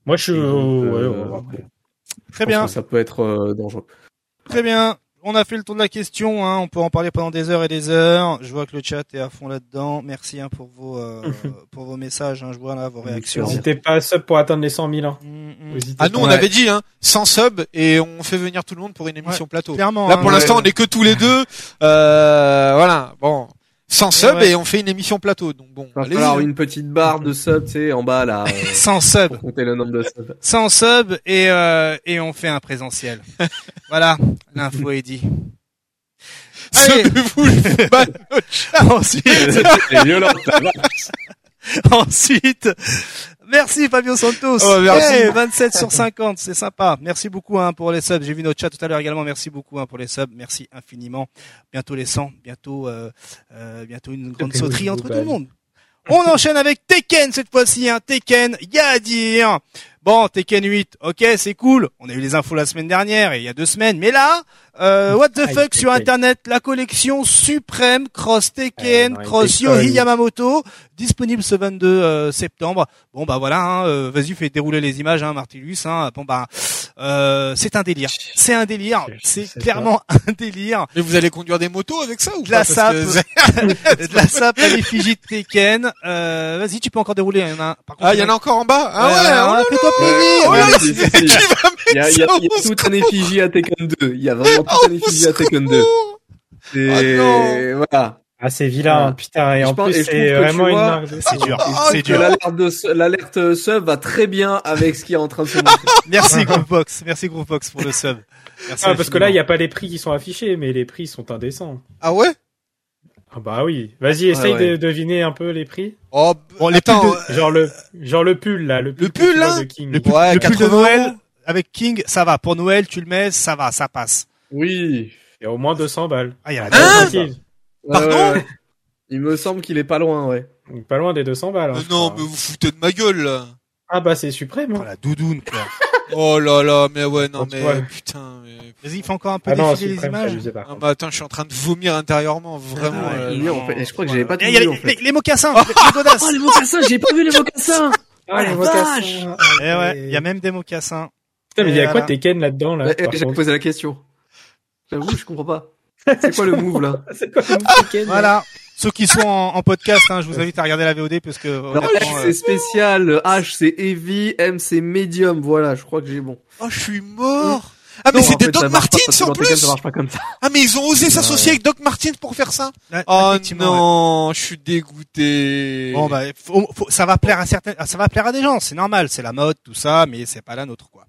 Moi, je donc, ouais, euh, ouais, ouais. Très Je pense bien, que ça peut être euh, dangereux. très bien. On a fait le tour de la question. Hein. On peut en parler pendant des heures et des heures. Je vois que le chat est à fond là-dedans. Merci hein, pour vos euh, pour vos messages. Hein. Je vois là vos réactions. N'hésitez pas à sub pour atteindre les 100 000. Hein. Mm, mm. Ah nous on avait dit hein, sans sub et on fait venir tout le monde pour une émission plateau. Clairement. Là hein, pour ouais. l'instant on est que tous les deux. Euh, voilà. Bon, sans sub Ouais. et on fait une émission plateau. Donc bon. Il va allez-y, falloir hein. une petite barre de sub, tu sais, en bas là, euh, sans sub, pour compter le nombre de subs. sans sub et euh, et on fait un présentiel. voilà, l'info est dit. Allez. Ce ne vous pas ensuite, violent, ensuite, merci Fabio Santos. Oh, merci. Eh, 27 sur 50, c'est sympa. Merci beaucoup hein, pour les subs. J'ai vu notre chat tout à l'heure également. Merci beaucoup hein, pour les subs. Merci infiniment. Bientôt les 100, bientôt euh, euh, bientôt une grande sauterie entre tout le monde. On enchaîne avec Tekken cette fois-ci. Hein. Tekken, y a à dire. Bon, Tekken 8, ok, c'est cool. On a eu les infos la semaine dernière et il y a deux semaines. Mais là, euh, what the Aïe, fuck sur. Internet, la collection suprême cross Tekken, Eh, il cross. Yohi Yamamoto, disponible ce 22 euh, septembre. Bon bah voilà, hein, euh, vas-y fais dérouler les images, hein, Martellus. Hein, bon bah, euh, c'est un délire. C'est un délire. C'est- clairement un délire. Mais vous allez conduire des motos avec ça ou De la pas que de la sape à l'effigie de Tekken. Euh, vas-y, tu peux encore dérouler. Il y en a, par contre, Ah, il y en a encore en bas. Ah ouais. Euh, oh là, plaisir. oh Il y a, y a- il y a toute une effigie à Tekken 2. Il y a vraiment toute une effigie à Tekken 2. Et Oh voilà. Ah, c'est vilain, putain. Et Je en pense- plus, c'est vraiment une marque de- C'est dur. Ah, C'est Que dur. l'alerte de l'alerte sub va très bien avec ce qui est en train de se monter. Merci Groovebox. Merci Groovebox pour le sub. Merci Ah, parce que là, il n'y a pas les prix qui sont affichés, mais les prix sont indécents. Ah ouais? Ah bah oui. Vas-y, essaye ouais. de deviner un peu les prix. Oh, Bon, les attends, pubs euh, Genre le, genre le pull là, le pull, que pull, là de King. Le pull, Ouais, le pull de 80 Noël euros. avec King, ça va. Pour Noël, tu le mets, ça va, ça passe. Oui. Il y a au moins 200 balles. Ah, il y a la Hein Tranquille. Pardon ouais. Il me semble qu'il est pas loin, ouais. Pas loin des 200 balles. hein, mais je non, crois. mais vous foutez de ma gueule, là. Ah bah c'est suprême. Oh, Hein. la doudoune, quoi. Oh là là, mais ouais, non, mais putain. Mais... Vas-y, fais encore un peu Ah non, défiler les images. Ah bah attends, je suis en train de vomir intérieurement, vraiment. Ah euh, il en fait. Et je crois que j'avais pas tout Et il y a vu, les, en fait. les- les mocassins, les, les godasses. Oh, les mocassins, j'ai pas vu les mocassins! Ah, les la mocassins. Eh ouais, il y a même des mocassins. Putain, mais il y a Et quoi. Tekken là-dedans là J'ai posé la question. J'avoue, je comprends pas. C'est quoi le move, là? C'est quoi le move là Voilà. Ceux qui sont en, en podcast, hein, je vous invite à regarder la VOD parce que Alors, honnêtement, H, euh, c'est spécial, H, c'est heavy, M, c'est medium. Voilà, je crois que j'ai bon. Oh, je suis mort. Ah mais c'est des fait, Doc que en plus. Ça marche pas comme ça. Ah mais ils ont osé s'associer avec Doc Martens pour faire ça. ouais, Oh ouais. non, je suis dégoûté. Bon bah, faut- faut- ça va plaire à certains, ça va plaire à des gens, c'est normal, c'est la mode, tout ça, mais c'est pas la nôtre quoi.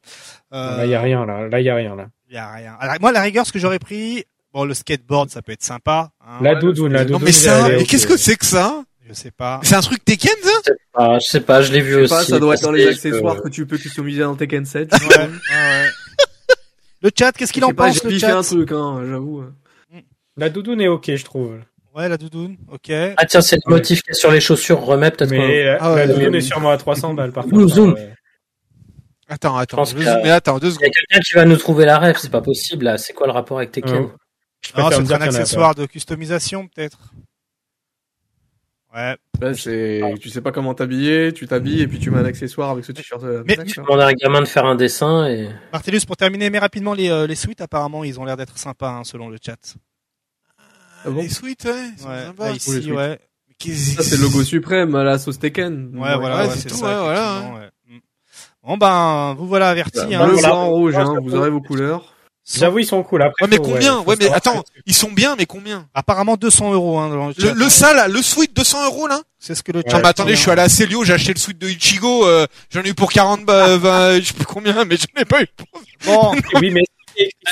Euh, Là, il y a rien là. Là, il y a rien là. y a rien. Alors, moi, la rigueur, ce que j'aurais pris, bon, le skateboard, ça peut être sympa. hein, La ouais, doudoune, la non doudoune. mais ça, mais qu'est-ce que c'est que ça? Je sais pas. C'est un truc Tekken ça? Ah, je sais pas, je l'ai vu Je sais aussi. pas, ça doit être dans les accessoires que- que tu peux customiser dans Tekken 7. Ouais, ouais, ouais. Le chat, qu'est-ce qu'il Je en sais pas, pense, le chat un truc, hein, j'avoue. La doudoune est ok, je trouve. Ouais, la doudoune, ok. Ah tiens, c'est le motif qui est sur les chaussures, remets peut-être Mais la, Ah ouais, la doudoune est sûrement à 300 balles par contre. zoom. Euh, Attends, attends, je mais attends, deux Il y a secondes. quelqu'un qui va nous trouver la rêve, c'est pas possible là. C'est quoi le rapport avec Tekken? Hein. Je Non, préfère c'est me dire un accessoire de customisation, peut-être. Ouais. Là, c'est, tu sais pas comment t'habiller, tu t'habilles et puis tu mets un accessoire avec ce t-shirt. euh, Mais- d'accord. Demander à un gamin de faire un dessin et Martellus, pour terminer, mais rapidement, les, euh, les suites, apparemment, ils ont l'air d'être sympas, hein, selon le chat. Ah bon Les sweets, ouais, ils sont Ouais, sympas. là, ici, suites. ouais. Ça, c'est le logo suprême à la sauce Tekken. Ouais, voilà, Ouais, c'est c'est tout, ça, ouais, voilà. Bon, ben, vous voilà avertis, Bleu, hein. voilà. blanc, rouge, hein, vous aurez vos couleurs. J'avoue, ils sont cool. Après, Ouais, mais combien Ouais, mais attends, que- ils sont bien, mais combien Apparemment 200 euros, hein, dans le le, le ça là, le sweet 200 euros là C'est ce que le Ouais, chat. Non mais attendez, je suis allé à Célio, j'ai acheté le sweat de Ichigo, euh, j'en ai eu pour 40 bah, 20, je sais plus combien, mais j'en ai pas eu. Bon, Oui, mais.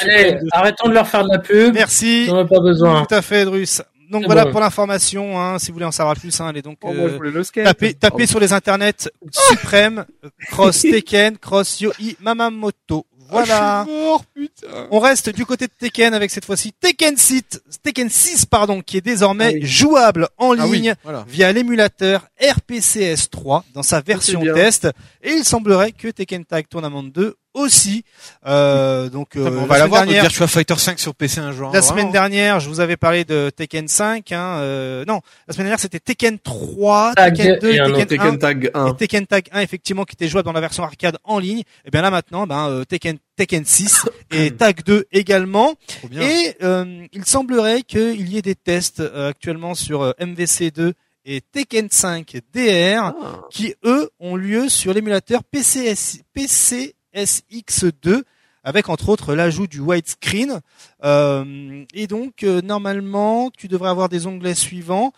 Allez, arrêtons de leur faire de la pub. merci. J'en ai pas besoin. Tout à fait, Drus. Donc voilà bon. pour l'information, hein, si vous voulez en savoir plus, hein, allez donc Oh, je euh, voulais le skate. taper, taper Oh. sur les internets Suprême, euh, Cross Tekken, Cross Yoi Mamamoto. Voilà. Ah, je suis mort, putain. On reste du côté de Tekken avec cette fois-ci Tekken 6, Tekken 6 pardon, qui est désormais Ah oui. jouable en Ah oui, ligne voilà. via l'émulateur RPCS 3 dans sa version test. Et il semblerait que Tekken Tag Tournament 2 aussi. Euh, donc euh, on la va semaine l'avoir, notre dernière, Virtua Fighter 5 sur PC un jour. la hein, semaine vraiment. dernière, je vous avais parlé de Tekken 5. Hein, euh, non, la semaine dernière c'était Tekken 3, Tag Tekken 2 et Tekken, autre 1. Tekken Tag 1. Et Tekken Tag 1 effectivement qui était jouable dans la version arcade en ligne. Et bien là maintenant, ben euh, Tekken Tekken 6 et Tag 2 également. Et euh, il semblerait qu'il y ait des tests euh, actuellement sur euh, MVC2 et Tekken 5 DR Ah. qui eux ont lieu sur l'émulateur PCS, PCSX2 avec entre autres l'ajout du widescreen. Euh, et donc euh, normalement tu devrais avoir des onglets suivants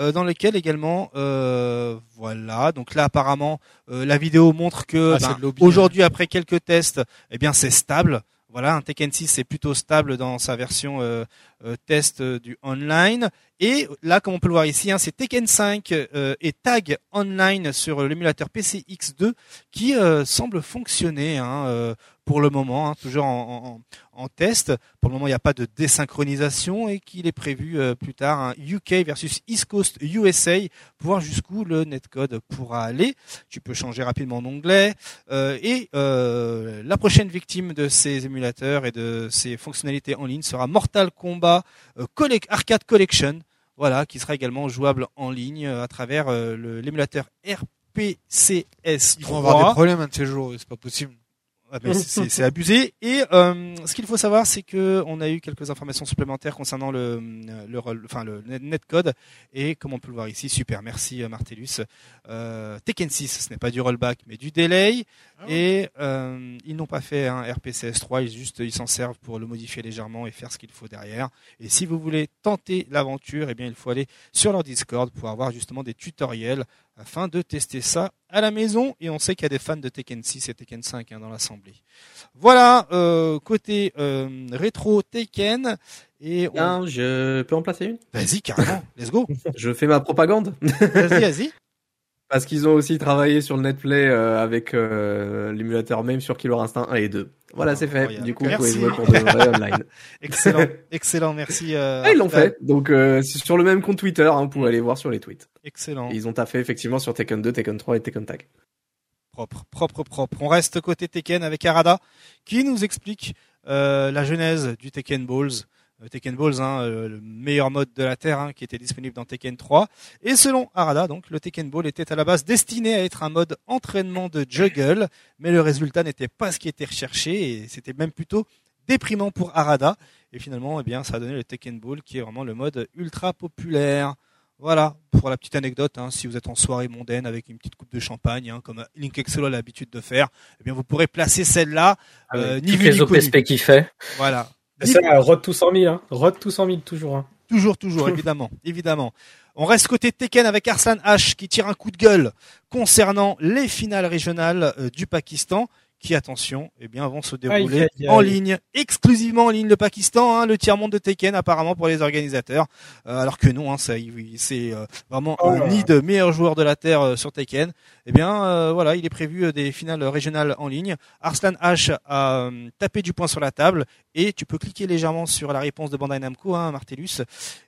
euh, dans lesquels également euh, voilà donc là apparemment euh, la vidéo montre que Ah, ben, hein. aujourd'hui après quelques tests eh bien c'est stable voilà un Tekken 6 est plutôt stable dans sa version euh, euh, test euh, du online. Et là comme on peut le voir ici hein, c'est Tekken 5 euh, et Tag Online sur l'émulateur PCX2 qui euh, semble fonctionner hein, pour le moment, hein, toujours en, en- en test. Pour le moment, il n'y a pas de désynchronisation et qu'il est prévu euh, plus tard un UK versus East Coast USA pour voir jusqu'où le netcode pourra aller. Tu peux changer rapidement d'onglet euh, et euh, la prochaine victime de ces émulateurs et de ces fonctionnalités en ligne sera Mortal Kombat euh, Collec- Arcade Collection. Voilà, qui sera également jouable en ligne euh, à travers euh, l'émulateur RPCS3. Ils vont avoir des problèmes un de ces jours, c'est pas possible. Ah c'est- abusé. Et euh, ce qu'il faut savoir, c'est que on a eu quelques informations supplémentaires concernant le, le, rel- enfin le net- netcode. Et comme on peut le voir ici, super, merci euh, Martellus. Euh, Tekken 6, ce n'est pas du rollback, mais du delay. Et euh, ils n'ont pas fait un RPCS3, ils juste ils s'en servent pour le modifier légèrement et faire ce qu'il faut derrière. Et si vous voulez tenter l'aventure, eh bien il faut aller sur leur Discord pour avoir justement des tutoriels afin de tester ça à la maison. Et on sait qu'il y a des fans de Tekken 6 et Tekken 5 hein, dans l'assemblée. Voilà euh, côté euh, rétro Tekken. Et on... Bien, je peux en placer une? Vas-y carrément, let's go. Je fais ma propagande. Vas-y, vas-y. Parce qu'ils ont aussi travaillé sur le netplay euh, avec euh, l'émulateur même sur Killer Instinct 1 et 2. Voilà, c'est fait. Du coup, vous pouvez jouer pour de vrai online. Excellent, excellent, merci. euh, Ah, ils l'ont fait. Donc, euh, sur le même compte Twitter, hein, vous pouvez aller voir sur les tweets. Excellent. Et ils ont taffé effectivement sur Tekken 2, Tekken 3 et Tekken Tag. Propre, propre, propre. On reste côté Tekken avec Arada qui nous explique euh, la genèse du Tekken Balls. Euh, Tekken Balls, hein, euh, le meilleur mode de la Terre, hein, qui était disponible dans Tekken 3. Et selon Arada, donc le Tekken Ball était à la base destiné à être un mode entraînement de juggle, mais le résultat n'était pas ce qui était recherché et c'était même plutôt déprimant pour Arada. Et finalement, eh bien, ça a donné le Tekken Ball, qui est vraiment le mode ultra populaire. Voilà, pour la petite anecdote, hein, si vous êtes en soirée mondaine avec une petite coupe de champagne, hein, comme Link Exolo a l'habitude de faire, eh bien vous pourrez placer celle-là, Ah euh, ni vu les. OPSP qu'il fait. Voilà. C'est ça, Road to 100 000, hein. Road to 100 000 toujours. Hein. Toujours, toujours, évidemment, évidemment. On reste côté Tekken avec Arslan H qui tire un coup de gueule concernant les finales régionales euh, du Pakistan qui, attention, eh bien, vont se dérouler Aïe, aïe, aïe. en ligne, exclusivement en ligne le Pakistan, hein, le tiers-monde de Tekken apparemment pour les organisateurs, Euh, alors que non, hein, c'est euh, vraiment Oh un nid de meilleurs joueurs de la Terre euh, sur Tekken. Eh bien, euh, voilà, il est prévu euh, des finales régionales en ligne. Arslan H a euh, tapé du poing sur la table et tu peux cliquer légèrement sur la réponse de Bandai Namco, hein, Martellus.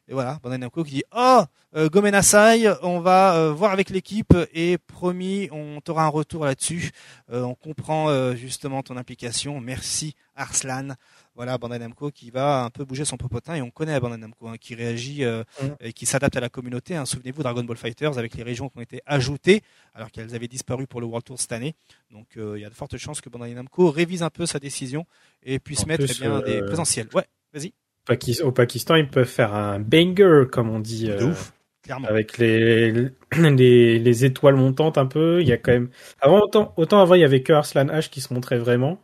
Et voilà, Bandai Namco qui dit Oh, euh, Gomen Asai, on va voir avec l'équipe et promis, on t'aura un retour là-dessus. On comprend justement ton implication. Merci Arslan. Voilà, Bandai Namco qui va un peu bouger son popotin et on connaît Bandai Namco hein, qui réagit euh, Mm. et qui s'adapte à la communauté. hein. Souvenez-vous Dragon Ball Fighters avec les régions qui ont été ajoutées alors qu'elles avaient disparu pour le World Tour cette année. Donc euh, il y a de fortes chances que Bandai Namco révise un peu sa décision et puisse En mettre plus, eh bien, euh, des présentiels. Ouais, vas-y. Au Pakistan, ils peuvent faire un banger, comme on dit. De euh, ouf, clairement. Avec les, les, les étoiles montantes un peu. Il y a quand même. Avant, autant, autant avant, il y avait que Arslan H qui se montrait vraiment.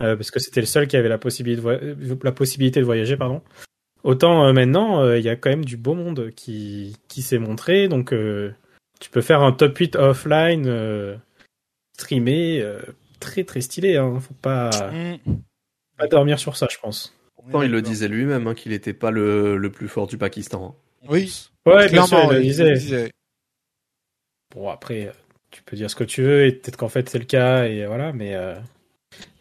Euh, parce que c'était le seul qui avait la possibilité de, euh, la possibilité de voyager, pardon. Autant euh, maintenant, euh, il y a quand même du beau monde qui, qui s'est montré. Donc, euh, tu peux faire un top 8 offline, euh, streamé, euh, très très stylé. Hein. Faut pas, Mm. pas dormir sur ça, je pense. Pourtant, il le disait lui-même hein, qu'il n'était pas le, le plus fort du Pakistan. Oui, Ouais, bien sûr, clairement, il le il disait. le disait. Bon, après, tu peux dire ce que tu veux, et peut-être qu'en fait c'est le cas, et voilà, mais. euh,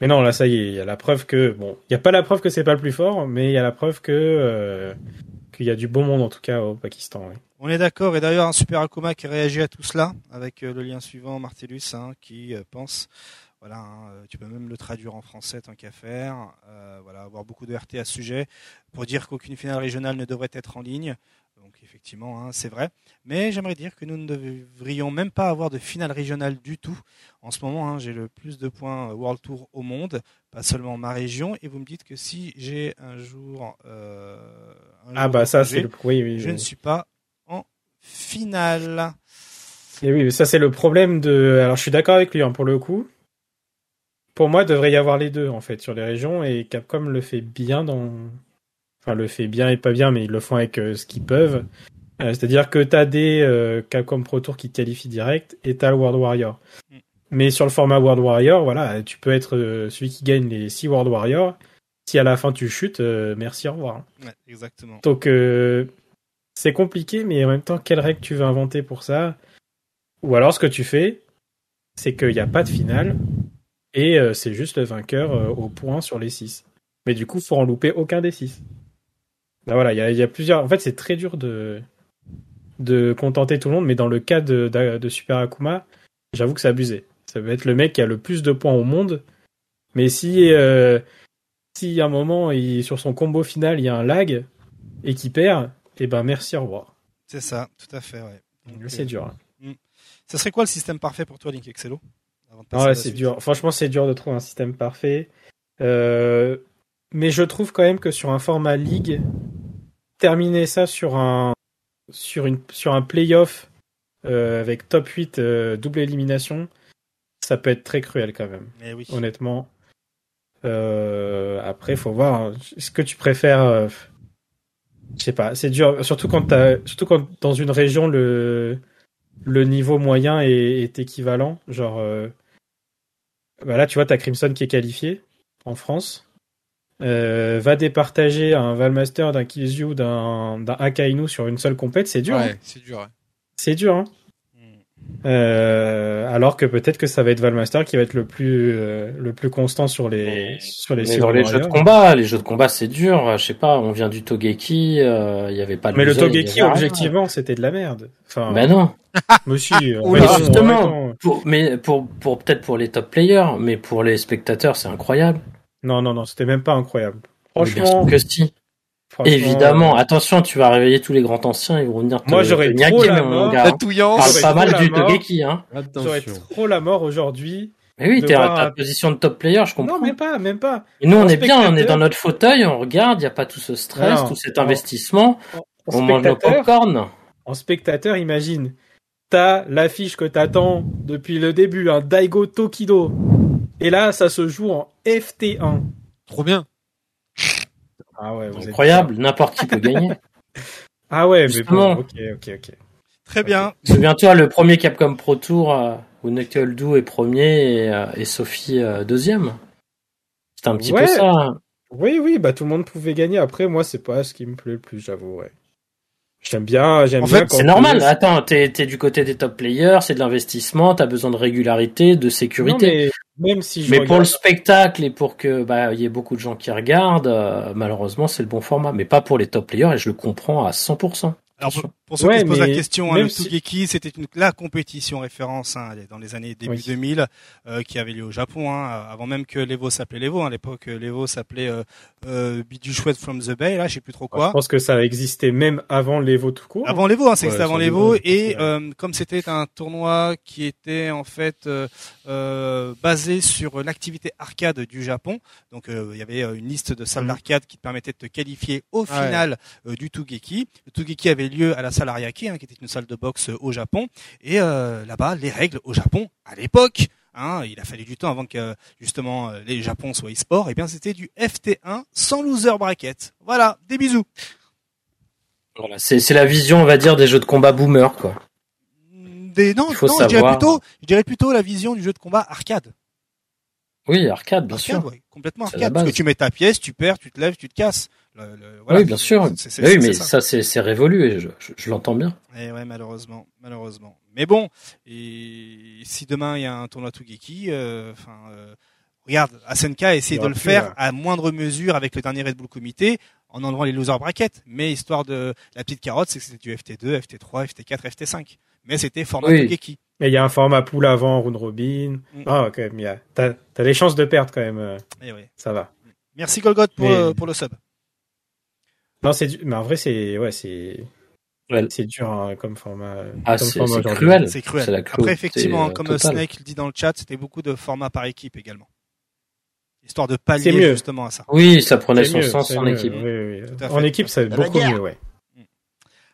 Mais non, là, ça y est, il y a la preuve que. Bon, il n'y a pas la preuve que c'est pas le plus fort, mais il y a la preuve que. euh, qu'il y a du bon monde, en tout cas, au Pakistan. On est d'accord. Et d'ailleurs, un super Akuma qui réagit à tout cela avec euh, le lien suivant, Martellus, hein, qui euh, pense. Voilà, hein, tu peux même le traduire en français tant qu'à faire. Voilà, avoir beaucoup de RT à ce sujet pour dire qu'aucune finale régionale ne devrait être en ligne. Donc effectivement, hein, c'est vrai. Mais j'aimerais dire que nous ne devrions même pas avoir de finale régionale du tout. En ce moment, hein, j'ai le plus de points euh, World Tour au monde, pas seulement ma région. Et vous me dites que si j'ai un jour, euh, un Ah, jour bah, ça, c'est le. Oui, oui. je oui. ne suis pas en finale. Et oui, ça, c'est le problème de. Alors, je suis d'accord avec lui, hein, pour le coup. Pour moi, il devrait y avoir les deux, en fait, sur les régions, et Capcom le fait bien dans. Enfin, le fait bien et pas bien, mais ils le font avec euh, ce qu'ils peuvent. Euh, C'est-à-dire que t'as des euh, Capcom Pro Tour qui te qualifient direct, et t'as le World Warrior. Mm. Mais sur le format World Warrior, voilà, tu peux être euh, celui qui gagne les 6 World Warrior. Si à la fin tu chutes, merci, au revoir. Ouais, exactement. Donc c'est compliqué, mais en même temps, quelle règle tu veux inventer pour ça? Ou alors ce que tu fais, c'est qu'il n'y a pas de finale et c'est juste le vainqueur au point sur les 6. Mais du coup, faut en louper aucun des 6. Là, voilà, il y a, il y a plusieurs. En fait, c'est très dur de de contenter tout le monde, mais dans le cas de, de, de Super Akuma, j'avoue que c'est abusé. Ça va être le mec qui a le plus de points au monde, mais si euh, si à un moment il, sur son combo final il y a un lag et qu'il perd, eh ben merci au revoir. C'est ça, tout à fait. Ouais. C'est euh, dur. hein. Ça serait quoi le système parfait pour toi, Link Excello ouais, c'est dur. Franchement, c'est dur de trouver un système parfait. Euh, mais je trouve quand même que sur un format ligue, terminer ça sur un sur une sur un playoff euh, avec top 8 euh, double élimination, ça peut être très cruel quand même. Mais oui. honnêtement. Euh, après, faut voir. hein. Est-ce que tu préfères euh, Je sais pas. C'est dur, surtout quand t'as, surtout quand dans une région le le niveau moyen est, est équivalent. Genre, euh, bah là, tu vois, t'as Crimson qui est qualifié en France. Euh, va départager un Valmaster, d'un Kizyu, d'un d'un Akainu sur une seule compète, c'est dur. hein. Ouais, c'est dur. ouais. C'est dur. Hein. Euh, alors que peut-être que ça va être Valmaster qui va être le plus euh, le plus constant sur les Mais- sur les Mais dans les jeux de combat, les jeux de combat, c'est dur. Je sais pas, on vient du Togeki, euh, il y avait pas de Mais le Togeki, objectivement, c'était de la merde. Enfin, Ben non. mais si, euh, Oui, arrêtons, justement. Pour, mais pour, pour peut-être pour les top players, mais pour les spectateurs, c'est incroyable. Non, non, non, c'était même pas incroyable. Franchement, sûr que si. franchement, Évidemment. Attention, tu vas réveiller tous les grands anciens, ils vont venir te Moi, j'aurais trop niaquer, la mon mort. gars. Parle pas mal du. Togeki, hein. J'aurais Attention. trop la mort aujourd'hui. Mais oui, t'es à ta position de top player, je comprends. Non, même pas, même pas. Et nous, on En est bien, on est dans notre fauteuil, on regarde, il n'y a pas tout ce stress, Non. tout cet En- investissement. En On mange nos spectateur, popcorn. en spectateur, imagine, t'as l'affiche que t'attends depuis le début, un Daigo Tokido. Et là, ça se joue en FT1. Trop bien. Ah ouais, vous êtes Incroyable, n'importe qui peut gagner. Ah ouais, mais bon, ok, ok, ok. Très bien. Souviens-toi, le premier Capcom Pro Tour, euh, où Knuckle Doo est premier et, euh, et Sophie euh, deuxième. C'était un petit Ouais. peu ça. hein. Oui, oui, bah tout le monde pouvait gagner. Après, moi, c'est pas ce qui me plaît le plus, j'avoue, ouais. J'aime bien, j'aime En bien fait, quand C'est normal. Attends, t'es es du côté des top players, c'est de l'investissement, t'as besoin de régularité, de Non, sécurité. mais même si je mais, pour le spectacle et pour que bah il y ait beaucoup de gens qui regardent, euh, malheureusement c'est le bon format, mais pas pour les top players et je le comprends à 100%. Alors, pour, ceux Ouais, qui se posent la question, hein, le si- Tougeki, c'était une, la compétition référence hein, dans les années début Oui. 2000 euh, qui avait lieu au Japon, hein, avant même que l'Evo s'appelait l'Evo. À l'époque, euh, l'Evo s'appelait euh, euh, from the Bay, là, je sais plus trop je quoi. pense que ça existait même avant l'Evo tout court. Avant l'Evo, hein, c'est Ouais, c'était avant l'Evo, et euh, comme c'était un tournoi qui était en fait euh, euh, basé sur l'activité arcade du Japon, donc euh, il y avait euh, une liste de salles Mhm. d'arcade qui te permettait de te qualifier au final euh, du Tougeki. Le Tougeki avait lieu à la salle Ariake, hein, qui était une salle de boxe au Japon, et euh, là-bas, les règles au Japon, à l'époque, hein, il a fallu du temps avant que justement euh, les Japon soient e-sport, et bien c'était du FT1 sans loser bracket. Voilà, des bisous. Voilà, c'est la vision, on va dire, des jeux de combat boomer quoi. Des, non, non je dirais savoir. plutôt, je dirais plutôt la vision du jeu de combat arcade. Oui, arcade, bien Arcade, sûr. ouais, complètement arcade. Parce que tu mets ta pièce, tu perds, tu te lèves, tu te casses. Le- le- voilà. oui, bien sûr. C'est- oui, mais ça. ça, c'est révolu et je, je, je l'entends bien. Eh ouais, malheureusement, malheureusement. Mais bon, et si demain il y a un tournoi Tougeki, euh, enfin, euh, regarde, SNK a essayé de le plus, faire là. à moindre mesure avec le dernier Red Bull Comité, en enlevant les loser brackets. Mais histoire de la petite carotte, c'est que c'était du FT2, FT3, FT4, FT5. Mais c'était format Oui. Tougeki. Et il y a un format pool avant, round robin. Mm. Ah, quand même, t'as, t'as des chances de perdre quand même, euh, Eh ouais. ça va. Merci Golgot pour, Mais- pour le sub. Non, c'est du- mais en vrai, c'est, ouais, c'est, Ouais. c'est dur, hein, comme format. Ah, comme c'est cruel. C'est cruel. Après, effectivement, euh, comme totale. Snake le dit dans le chat, c'était beaucoup de formats par équipe également. Histoire de pallier C'est mieux. justement à ça. Oui, ça prenait son mieux, sens en mieux, équipe. oui, oui. En équipe, c'est beaucoup mieux, ouais.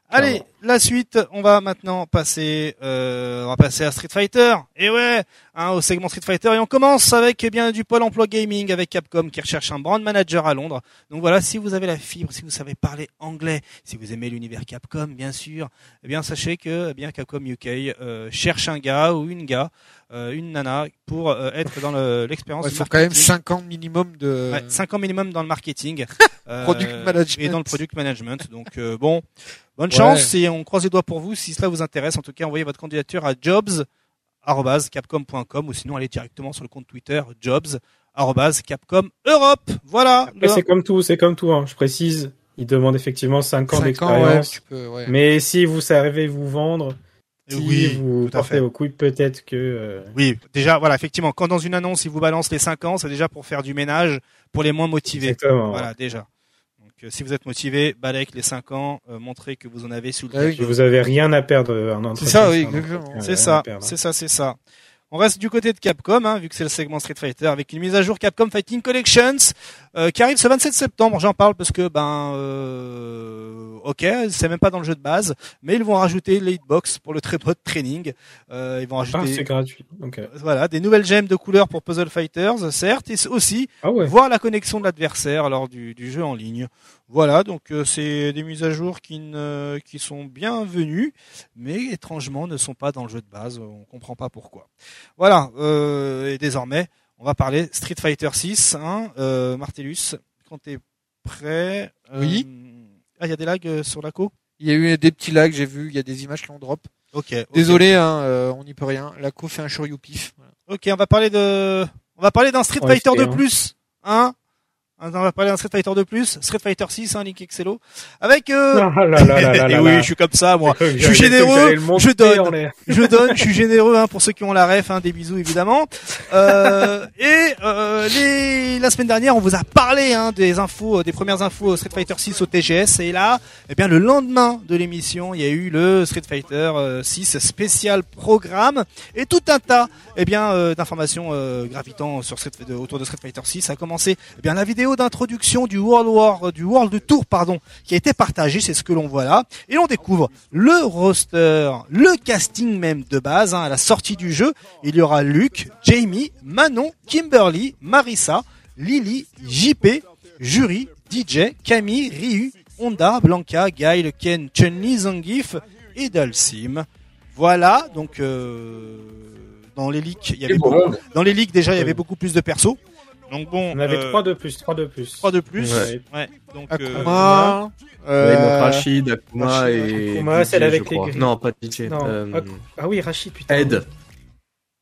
Allez, la suite, on va maintenant passer, euh, on va passer à Street Fighter. Et ouais, hein, au segment Street Fighter, et on commence avec eh bien du pôle emploi gaming avec Capcom qui recherche un brand manager à Londres. Donc voilà, si vous avez la fibre, si vous savez parler anglais, si vous aimez l'univers Capcom, bien sûr, eh bien sachez que eh bien Capcom UK euh, cherche un gars ou une gars, euh, une nana pour euh, être dans le- l'expérience. Il faut quand même marketing. 5 ans minimum de. Ouais, 5 ans minimum dans le marketing. euh, Product management. Et dans le product management. Donc euh, bon, bonne Ouais. chance et on croise les doigts pour vous. Si cela vous intéresse, en tout cas, envoyez votre candidature à jobs.capcom.com ou sinon allez directement sur le compte Twitter jobs.capcom Europe. Voilà. Le- c'est comme tout, c'est comme tout, hein. Je précise, il demande effectivement 5 ans 5 ans, ouais, d'expérience. ouais. Mais si vous savez vous vendre, si Oui, vous tout à portez fait. vos couilles, peut-être que, euh, Oui, déjà, voilà, effectivement, quand dans une annonce, ils vous balancent les 5 ans, c'est déjà pour faire du ménage pour les moins motivés. exactement. Voilà, déjà. Donc, si vous êtes motivé, balèque les 5 ans, euh, montrez que vous en avez sous le Ah oui. capot. Vous avez rien à perdre euh, en entretien. ça, oui, C'est ça, c'est ça, c'est ça. On reste du côté de Capcom, hein, vu que c'est le segment Street Fighter, avec une mise à jour Capcom Fighting Collections euh, qui arrive ce 27 septembre. J'en parle parce que ben, euh, ok, c'est même pas dans le jeu de base, mais ils vont rajouter les hitbox pour le très mode training. Euh, ils vont Ah, rajouter c'est gratuit. Voilà des nouvelles gemmes de couleurs pour Puzzle Fighters, certes, et aussi Ah ouais. voir la connexion de l'adversaire lors du, du jeu en ligne. Voilà, donc euh, c'est des mises à jour qui, ne, qui sont bienvenues, mais étrangement ne sont pas dans le jeu de base. On comprend pas pourquoi. Voilà, euh, et désormais, on va parler Street Fighter 6. Hein, euh, Martellus, quand t'es prêt. euh, Oui. Ah, il y a des lags euh, sur la co? Il y a eu des petits lags, j'ai vu, il y a des images qui ont drop. Ok. Désolé, hein, euh, on n'y peut rien. La co fait un shoryou pif. Voilà. Ok, on va parler de, on va parler d'un Street Fighter de hein. plus, hein. On va parler d'un Street Fighter de plus, Street Fighter 6, hein, Link Excello, avec. Euh... Ah là là là là et oui, je suis comme ça, moi. Je suis généreux, je donne. Je donne, je suis généreux hein, pour ceux qui ont la ref, hein, des bisous évidemment. Euh, et euh, les, la semaine dernière, on vous a parlé hein, des infos, euh, des premières infos Street Fighter 6 au TGS. Et là, eh bien le lendemain de l'émission, il y a eu le Street Fighter euh, 6 spécial programme et tout un tas, eh bien euh, d'informations euh, gravitant sur Street, autour de Street Fighter 6. A commencé, eh bien la vidéo d'introduction du World War, du World Tour, pardon, qui a été partagée. C'est ce que l'on voit là. Et on découvre le roster, le casting même de base, hein, à la sortie du jeu. Il y aura Luke, Jamie, Manon, Kimberly, Marissa, Lily, JP, Jury, DJ, Camille, Ryu, Honda, Blanca, Guile, Ken, Chun-Li, Zangief et Dalsim. Voilà, donc euh, dans les leaks, il y avait beaucoup, dans les leaks déjà il y avait beaucoup plus de persos. Donc bon, On avait euh, trois de plus, trois de plus. trois de plus. Ouais. Ouais. Donc euh, Akuma, euh, donc Rachid, Akuma Rachid, et. Akuma, celle avec les grilles. Non, pas DJ. Non, euh, Ah oui, Rachid, putain. Ed.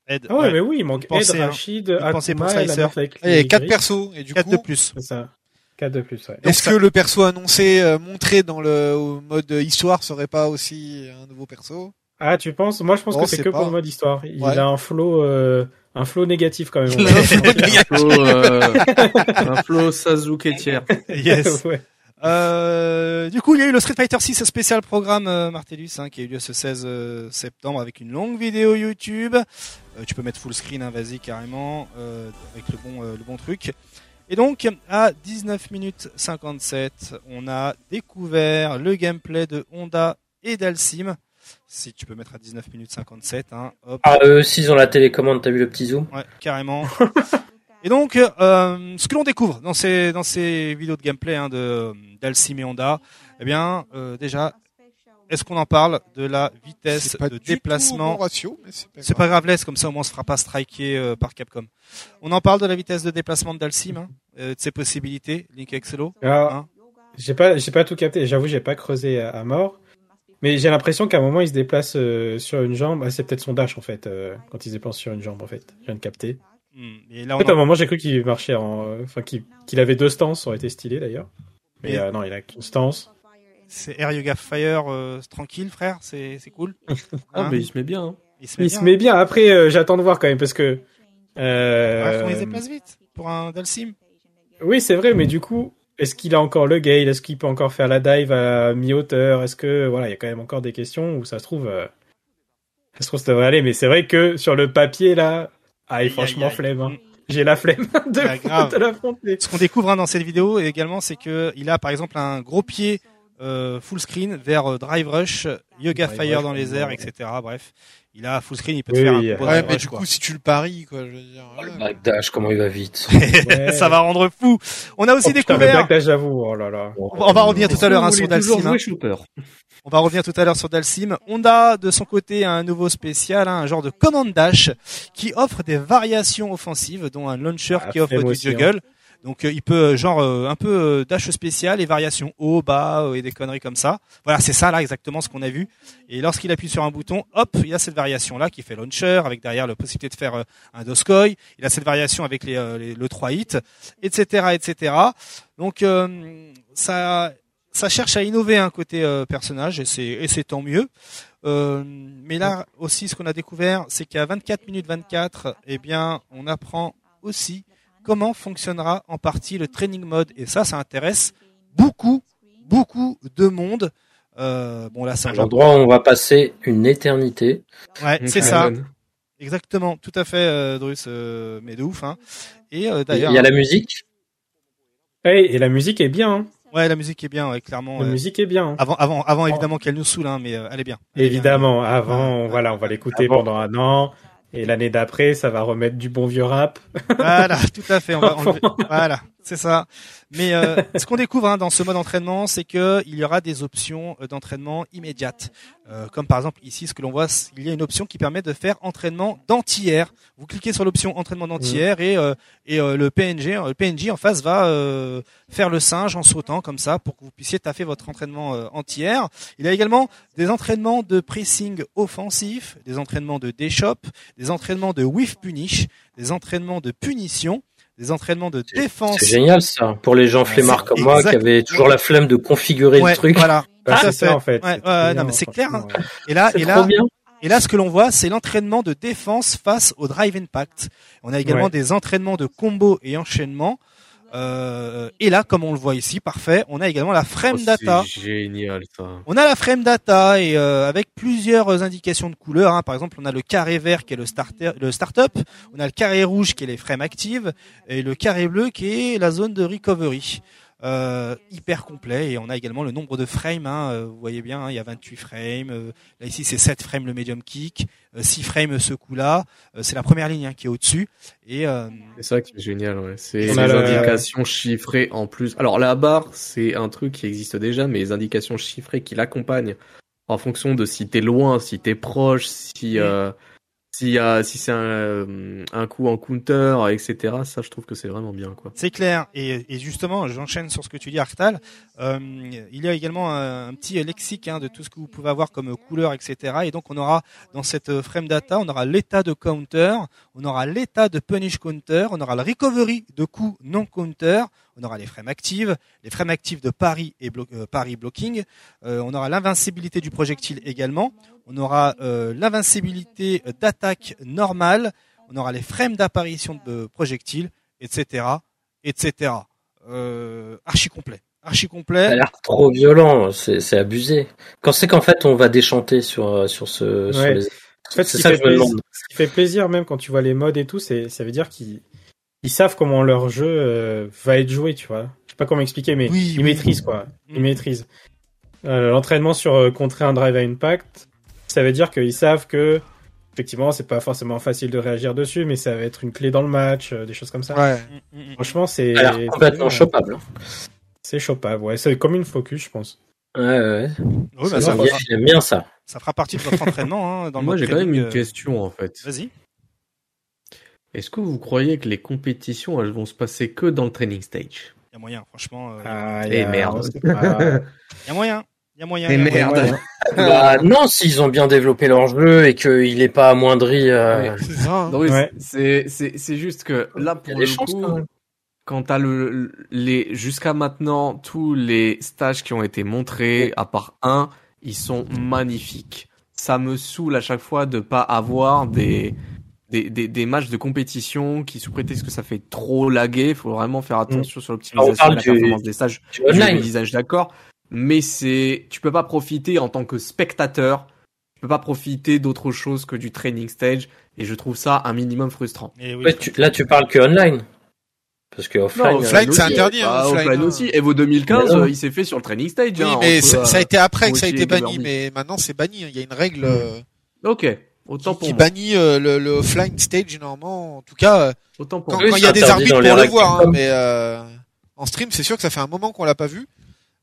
Ed, Ah ouais, ouais. mais oui, il manque Ed, Pensez, hein. Rachid, Akuma et la meuf avec les quatre grilles. persos et du Quatre coup, de plus. C'est ça. 4 de plus, ouais. est-ce ça- que le perso annoncé euh, montré dans le mode histoire serait pas aussi un nouveau perso? Ah, tu penses? Moi, je pense que c'est que pour le mode histoire. Il a un flow, un flow négatif quand même. Un flow Un flow, euh, un flow Sasuke tiers. Yes. ouais. Euh, du coup, il y a eu le Street Fighter 6 spécial programme euh, Martellus hein, qui a eu lieu ce 16 euh, septembre avec une longue vidéo YouTube. Euh, tu peux mettre full screen, hein, vas-y carrément, euh, avec le bon, euh, le bon truc. Et donc, à 19 minutes 57, on a découvert le gameplay de Honda et d'Alcim. Si tu peux mettre à 19 minutes 57, hein, hop. Ah, eux aussi, ils ont la télécommande, t'as vu le petit zoom? Ouais, carrément. et donc, euh, ce que l'on découvre dans ces dans ces vidéos de gameplay hein, de d'Alcim et Honda, eh bien, euh, déjà, est-ce qu'on en parle de la vitesse de déplacement bon ratio, mais c'est pas C'est grave. pas grave, laisse comme ça, au moins on se fera pas striker euh, par Capcom. On en parle de la vitesse de déplacement d'Alcim, hein, euh, de ses possibilités, Link Excello. Alors, Hein? j'ai pas, j'ai pas tout capté. J'avoue, j'ai pas creusé à, à mort. Mais j'ai l'impression qu'à un moment, il se déplace euh, sur une jambe. Ah, c'est peut-être son dash, en fait, euh, quand il se déplace sur une jambe, en fait. Je viens de capter. Hmm, Et là, En on fait, à un en- moment, j'ai cru qu'il marchait en, enfin, qu'il, avait deux stances, ça aurait été stylé, d'ailleurs. Mais euh, non, il a qu'une stance. c'est Air Yoga Fire tranquille, frère, c'est c'est cool. Ah, Hein mais il se met bien. hein. il se met Il bien. se met bien. Après, j'attends de voir quand même, parce que... Euh, faut qu'on les déplace vite pour un Dalsim. Oui, c'est vrai, mais du coup, est-ce qu'il a encore le gale? Est-ce qu'il peut encore faire la dive à mi-hauteur? Est-ce que voilà, il y a quand même encore des questions où ça se trouve, euh, ça se trouve ça devrait aller, mais c'est vrai que sur le papier là, ah, Aïe, franchement flemme. hein. Mm. J'ai la flemme de, Ah, de l'affronter. Ce qu'on découvre hein, dans cette vidéo également, c'est que il a par exemple un gros pied euh, full screen vers euh, Drive Rush, Yoga Drive Fire Rush, dans les ouais. airs, etc. Bref, il a full screen, il peut te Oui, faire oui, un Ouais, mais du quoi. coup, si tu le paries, quoi, je veux dire. Oh, le voilà. backdash, comment il va vite. Ouais. ça va rendre fou. On a aussi Oh, putain, le découvert. Black Dash, j'avoue. Oh là là. On va revenir tout à l'heure hein, sur Dalsim. hein. On va revenir tout à l'heure sur Dalsim. Honda, de son côté, a un nouveau spécial, hein, un genre de commande dash qui offre des variations offensives, dont un launcher Ah, qui offre du aussi, hein. juggle. Donc euh, il peut euh, genre euh, un peu dash spécial et variations haut, bas et des conneries comme ça. Voilà, c'est ça là exactement ce qu'on a vu. Et lorsqu'il appuie sur un bouton, hop, il y a cette variation là qui fait launcher avec derrière la possibilité de faire un doskoi. Il a cette variation avec les, les- le 3 hit, etc., etc. Donc euh, ça ça cherche à innover un côté euh, personnage et c'est et c'est tant mieux. Euh, mais là aussi, ce qu'on a découvert, c'est qu'à 24 minutes 24, eh bien, on apprend aussi comment fonctionnera en partie le training mode. Et ça, ça intéresse beaucoup, beaucoup de monde. Euh, bon là, c'est un endroit où on va passer une éternité. Ouais, c'est ça. Exactement, tout à fait, euh, Drus, euh, mais de ouf. Hein. Et euh, Il d'ailleurs, y a la musique? Hey, et la musique est bien. Hein. ouais, la musique est bien, ouais, clairement. La euh, musique est bien. hein. Avant, avant, avant évidemment qu'elle nous saoule, hein, mais euh, elle est bien. Elle est bien. Évidemment, avant, Ouais. voilà, on va l'écouter Ah pendant un an. Et l'année d'après, ça va remettre du bon vieux rap. Voilà, tout à fait. On va enlever- Voilà, c'est ça. Mais euh, ce qu'on découvre hein, dans ce mode entraînement, c'est que il y aura des options euh, d'entraînement immédiates, Euh, comme par exemple ici, ce que l'on voit, il y a une option qui permet de faire entraînement d'anti-air. Vous cliquez sur l'option entraînement d'anti-air et euh, et euh, le PNG, euh, le PNJ en face va euh, faire le singe en sautant comme ça pour que vous puissiez taffer votre entraînement euh, anti-air. Il y a également des entraînements de pressing offensif, des entraînements de déchop, des entraînements de whiff punish, des entraînements de punition, des entraînements de défense. C'est génial ça. Pour les gens flemmards comme moi qui avaient toujours la flemme de configurer Ouais, le truc. Voilà. Bah, c'est en fait. Ouais, non, mais c'est clair. hein. Et là, et là, bien. et là, ce que l'on voit, c'est l'entraînement de défense face au drive impact. On a également Ouais. des entraînements de combo et enchaînement. Euh, et là, comme on le voit ici, parfait, on a également la frame Oh, data. C'est génial ça. On a la frame data et euh, avec plusieurs indications de couleurs. hein. Par exemple, on a le carré vert qui est le starter, le startup. On a le carré rouge qui est les frames actives et le carré bleu qui est la zone de recovery. Euh, hyper complet et on a également le nombre de frames. Hein. Euh, Vous voyez bien, hein, il y a 28 frames. Euh, là ici, c'est 7 frames le medium kick, euh, 6 frames ce coup-là. Euh, c'est la première ligne hein, qui est au-dessus. Et euh, C'est ça qui est génial, ouais. C'est On les indications chiffrées en plus. Alors la barre, c'est un truc qui existe déjà, mais les indications chiffrées qui l'accompagnent en fonction de si t'es loin, si t'es proche, si euh, si, euh, si c'est un, euh, un coup en counter, etc. Ça, je trouve que c'est vraiment bien, quoi. C'est clair. Et, et justement, j'enchaîne sur ce que tu dis, Arctal. Euh, il y a également un, petit lexique hein, de tout ce que vous pouvez avoir comme couleur, etc. Et donc, on aura dans cette euh, frame data, on aura l'état de counter, on aura l'état de punish counter, on aura le recovery de coup non counter, on aura les frames actives, les frames actives de pari et blo- euh, pari blocking, euh, on aura l'invincibilité du projectile également, on aura euh, l'invincibilité d'attaque normale, on aura les frames d'apparition de projectiles, etc etc. Euh, archi complet. Archi Ça a complet. l'air trop violent, c'est abusé. Quand c'est qu'en fait on va déchanter sur sur ce sur Ouais. les... En fait, ce c'est qui, ça fait que je me plaisir, demande. ce qui fait plaisir, même quand tu vois les modes et tout, c'est, ça veut dire qu'ils ils savent comment leur jeu euh, va être joué, tu vois. Je sais pas comment expliquer, mais Oui, ils oui. maîtrisent, quoi. Ils Mm. maîtrisent. Euh, l'entraînement sur euh, contrer un drive à impact, ça veut dire qu'ils savent que, effectivement, c'est pas forcément facile de réagir dessus, mais ça va être une clé dans le match, euh, des choses comme ça. Ouais. Mm, mm, mm. Franchement, c'est, complètement c'est- chopable. C'est chopable, ouais. C'est comme une focus, je pense. Ouais, ouais. Oui, bah, Ça, bien ça. ça fera partie de votre entraînement. Hein, dans Moi, j'ai quand même une question, en fait. Vas-y. Est-ce que vous croyez que les compétitions, elles vont se passer que dans le training stage? Il y a moyen, franchement. euh, Ah, Eh y a- merde. Il y a moyen. Il y a moyen. Eh il y a moyen. merde. Bah, non, s'ils ont bien développé leur jeu et qu'il est pas amoindri. euh, C'est ça. hein. Non, oui, Ouais. c'est c'est c'est juste que là pour le chances, coup, quand même. quand t'as le les jusqu'à maintenant tous les stages qui ont été montrés, à part un, ils sont magnifiques. Ça me saoule à chaque fois de pas avoir des des, des, des matchs de compétition qui sous prétexte que ça fait trop laguer, faut vraiment faire attention sur On l'optimisation parle de la du- performance des stages. du Je suis d'accord, mais c'est tu peux pas profiter en tant que spectateur, tu peux pas profiter d'autre chose que du training stage et je trouve ça un minimum frustrant. Et oui, Ouais, tu- là, tu parles que online. Parce que offline. Non, offline, euh, c'est interdit, hein, Bah, offline, offline hein. aussi. Evo 2015, Mais non. euh, il s'est fait sur le training stage. Oui, hein, mais entre, ça, euh, ça a été après que ça a été banni, mais maintenant c'est banni. Il y a une règle euh, Ok, autant qui, pour qui moi. bannit euh, le, le offline stage normalement. En tout cas, euh, Autant pour quand il y a des arbitres pour les le voir, hein, mais euh, en stream, c'est sûr que ça fait un moment qu'on l'a pas vu.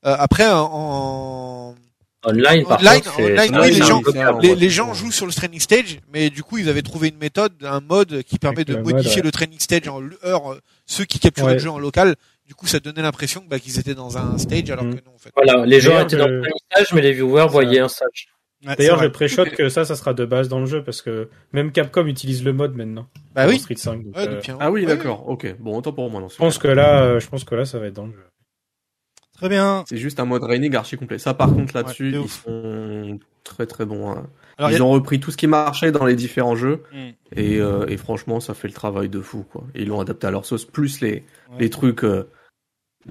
Euh, après, en Online, par Online, contre, online, oui, les gens- les- les, gens jouent sur le training stage, mais du coup, ils avaient trouvé une méthode, un mode qui permet Avec de le mode, modifier ouais. le training stage en heure, ceux qui capturaient Ouais. le jeu en local. Du coup, ça donnait l'impression bah, qu'ils étaient dans un stage, alors Mm. que non, en fait. Voilà, les gens étaient dans le premier stage, mais les viewers voyaient un stage. Ouais, D'ailleurs, je Ok. que ça, ça sera de base dans le jeu parce que même Capcom utilise le mode maintenant. Bah dans oui. Street 5. donc, Ouais, euh, depuis un Ah oui, moment. Ouais, d'accord. Ok. Bon, autant pour moi. Non, je pense que là, euh, je pense que là, ça va être dans le jeu. Très bien. c'est juste un mode raining archi complet. Ça, par contre, là-dessus, ils ouf. sont très très bons. hein. Alors, ils a- ont repris tout ce qui marchait dans les différents jeux Mm. et, euh, et franchement, ça fait le travail de fou. Quoi. Ils l'ont adapté à leur sauce, plus les Ouais. les trucs euh,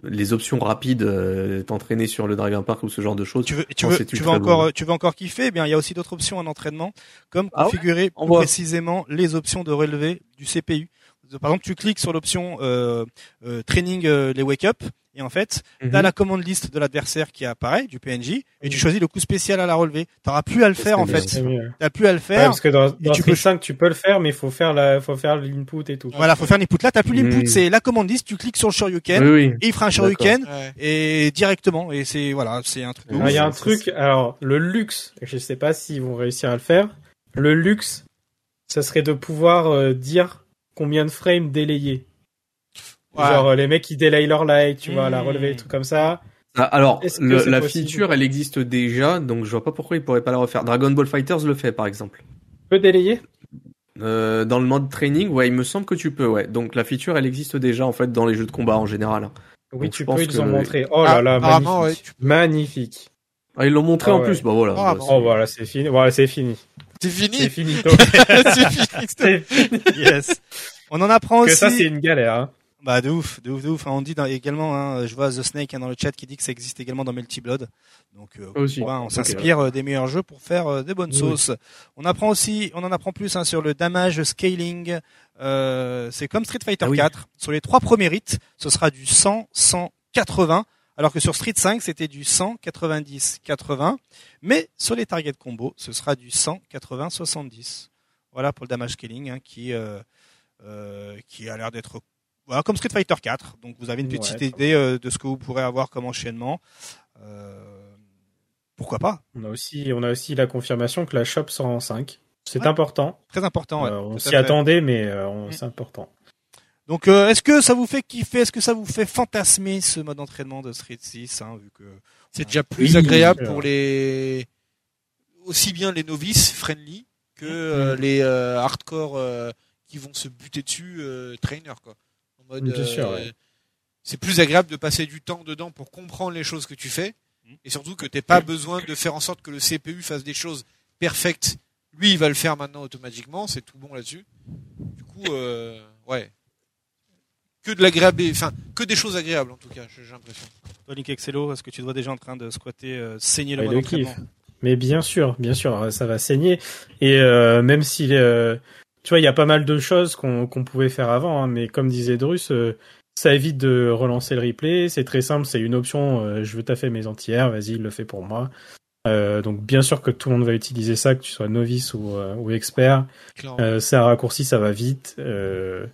les options rapides, euh, t'entraîner sur le Dragon Park ou ce genre de choses. Tu veux, tu veux, tu encore, tu veux encore kiffer? Eh bien, il y a aussi d'autres options en entraînement, comme Ah configurer On plus précisément les options de relevé du CPU. Par exemple, tu cliques sur l'option euh, euh, training euh, les wake up et en fait, Mhm. tu as la commande liste de l'adversaire qui apparaît du PNJ et tu choisis le coup spécial à la relever. T'auras plus à le faire en fait. T'as plus à le Ouais, faire. parce que dans, dans tu peux- 5, tu peux le faire, mais il faut faire la, faut faire l'input et tout. Voilà, faut faire l'input. Là, t'as plus l'input, Mhm. c'est la commande liste. Tu cliques sur le Shoryuken Oui, oui. et il fera un. Shoryuken Ouais. et directement. Et c'est voilà, c'est un truc. Ouais. Alors, il y a un c'est- truc, alors, le luxe, je sais pas s'ils vont réussir à le faire. Le luxe, ça serait de pouvoir euh, dire combien de frames délayer. Ouais. Genre, euh, les mecs qui délayent leur light, tu vois, la relever, des trucs comme ça. Ah, Alors, le- la feature, elle existe déjà, donc je vois pas pourquoi ils pourraient pas la refaire. Dragon Ball Fighters le fait, par exemple. Peut délayer? Euh, dans le mode training, ouais, il me semble que tu peux, ouais. Donc la feature, elle existe déjà en fait dans les jeux de combat en général. Oui, Donc, tu je pense peux, ils que- ont montré. Oh là Ah, là, magnifique. ouais, tu Magnifique. Ah, ils l'ont montré Ah en ouais. plus, bah voilà. Ah, Bah. Oh, voilà, c'est fini. Voilà, c'est fini. C'est fini. C'est fini. c'est fini. Yes. On en apprend que aussi. ça, c'est une galère, hein. Bah de ouf, de ouf, de ouf. On dit dans- également, hein, je vois The Snake hein, dans le chat qui dit que ça existe également dans Melty Blood. Donc euh, Aussi. on s'inspire euh, des meilleurs jeux pour faire euh, des bonnes Oui. sauces. On apprend aussi, on en apprend plus hein, sur le damage scaling. Euh, c'est comme Street Fighter Ah oui. 4. Sur les trois premiers hits, ce sera du 100, 100, 80. Alors que sur Street 5, c'était du 100, 90, 80. Mais sur les target combo, ce sera du 100, 80, 70. Voilà pour le damage scaling hein, qui euh, euh, qui a l'air d'être voilà, comme Street Fighter 4. Donc vous avez une petite Ouais. idée euh, de ce que vous pourrez avoir comme enchaînement. Euh, pourquoi pas? On a aussi, on a aussi la confirmation que la shop sera en 5. C'est Ouais. important. Très important. ouais, Euh, on s'y attendait, mais euh, on- Mm. c'est important. Donc euh, est-ce que ça vous fait kiffer? Est-ce que ça vous fait fantasmer ce mode d'entraînement de Street 6 hein, vu que C'est déjà plus Oui, agréable pour les aussi bien les novices friendly que euh, les euh, hardcore euh, qui vont se buter dessus euh, trainer quoi. En mode Bien sûr, euh, ouais. c'est plus agréable de passer du temps dedans pour comprendre les choses que tu fais Mhm. et surtout que t'aies pas besoin de faire en sorte que le CPU fasse des choses perfectes. Lui, il va le faire maintenant automatiquement, c'est tout bon là-dessus. Du coup, euh, ouais. Que de l'agréable, enfin, que des choses agréables en tout cas, j'ai l'impression. toi Link Excello, est-ce que tu te vois déjà en train de squatter, euh, saigner le Ouais, mode. Mais bien sûr, bien sûr, ça va saigner. Et euh, même si, euh, tu vois, il y a pas mal de choses qu'on qu'on pouvait faire avant, hein, mais comme disait Drus, euh, ça évite de relancer le replay. C'est très simple, c'est une option. euh, je veux taffer mes entières, vas-y, il le fait pour moi. Euh, donc bien sûr que tout le monde va utiliser ça, que tu sois novice ou, euh, ou expert. Euh, c'est un raccourci, ça va vite. Euh,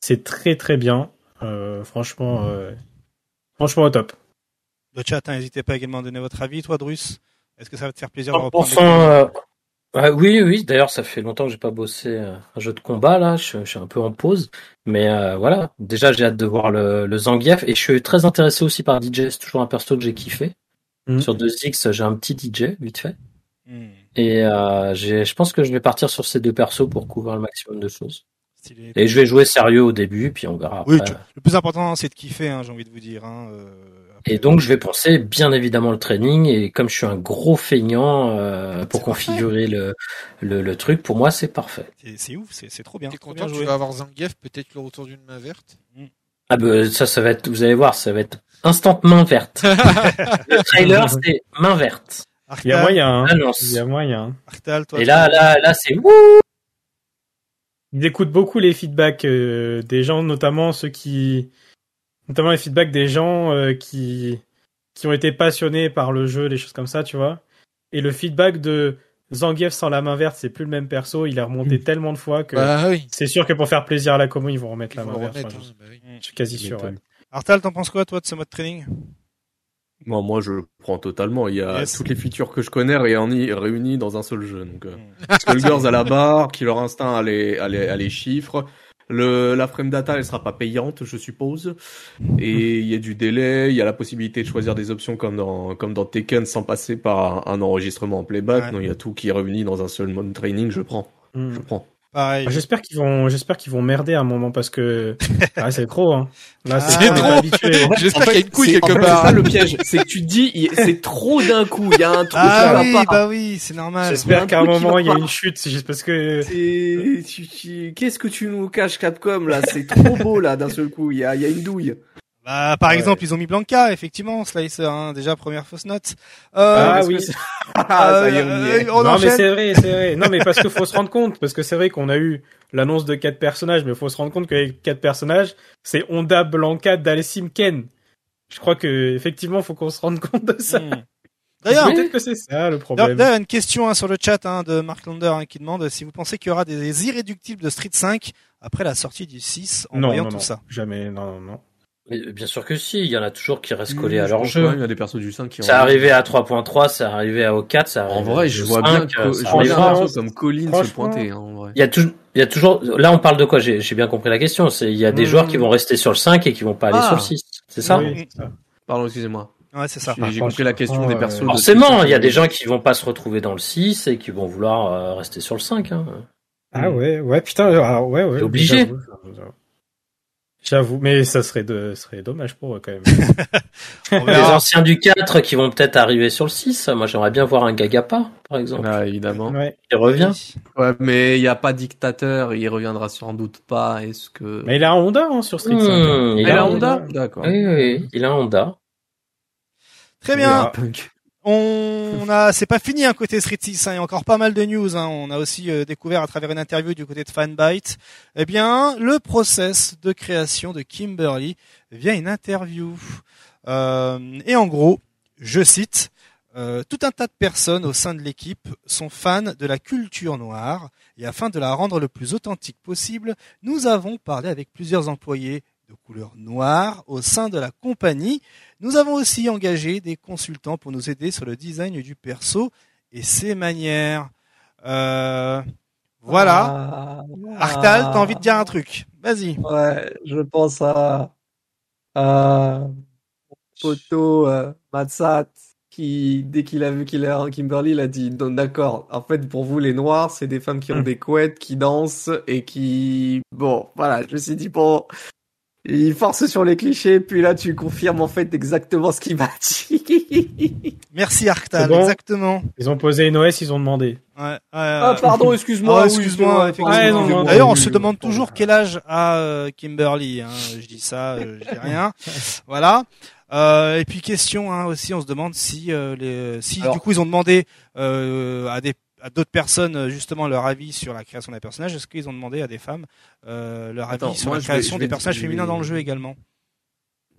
c'est très très bien. Euh, franchement, euh, franchement au top. Le chat, hein, n'hésitez pas également à donner votre avis. Toi, Drus, est-ce que ça va te faire plaisir de En reprendre oui, oui. D'ailleurs, ça fait longtemps que j'ai pas bossé euh, un jeu de combat là. Je, je suis un peu en pause, mais euh, voilà. Déjà, j'ai hâte de voir le, le Zangief et je suis très intéressé aussi par DJ. C'est toujours un perso que j'ai kiffé. Mhm. Sur 2X, j'ai un petit DJ vite fait. Hmm, Et euh, j'ai, je pense que je vais partir sur ces deux persos pour couvrir le maximum de choses. stylé. Et je vais jouer sérieux au début, puis on verra. Oui, après. tu- le plus important, c'est de kiffer, hein, j'ai envie de vous dire. Hein, euh, Et donc, je vais penser bien évidemment le training. Et comme je suis un gros feignant euh, pour configurer le, le, le truc, pour moi, c'est parfait. C'est ouf, c'est trop bien. T'es content tu vas avoir Zangief, peut-être le retour d'une main verte. Ah ben ça, ça va être, vous allez voir, ça va être instant main verte. le trailer, c'est main verte. Il y a moyen. hein. Annonce. Il y a moyen. Arctal, toi, Et là, là, là, c'est wouh. Ils écoutent beaucoup les feedbacks euh, des gens, notamment ceux qui, notamment les feedbacks des gens euh, qui qui ont été passionnés par le jeu, les choses comme ça, tu vois. Et le feedback de Zangief sans la main verte, c'est plus le même perso. Il est remonté tellement de fois que Bah oui. c'est sûr que pour faire plaisir à la commu, ils vont remettre la main verte. hein, bah oui. je, suis quasi sûr. ouais. Artal, t'en penses quoi, toi, de ce mode training? Moi, moi, je le prends totalement. Il y a Yes. toutes les features que je connais réunies, réunies dans un seul jeu. Donc, euh, Hmm. Skullgirls à la barre, Killer Instinct à les, à les, à les chiffres. Le, la frame data, elle sera pas payante, je suppose. Et il y a du délai, il y a la possibilité de choisir des options comme dans, comme dans Tekken sans passer par un, un enregistrement en playback. Ouais. Non, il y a tout qui est réuni dans un seul mode training, je prends. Mm. Je prends. Pareil. Ah, J'espère qu'ils vont, j'espère qu'ils vont merder à un moment parce que ah, c'est trop. Hein. Là, Ah, c'est est trop. J'espère qu'il y a une couille quelque en fait, part. C'est ça le piège, c'est que tu te dis, c'est trop d'un coup, il y a un truc Ah pas- bah oui, c'est normal. J'espère qu'à un moment il y a une chute. C'est juste parce que Qu'est-ce que tu nous caches, Capcom, là? C'est trop beau, là, d'un seul coup. Il y a, il y a une douille. Bah, par Ouais. exemple, ils ont mis Blanca, effectivement, Slicer, hein, déjà première fausse note. Euh, Ah oui. que c'est- Ah, ça y est, on y est. euh, on non mais c'est vrai, c'est vrai. Non mais parce qu'il faut se rendre compte, parce que c'est vrai qu'on a eu l'annonce de quatre personnages, mais il faut se rendre compte que les quatre personnages, c'est Honda, Blanca, Dalsim, Ken. Je crois que effectivement, faut qu'on se rende compte de ça. Hmm. D'ailleurs, Peut-être que c'est ça le problème. d'ailleurs, une question hein, sur le chat hein, de Mark Lander hein, qui demande si vous pensez qu'il y aura des irréductibles de Street 5 après la sortie du 6 en Non, voyant non, tout non, ça. jamais, non, non, non. Mais bien sûr que si, il y en a toujours qui restent collés Oui, à je leur pense jeu. Il y a des persos du 5 qui C'est ont- arrivé à 3.3, c'est arrivé à O4, ça En vrai, je vois bien que je ça vois bien un comme Colin se pointer, hein, en vrai. Il y a toujours, il y a toujours, là on parle de quoi? J'ai bien compris la question. C'est il y a des Hmm. joueurs qui vont rester sur le 5 et qui vont pas aller Ah. sur le 6. C'est ça? Oui, ça. Pardon, excusez-moi. Ouais, c'est ça. J'ai- compris la question des euh, persos. de Forcément, il y a des Fighter. gens qui vont pas se retrouver dans le 6 et qui vont vouloir euh, rester sur le 5. Hein. Ah ouais, ouais, putain, alors, ouais, ouais. T'es obligé. J'avoue, mais ça serait de, serait dommage pour eux quand même. On Les anciens du 4 qui vont peut-être arriver sur le 6. Moi, j'aimerais bien voir un Gagapa, par exemple. Ah, évidemment. ouais. Il revient. Ouais, mais il n'y a pas dictateur, il reviendra sans doute pas. Est-ce que. Mais il a un Honda hein, sur Street 5. Hmm, il il a un Honda D'accord. Oui, oui, il a un Honda. Très bien. On a, c'est pas fini un côté Street 6, hein, il y a encore pas mal de news. Hein. On a aussi euh, découvert à travers une interview du côté de Fanbyte, eh bien, le process de création de Kimberly via une interview. Euh, et en gros, je cite, euh, tout un tas de personnes au sein de l'équipe sont fans de la culture noire et afin de la rendre le plus authentique possible, nous avons parlé avec plusieurs employés de couleur noire au sein de la compagnie. Nous avons aussi engagé des consultants pour nous aider sur le design du perso et ses manières. Euh, voilà. Ah, Arctal, t'as envie de dire un truc? Vas-y. Ouais, je pense à, à Poto euh, Matsat qui, dès qu'il a vu qu'il a Kimberly, il a dit d'accord. En fait, pour vous, les noirs, c'est des femmes qui ont Hmm. des couettes, qui dansent et qui, bon, voilà. Je me suis dit bon, il force sur les clichés, puis là, tu confirmes en fait exactement ce qu'il m'a dit. Merci Arctal, bon exactement. Ils ont posé une OS, ils ont demandé. Ouais, ouais, ah, pardon, excuse-moi. Ah, excuse-moi. Ouais, non, D'ailleurs, on se demande toujours quel âge a euh, Kimberly. Hein. Je dis ça, euh, je dis rien. voilà. Euh, et puis question hein, aussi, on se demande si, euh, les, si Alors- du coup ils ont demandé euh, à des à d'autres personnes euh, justement leur avis sur la création des personnages. Est-ce qu'ils ont demandé à des femmes euh, leur Attends, avis sur la vais- création des personnages féminins vais- dans le jeu également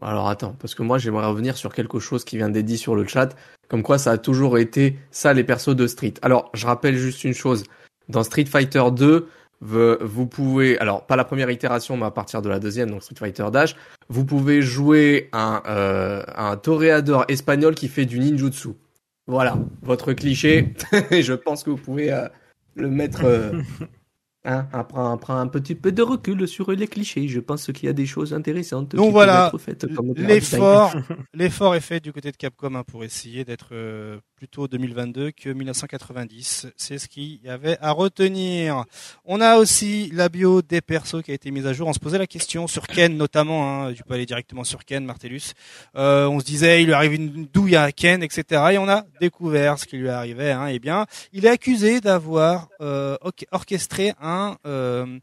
Alors attends, parce que moi j'aimerais revenir sur quelque chose qui vient d'être dit sur le chat, comme quoi ça a toujours été ça les persos de Street. Alors je rappelle juste une chose, dans Street Fighter 2, ve- vous pouvez, alors pas la première itération, mais à partir de la deuxième, donc Street Fighter Dash, vous pouvez jouer un, euh, un toréador espagnol qui fait du ninjutsu. Voilà, votre cliché, et je pense que vous pouvez euh, le mettre... euh, Hein, après, après un petit peu de recul sur les clichés, je pense qu'il y a des choses intéressantes Donc qui voilà, L'effort, l'effort est fait du côté de Capcom hein, pour essayer d'être euh, plutôt 2022 que 1990. C'est ce qu'il y avait à retenir. On a aussi la bio des persos qui a été mise à jour. On se posait la question sur Ken notamment. Hein, tu peux aller directement sur Ken, Martellus. Euh, on se disait il lui arrive une douille à Ken, etc. Et on a découvert ce qui lui arrivait. Hein, eh bien, il est accusé d'avoir euh, or- orchestré un euh,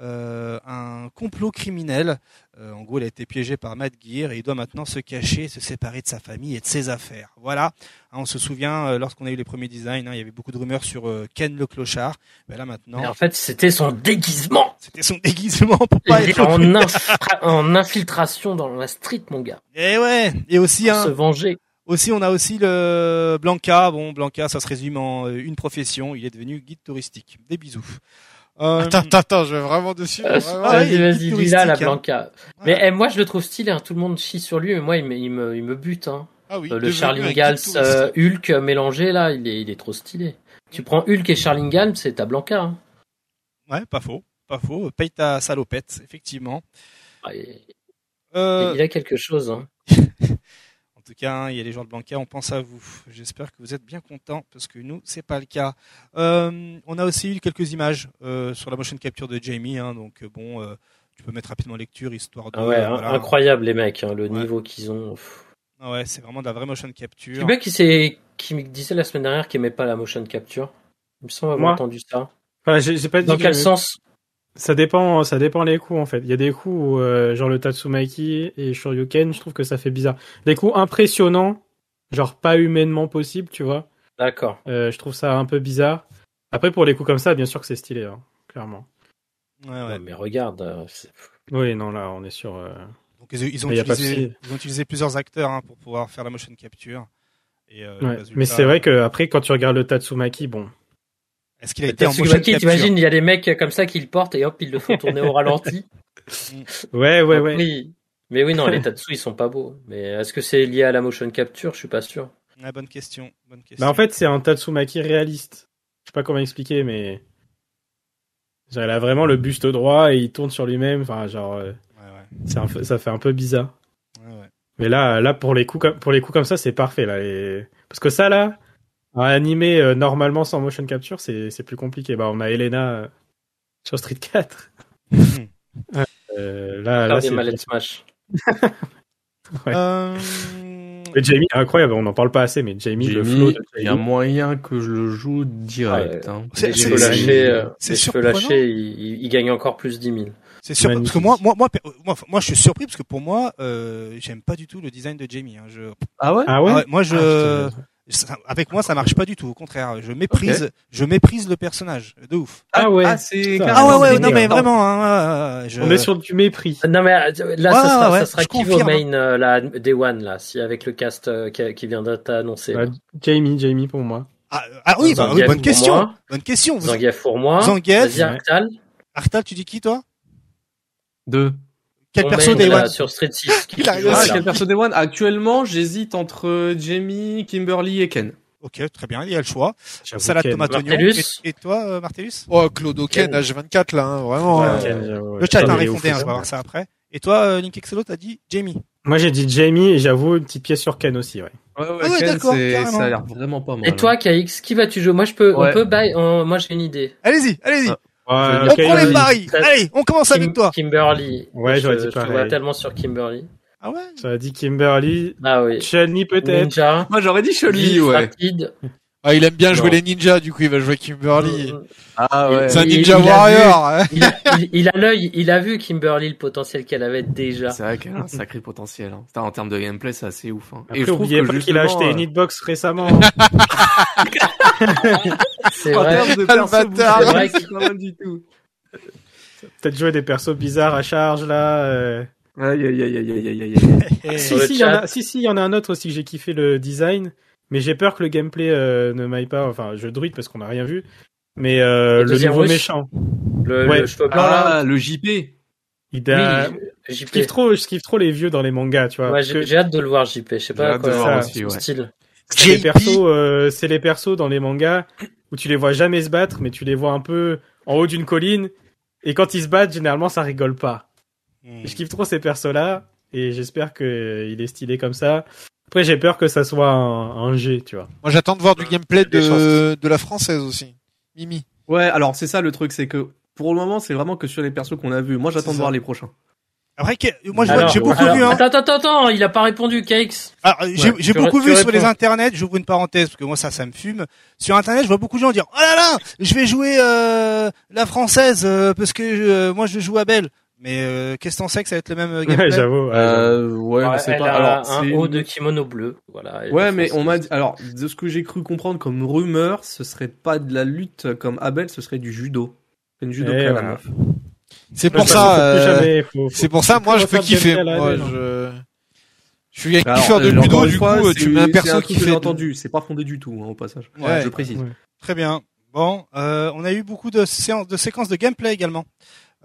euh, un complot criminel. Euh, en gros, il a été piégé par Matt Gear et il doit maintenant se cacher, se séparer de sa famille et de ses affaires. Voilà. Hein, on se souvient, euh, lorsqu'on a eu les premiers designs, hein, il y avait beaucoup de rumeurs sur euh, Ken le clochard. Mais là maintenant, Mais en fait, c'était son déguisement. c'était son déguisement pour pas Il est être en, infra- en infiltration dans la street, mon gars. Et ouais. Et aussi, hein, se venger. aussi, on a aussi le Blanca. Bon, Blanca, ça se résume en euh, une profession. Il est devenu guide touristique. Des bisous. Euh, Attends, attends, attends, je vais vraiment dessus. Euh, vraiment. Ah vas-y, vas-y, dis là, la hein. Blanca. Mais eh, moi, je le trouve stylé. Hein. Tout le monde chie sur lui, mais moi, il me, il me, il me bute. Hein. Ah oui, Euh, le guide Gals euh, Hulk mélangé, là, il est, il est trop stylé. Tu prends Hulk et Charlie Gals, c'est ta Blanca. Hein. Ouais, pas faux, pas faux. Paye ta salopette, effectivement. Ah, il- Euh, Il a quelque chose. Hein. En tout cas, il y a les gens de Blanca, on pense à vous. J'espère que vous êtes bien contents parce que nous, c'est pas le cas. Euh, on a aussi eu quelques images euh, sur la motion capture de Jamie, hein, donc euh, bon, euh, tu peux mettre rapidement lecture histoire de. Ah ouais, hein, voilà. incroyable les mecs, hein, le Ouais. niveau qu'ils ont. Pff. Ah ouais, c'est vraiment de la vraie motion capture. Le mec qui, qui me disait la semaine dernière qu'il aimait pas la motion capture. Il me semble avoir Moi entendu ça. Enfin, j'ai pas dit Dans que quel sens Ça dépend, ça dépend les coups en fait. Il y a des coups où, euh, genre le Tatsumaki et Shoryuken, je trouve que ça fait bizarre. Des coups impressionnants, genre pas humainement possible, tu vois. D'accord. Euh, je trouve ça un peu bizarre. Après pour les coups comme ça, bien sûr que c'est stylé, hein, clairement. Ouais, ouais. Non, mais regarde, euh, Oui, non là, on est sur. euh, Donc ils, ils ont utilisé, souci. ils ont utilisé plusieurs acteurs hein, pour pouvoir faire la motion capture. Et, euh, ouais. résultat- Mais c'est vrai que après, quand tu regardes le Tatsumaki, bon, Est-ce qu'il a été en motion Tatsumaki, capture t'imagines, il y a des mecs comme ça qui le portent et hop, ils le font tourner au ralenti. ouais, ouais, ouais. Oui. Mais oui, non, les Tatsu, ils sont pas beaux. Mais est-ce que c'est lié à la motion capture? Je suis pas sûr. Ouais, bonne question. Bonne question. Bah en fait, c'est un Tatsumaki réaliste. Je sais pas comment expliquer, mais genre, il a vraiment le buste droit et il tourne sur lui-même. Enfin, genre, euh, Ouais, ouais. c'est un peu- ça fait un peu bizarre. ouais, ouais. Mais là, là pour les coups comme pour les coups comme ça, c'est parfait là. Parce que ça là, à animer euh, normalement sans motion capture, c'est c'est plus compliqué. Bah on a Elena euh, sur Street 4. Euh, là, là c'est. mallettes smash. Ouais. Euh, Mais Jamie, incroyable. On n'en parle pas assez, mais Jamie, le flow de il y a moyen que je le joue direct. Ouais. hein. C'est- euh, surprenant. lâchés, il, il gagne encore plus 10 000. C'est sûr, parce que moi, moi, moi, moi, moi, je suis surpris parce que pour moi, euh, j'aime pas du tout le design de Jamie. Hein. Je, Ah ouais? Ah ouais? Ah ouais, moi, je, Ah, putain. Ça- avec moi, ça marche pas du tout. Au contraire, je méprise, je méprise le personnage de ouf. Ah ouais. Ah, c'est. Ah ouais, ouais, non mais vraiment. Hein, je... On est sur du mépris. Non mais euh, là, Ouais, ça sera, ouais, ça sera qui vos main euh, là, Day One là, si avec le cast euh, qui, qui vient d'être annoncé. Ouais, Jamie, Jamie pour moi. Ah, ah oui, bah, oui, bonne question. moi. Bonne question. Zangief pour moi. Zangief. Vas-y, Arctal. Artal, tu dis qui toi? Deux. Quel perso Day là, One sur Street 6. qui. Ah, quel perso Day One Actuellement, j'hésite entre Jamie, Kimberly et Ken. Ok, très bien, il y a le choix. Salade Ken. tomate oignon. Et, et toi, euh, Martellus? Oh, Claude Oken, Ken. H24, là, hein, vraiment. Ouais, hein. Ken, j'avoue, Le ouais. chat a répondu, hein, on va voir ça après. Et toi, euh, Link Exolo, t'as dit Jamie? Moi j'ai dit Jamie et j'avoue une petite pièce sur Ken aussi, ouais. Ouais, ouais, Ah ouais, Ken, ça a l'air vraiment pas mal. Et toi, KX, qui vas-tu jouer? Moi, je peux, Ouais. on peut buy, on- moi, j'ai une idée. Allez-y, allez-y. Ah. Ouais, on prend les paris. Allez, on commence avec Kim- toi. Kimberly. Ouais, je, j'aurais dit je te pareil. vois tellement sur Kimberly. Ah ouais J'aurais dit Kimberly, Ah oui. Chun-Li peut-être. Moi, j'aurais dit Chun-Li, Vif, ouais. rapide. Ah, il aime bien jouer Non. les ninjas, du coup, il va jouer Kimberly. Mm, Ah ouais. C'est un ninja il warrior. Il a, il, il a l'œil, il a vu Kimberly le potentiel qu'elle avait déjà. C'est vrai qu'elle a un sacré potentiel. Hein. Putain, En termes de gameplay, c'est assez ouf. Hein. Après, je trouve oubliez que pas qu'il a acheté euh, une hitbox récemment. C'est En vrai. termes de Ah, le perso C'est pas mal du tout. Peut-être jouer des persos bizarres à charge là. euh. Aïe, aïe, aïe, aïe, aïe, aïe. Et- Si, si, il y en a, si, si, il y en a un autre aussi que j'ai kiffé le design, mais j'ai peur que le gameplay euh, ne m'aille pas. Enfin, je druide parce qu'on n'a rien vu. Mais euh, Le le, nouveau russe. méchant, Le, Ouais. le. Ah, le JP. il a... Oui, je kiffe trop, je kiffe trop les vieux dans les mangas, tu vois. Ouais, j'ai que j'ai hâte de le voir JP. Je sais J'ai pas quoi aussi, ouais. style. c'est les JP. persos, euh, c'est les persos dans les mangas où tu les vois jamais se battre, mais tu les vois un peu en haut d'une colline. Et quand ils se battent, généralement, ça rigole pas. Hmm. Je kiffe trop ces persos-là, et j'espère que euh, il est stylé comme ça. Après, j'ai peur que ça soit un, un G, tu vois. Moi, j'attends de voir du gameplay Des de, de la française aussi. Mimi. Ouais, alors c'est ça le truc, c'est que pour le moment, c'est vraiment que sur les persos qu'on a vus. Moi, j'attends de voir les prochains. Après, moi, j'ai beaucoup alors, vu, hein. Attends, attends, attends, il a pas répondu, KX. Alors, j'ai beaucoup vu sur les internets, j'ouvre une parenthèse parce que moi ça ça me fume. Sur internet, je vois beaucoup de gens dire "Oh là là, je vais jouer euh, la française euh, parce que euh, moi je joue à Belle." Mais euh, qu'est-ce que t'en sais que ça va être le même euh, gameplay? Ouais, j'avoue. ouais. Euh, ouais, elle pas. a Alors, un c'est haut de kimono bleu. Voilà. Ouais, mais on m'a dit, alors, de ce que j'ai cru comprendre comme rumeur, ce serait pas de la lutte comme Abel, ce serait du judo. C'est une judo Eh, la voilà. meuf. C'est Faut pour ça, euh, c'est pour ça, moi, je peux kiffer. Moi, haine. je, je suis un Alors, kiffeur de judo, du fois, coup, tu mets un perso qui fait. entendu, c'est pas fondé du tout, hein, au passage. Ouais. je précise. Ouais. Très bien. Bon, euh, on a eu beaucoup de séances de séquences de gameplay également.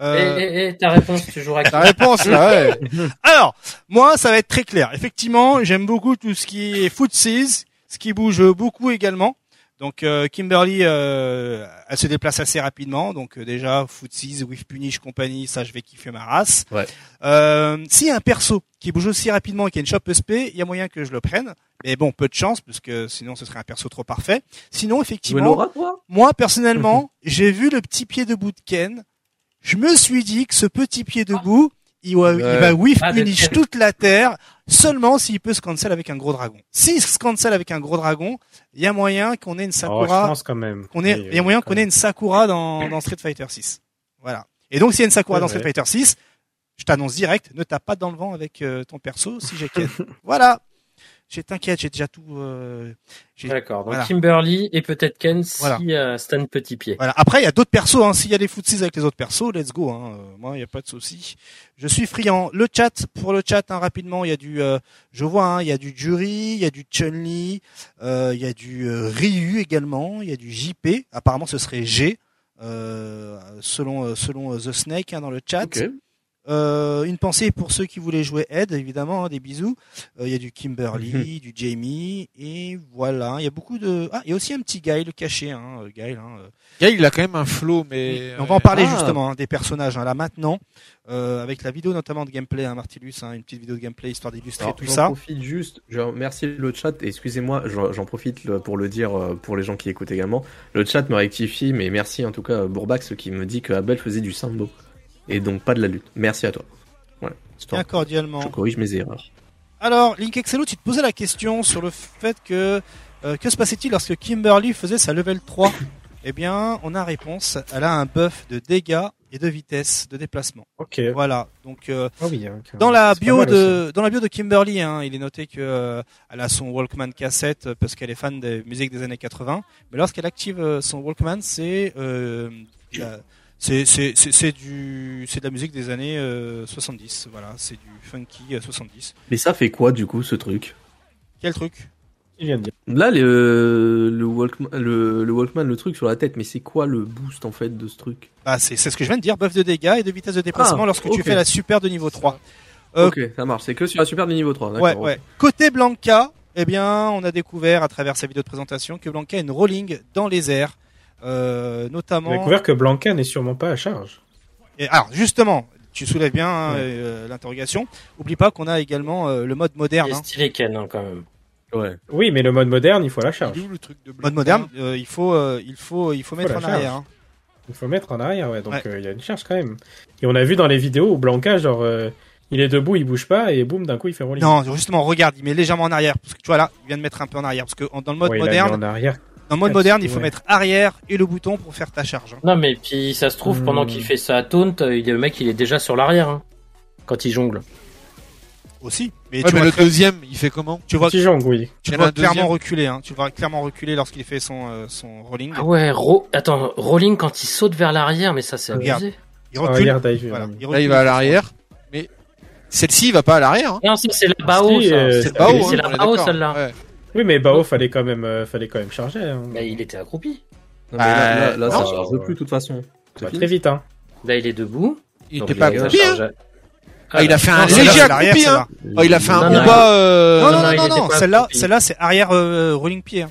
Euh, Et, et, et ta réponse, tu joueras Ta réponse, là, ouais. Alors, moi, ça va être très clair. Effectivement, j'aime beaucoup tout ce qui est footsies, ce qui bouge beaucoup également. Donc, euh, Kimberly, euh, elle se déplace assez rapidement. Donc, euh, déjà, footsies, with punish compagnie, ça, je vais kiffer ma race. Ouais. Euh, S'il y a un perso qui bouge aussi rapidement et qui a une shop SP, il y a moyen que je le prenne. Mais bon, peu de chance, parce que sinon, ce serait un perso trop parfait. Sinon, effectivement, moi, personnellement, j'ai vu le petit pied debout de Ken. Je me suis dit que ce petit pied debout, il va, il va whiff Ah, Ken. toute la terre seulement s'il peut se cancel avec un gros dragon. S'il se cancel avec un gros dragon, il y a moyen qu'on ait une Oh, je Sakura, pense quand même. qu'on ait, Oui, il y a moyen qu'on ait une Sakura dans, dans Street Fighter 6. Voilà. Et donc, s'il y a une Sakura Ouais, dans ouais. Street Fighter 6, je t'annonce direct, ne tape pas dans le vent avec euh, ton perso si j'ai voilà. J'ai t'inquiète, j'ai déjà tout. euh, D'accord. Donc Voilà. Kimberly et peut-être Ken si Voilà. euh, Stan Petit Pied. Voilà. Après, il y a d'autres persos. Hein. S'il y a des footsies avec les autres persos, let's go. Hein. Euh, moi, il n'y a pas de souci. Je suis friand. Le chat, pour le chat, hein, rapidement, il y a du, euh, je vois, hein, il y a du Jury, il y a du Chun-Li, euh, il y a du Ryu également, il y a du JP. Apparemment, ce serait G, euh, selon selon The Snake hein, dans le chat. Ok. Euh, une pensée pour ceux qui voulaient jouer Ed, évidemment, hein, des bisous. Euh, Il y a du Kimberly, du Jamie, et voilà. Il y a beaucoup de. Ah, il y a aussi un petit Guile caché, hein, euh, Guile. Hein, euh, Gaël, il a quand même un flow, mais. on va en parler Ah. justement hein, des personnages hein, là maintenant, euh, avec la vidéo notamment de gameplay, hein, Martellus, hein, une petite vidéo de gameplay histoire d'illustrer tout j'en ça. profite juste, je remercie le chat, et excusez-moi, j'en j'en profite pour le dire pour les gens qui écoutent également. Le chat me rectifie, mais merci en tout cas à Bourbax qui me dit que Abel faisait du sambo, et donc pas de la lutte. Merci à toi. Voilà, c'est Bien cordialement. Je corrige mes erreurs. Alors, Link Excello, tu te posais la question sur le fait que euh, que se passait-il lorsque Kimberly faisait sa level 3 Eh bien, on a réponse. Elle a un buff de dégâts et de vitesse de déplacement. Ok. Voilà. Donc, euh, Ah oui. hein, Dans la bio aussi. de dans la bio de Kimberly, hein, il est noté que euh, elle a son Walkman cassette parce qu'elle est fan des musiques des années 80. Mais lorsqu'elle active son Walkman, c'est euh, la- c'est c'est c'est c'est du c'est de la musique des années euh, 70. Voilà, c'est du funky euh, 70. Mais ça fait quoi du coup ce truc? Quel truc? Il vient de dire. Là, le, le, Walkman, le, le Walkman, le truc sur la tête, mais c'est quoi le boost en fait de ce truc? Bah c'est c'est ce que je viens de dire, buff de dégâts et de vitesse de déplacement Ah, lorsque tu fais la super de niveau 3. Euh, Ok, ça marche, c'est que sur la super de niveau 3. d'accord, Ouais, ouais. Côté Blanca, eh bien, on a découvert à travers sa vidéo de présentation que Blanca a une rolling dans les airs, euh, On a notamment. découvert que Blanca n'est sûrement pas à charge. Et alors justement, tu soulèves bien hein, Ouais. euh, l'interrogation. Oublie pas qu'on a également euh, le mode moderne. Est hein. stylé Ken hein, quand même. Ouais. Oui, mais le mode moderne, il faut la charge. Le truc de Mode moderne, euh, il faut, euh, il faut, il faut mettre en charge. arrière. hein. Il faut mettre en arrière, ouais. Donc Ouais. euh, il y a une charge quand même. Et on a vu dans les vidéos où Blanca, genre, euh, il est debout, il bouge pas, et boum, d'un coup, il fait rolling. Non, justement, regarde, il met légèrement en arrière parce que tu vois là, il vient de mettre un peu en arrière parce que dans le mode Ouais, il a mis moderne, en arrière. Dans mode Ah, moderne, il faut ouais. mettre arrière et le bouton pour faire ta charge. hein. Non mais puis ça se trouve Hmm. pendant qu'il fait sa taunt, euh, il- le mec il est déjà sur l'arrière hein, quand il jongle. Aussi. Mais Ouais, tu mais vois, le très- deuxième, il fait comment tu vois, Petit jongle, oui. tu vois clairement reculer. Hein. Tu le vois clairement reculer lorsqu'il fait son, euh, son rolling. Ah ouais, ro... attends, rolling quand il saute vers l'arrière, mais ça c'est abusé. Il Ah, recule. regarde, dive, Voilà, il Là, il va à l'arrière, mais celle-ci, il va pas à l'arrière. Hein. Non, c'est la Bao, euh, C'est la Bao, celle-là. Oui, mais Bao, fallait quand même, euh, fallait quand même charger. Hein. Bah, il était accroupi. Non, mais là, là, là, Euh, ça non. charge plus de toute façon. C'est Bah, fini. très vite, hein. Là il est debout. Il donc était pas accroupi, hein. chargé. Ah, il a fait Non, un celle-là, léger l'arrière, accroupi, hein. celle-là. Oh, il a fait un Non, non, combat. euh, Non, non, non, non, il non, était non, pas celle-là, accroupi. celle-là, c'est arrière euh, rolling pied. hein.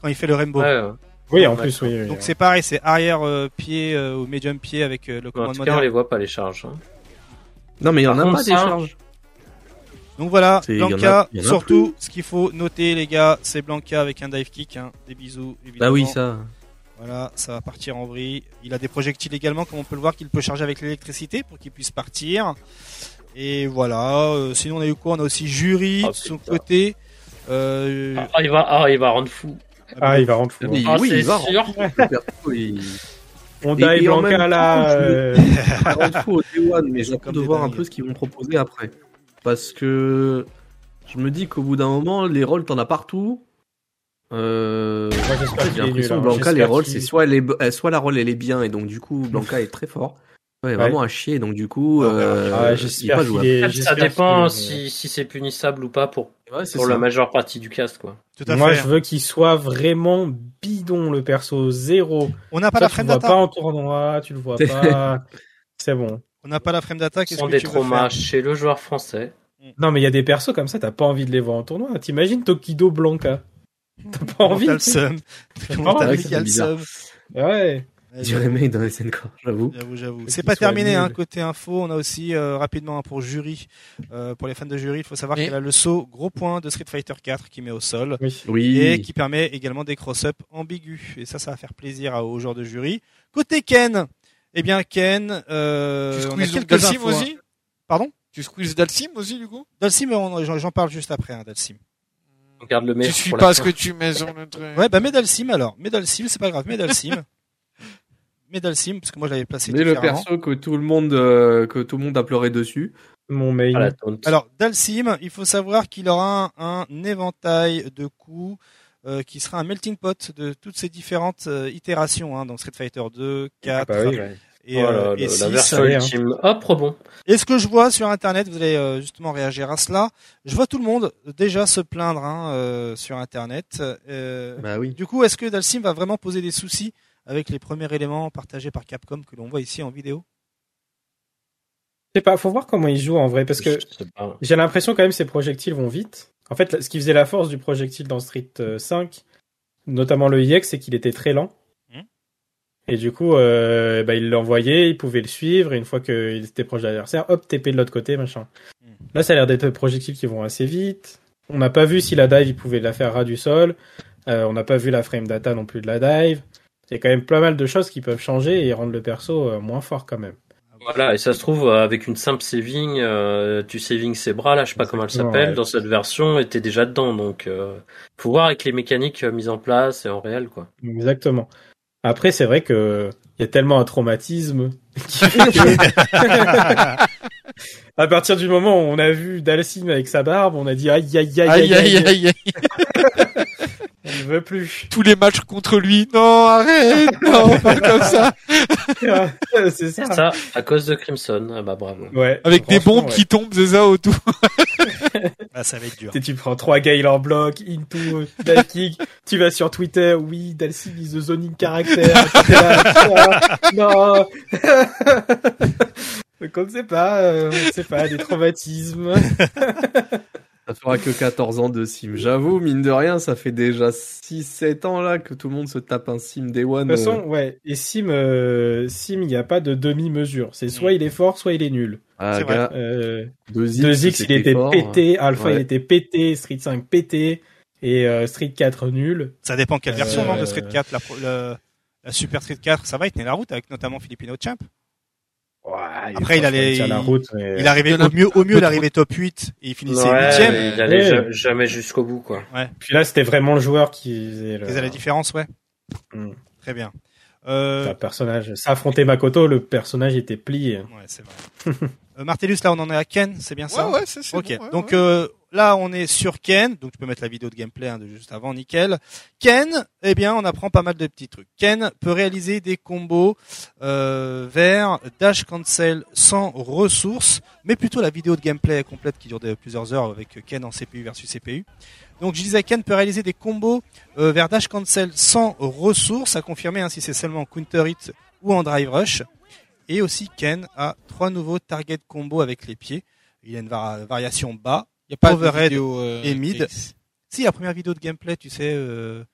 Quand il fait le rainbow. Ouais, ouais. Oui, en Ouais, plus, oui. oui, Donc oui. c'est pareil, c'est arrière euh, pied euh, ou medium pied avec euh, le En commande tout cas on les voit pas les charges. hein. Non, mais il y en Par a contre, pas des ça- charges. Donc voilà, C'est- il y en a- Blanca, il y en a surtout, ce qu'il faut noter les gars, c'est Blanca avec un dive kick, hein. des bisous évidemment. Bah oui, ça. Voilà, ça va partir en vrille. Il a des projectiles également, comme on peut le voir, qu'il peut charger avec l'électricité pour qu'il puisse partir. Et voilà, euh, sinon on a eu quoi? On a aussi Jury Oh, de son putain. côté. Euh, Ah, il va, ah, il va rendre fou. Ah, il va rendre fou. Ah, oui, c'est il va. sûr. Perso, il- On dive Blanca là. il va rendre fou au Day One, mais C'est j'attends comme de voir un peu ce qu'ils vont proposer après. Parce que je me dis qu'au bout d'un moment, les rôles, t'en as partout. Euh... J'ai l'impression nul, que hein. Blanca, les qu'il- c'est soit, elle est, bo- euh, soit la rôle elle est bien, et donc du coup, Blanca est très fort. Ouais, vraiment à chier, donc du coup, euh, Ah, il est j'espère pas jouable. est. Ça dépend est- si, si c'est punissable ou pas pour, Ouais, pour ça. la majeure partie du cast quoi. tout à Moi, fait. je veux qu'il soit vraiment bidon, le perso. Zéro. On n'a pas Ça, la tu frame le vois data. pas en tournoi, tu le vois pas. C'est bon. On n'a pas la frame data. Qu'est-ce Sans des traumas chez le joueur français. Non, mais il y a des persos comme ça, t'as pas envie de les voir en tournoi. T'imagines Tokido Blanca T'as pas envie T'as le seum. T'as Comment pas t'as envie, vu ça qu'il y a fait le bizarre. seum Ouais. Du remake dans les scènes corps, j'avoue. J'avoue, j'avoue. C'est pas terminé, hein, côté info. On a aussi euh, rapidement hein, pour jury, euh, pour les fans de jury, il faut savoir Et- qu'elle a le saut gros point de Street Fighter 4 qui met au sol Oui. Oui. et qui permet également des cross-up ambigus. Et ça, ça va faire plaisir aux joueurs de jury. Côté Ken, eh bien Ken, euh, Tu on a squeezes donc quelques Dalsim infos, hein. aussi Pardon Tu squeezes Dalsim aussi, du coup Dalsim, j'en j'en parle juste après, hein, Dalsim. On garde le Tu meilleur suis pour pas la ce que tu mets sur le truc. Ouais, bah mets Dalsim alors. Mets Dalsim, c'est pas grave, mets Dalsim. mais Dalsim, parce que moi je l'avais placé Mais le perso que tout le monde euh, que tout le monde a pleuré dessus. Mon la taunt. Alors, Dalsim, il faut savoir qu'il aura un, un éventail de coups euh, qui sera un melting pot de toutes ces différentes euh, itérations, hein, donc Street Fighter 2, 4 Ah bah oui, ouais. et, Voilà, euh, le- et la 6. version allez, hein. ultime. Hop, rebond. Et ce que je vois sur Internet, vous allez euh, justement réagir à cela, je vois tout le monde déjà se plaindre hein, euh, sur Internet. Euh, Bah oui. Du coup, est-ce que Dalsim va vraiment poser des soucis avec les premiers éléments partagés par Capcom que l'on voit ici en vidéo? Je sais pas, faut voir comment il joue en vrai, parce que j'ai l'impression quand même ces projectiles vont vite. En fait, ce qui faisait la force du projectile dans Street euh, 5, notamment le IX, c'est qu'il était très lent. Mhm. Et du coup, euh, bah, il l'envoyait, il pouvait le suivre, et une fois qu'il était proche de l'adversaire, hop, TP de l'autre côté, machin. Mhm. Là, ça a l'air d'être des projectiles qui vont assez vite. On n'a pas vu si la dive, il pouvait la faire ras du sol. Euh, on n'a pas vu la frame data non plus de la dive. Il y a quand même pas mal de choses qui peuvent changer et rendre le perso euh, moins fort quand même. Voilà, et ça se trouve, euh, avec une simple saving, euh, tu saving ses bras, là, je sais pas comment elle s'appelle, Ouais. dans cette version, et t'es déjà dedans. Donc, euh, faut voir avec les mécaniques euh, mises en place et en réel, quoi. Exactement. Après, c'est vrai que il y a tellement un traumatisme qui fait que- à partir du moment où on a vu Dalsim avec sa barbe, on a dit aïe aïe aïe Aïe, aïe, aïe, aïe. on ne veut plus. Tous les matchs contre lui. Non, arrête. Non, pas comme ça. c'est ça. Ça, à cause de Crimson. Ah bah bravo. Ouais. Avec des bombes ouais. qui tombent, c'est ça, autour. Ah, ça va être dur. Tu sais, tu prends trois gars en bloc, into, dive kick, tu vas sur Twitter, oui, Dalsim is the zoning character, non. Donc on ne sait pas, euh, on ne sait pas, des traumatismes. Ça fera que 14 ans de sim. J'avoue, mine de rien, ça fait déjà 6-7 ans là que tout le monde se tape un sim Day One. De toute façon, ouais. Et Sim, euh, Sim, il n'y a pas de demi-mesure. C'est soit il est fort, soit il est nul. ah, c'est vrai. gars, Euh, 2X, 2X, il était fort. pété. Alpha, Ouais. il était pété. Street 5 pété. Et euh, Street 4 nul. Ça dépend quelle version Euh, non, de Street 4. La, pro- le- la Super Street 4, ça va, il tenait la route avec notamment Filipino Champ. Après, il allait- tient la il- route. mais- Il arrivait Il au mieux, au mieux, il arrivait top 8 et il finissait Ouais, 8ème. mais il allait Ouais. ja- jamais jusqu'au bout, quoi. Puis là, c'était vraiment le joueur qui faisait le, est la différence, ouais. Mm. Très bien. Euh, le personnage. Ça affrontait Makoto, le personnage était plié. ouais, c'est vrai. euh, Martellus, là, on en est à Ken, c'est bien ça Ouais, ouais, c'est Ok, bon, ouais, donc euh, là on est sur Ken, donc tu peux mettre la vidéo de gameplay hein, de juste avant, nickel. Ken, eh bien on apprend pas mal de petits trucs. Ken peut réaliser des combos euh, vers dash cancel sans ressources, mais plutôt la vidéo de gameplay complète qui dure plusieurs heures avec Ken en CPU versus CPU. Donc je disais Ken peut réaliser des combos euh, vers dash cancel sans ressources, à confirmer hein, si c'est seulement en counter hit ou en drive rush. Et aussi Ken a trois nouveaux target combos avec les pieds. Il y a une va- variation bas, Il y a pas overhead de vidéo, euh, et mid. Si la première vidéo de gameplay, tu sais, euh,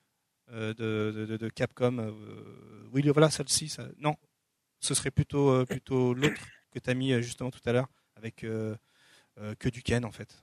euh, de, de, Capcom, oui, voilà celle-ci. Ça, non, ce serait plutôt euh, plutôt l'autre que t'as mis euh, justement tout à l'heure avec que du Ken en fait.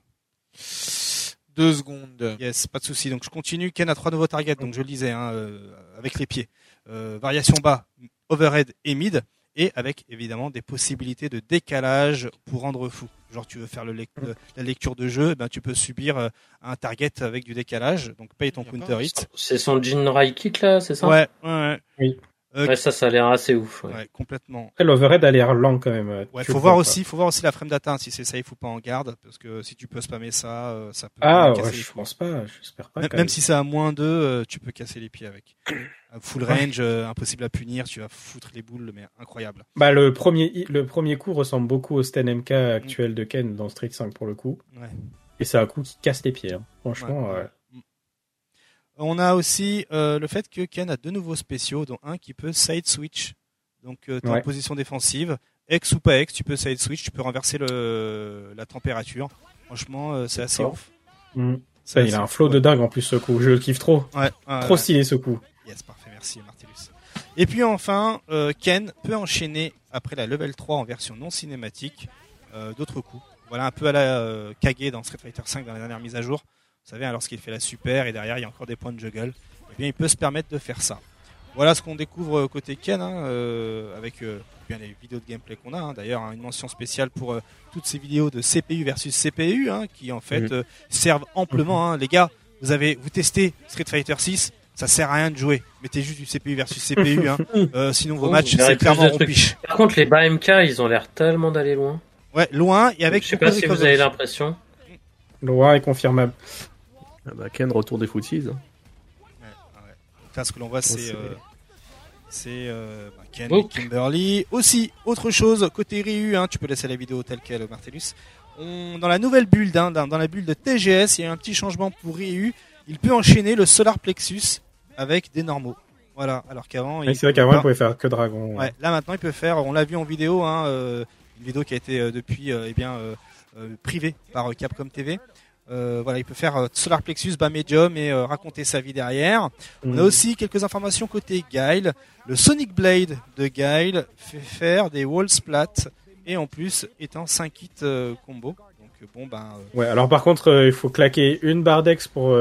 Deux secondes. Yes, pas de souci. Donc je continue. Ken a trois nouveaux targets, donc je le disais hein, euh, avec les pieds. Euh, variation bas, overhead et mid, et avec évidemment des possibilités de décalage pour rendre fou. Genre tu veux faire le lec- le- la lecture de jeu, ben tu peux subir euh, un target avec du décalage. Donc paye ton counter hit. C'est son Jin Rai kick, là, c'est ça? Ouais, ouais, ouais. Oui. Euh, Ouais, ça, ça a l'air assez ouf. ouais. ouais, complètement. Après, l'overhead a l'air lent quand même. euh, Ouais, tu faut voir aussi, faut voir aussi la frame data, hein, si c'est safe ou pas en garde, parce que si tu peux spammer ça, euh, ça peut Ah, casser ouais, les je pense pas. J'espère pas. Même, quand même même. si c'est à moins 2, tu peux casser les pieds avec. Full range, euh, impossible à punir, tu vas foutre les boules, mais incroyable. Bah, le premier, le premier coup ressemble beaucoup au Sten MK actuel de Ken dans Street 5 pour le coup. Ouais. Et c'est un coup qui casse les pieds. hein. Franchement, Ouais. ouais. On a aussi euh, le fait que Ken a deux nouveaux spéciaux, dont un qui peut side switch. Donc, es en position défensive, X ou pas X, tu peux side switch, tu peux renverser le, la température. Franchement, euh, c'est assez ouf. Mm. C'est Ça, il a un flow ouais. de dingue en plus ce coup. Je le kiffe trop. Ouais, Trop stylé ce coup. Yes, parfait, merci Martellus. Et puis enfin, euh, Ken peut enchaîner après la level 3 en version non cinématique euh, d'autres coups. Voilà un peu à la euh, Kage dans Street Fighter 5 dans la dernière mise à jour. Vous savez, hein, lorsqu'il fait la super et derrière il y a encore des points de juggle, eh bien il peut se permettre de faire ça. Voilà ce qu'on découvre euh, côté Ken hein, euh, avec euh, bien les vidéos de gameplay qu'on a. hein. D'ailleurs, hein, une mention spéciale pour euh, toutes ces vidéos de CPU versus CPU hein, qui en fait Mhm. euh, servent amplement. hein. Les gars, vous avez vous testez Street Fighter 6, Ça sert à rien de jouer. Mettez juste du CPU versus CPU. Hein. Euh, sinon vos Oh, matchs c'est clairement rompiche. Par contre, les BMK, ils ont l'air tellement d'aller loin. Ouais, loin et avec je sais pas si vous avez l'impression. Loin est confirmable. Ah bah, Ken, retour des footies. hein. Là, ce que l'on voit, c'est c'est- euh, euh, bah, Ken Oh. et Kimberly. Aussi, autre chose côté Ryu, hein, tu peux laisser la vidéo telle quelle, Martellus. On, dans la nouvelle build, hein, dans, dans la build de TGS, il y a un petit changement pour Ryu. Il peut enchaîner le Solar Plexus avec des normaux. Voilà, alors qu'avant, c'est vrai pouvait qu'avant, il pouvait faire que dragon. Ouais, là maintenant il peut faire, on l'a vu en vidéo, hein, euh, une vidéo qui a été euh, depuis euh, eh bien euh, euh, privée par euh, Capcom TV. Euh, voilà, il peut faire euh, Solar Plexus bas medium et euh, raconter sa vie derrière. On a Mm. aussi quelques informations côté Guile. Le Sonic Blade de Guile fait faire des wall splats et en plus est en 5 hits euh, combo. Donc bon ben Ouais, alors par contre, il faut claquer une barre d'ex pour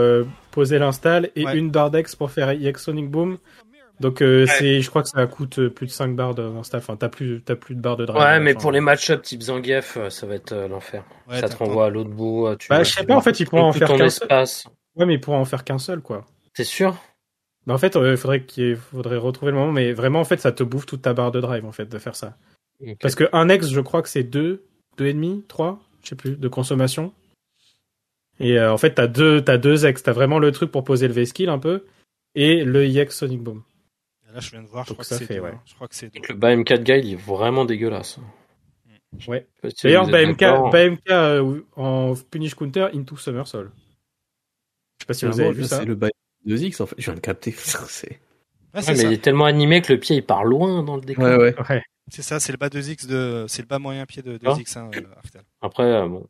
poser l'install et Ouais. une barre d'ex pour faire EX Sonic Boom. Donc euh, c'est, je crois que ça coûte euh, plus de 5 barres d'install. Enfin, t'as plus, t'as plus de barres de drive. Ouais, mais Enfin, pour les match-up type Zangief, euh, ça va être euh, l'enfer. ouais, ça te renvoie à l'autre bout. euh, Tu Bah, je sais pas, en fait, ils pourraient en faire qu'un seul. Ouais, mais ils pourraient en faire qu'un seul, quoi. T'es sûr? Bah, en fait, il faudrait qu'il faudrait retrouver le moment, mais vraiment, en fait, ça te bouffe toute ta barre de drive, en fait, de faire ça. Parce que un ex, je crois que c'est deux, deux et demi, trois, je sais plus, de consommation. Et euh, en fait, t'as deux, t'as deux ex. T'as vraiment le truc pour poser le V-Skill un peu et le EX Sonic Boom. Là je viens de voir, je Donc crois ça que c'est fait, deux, ouais. hein. Je crois que c'est deux. Donc le BM4 Guide, il est vraiment dégueulasse. Ouais. Sais pas si D'ailleurs, vous d'accord. BMK euh, en Punish Counter into Somersault. Je sais pas si vous Ah, avez bon, vu ça. C'est le bail 2X en fait. Je viens de capter. c'est... Ouais, Ouais, mais ça. il est tellement animé que le pied il part loin dans le décor. Ouais, ouais. Ouais. C'est ça, c'est le bas 2X de, c'est le bas moyen pied de Ah. 2X, hein, euh, Arctel. Après, euh, bon.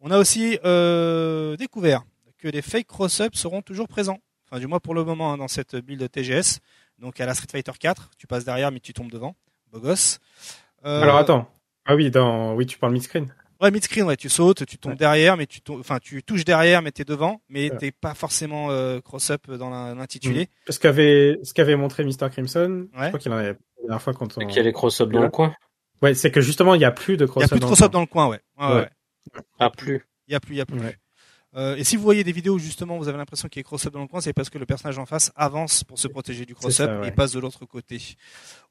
On a aussi euh, découvert que les fake cross-ups seront toujours présents. Enfin, du moins pour le moment hein, dans cette build TGS. Donc à la Street Fighter 4, tu passes derrière mais tu tombes devant. Beau gosse. Euh, Alors attends. Ah oui, dans, oui, tu parles mid-screen. Ouais, mid-screen, ouais, tu sautes, tu tombes Ouais. derrière, mais tu tombes, enfin, tu touches derrière, mais t'es devant, mais Ouais. t'es pas forcément euh, cross-up dans la- l'intitulé. Ce qu'avait, ce qu'avait montré Mr. Crimson, je Ouais. crois qu'il en avait la dernière fois quand on... Qu'il y a les cross-up dans le coin. Ouais, c'est que justement, il y a plus de Il y a cross-up. plus de dans le cross-up coin. dans le coin, ouais. Ah, plus. Il y a plus, il y a plus. Euh, et si vous voyez des vidéos où justement vous avez l'impression qu'il y a cross-up dans le coin, c'est parce que le personnage en face avance pour se protéger du cross-up ça, ouais. et passe de l'autre côté.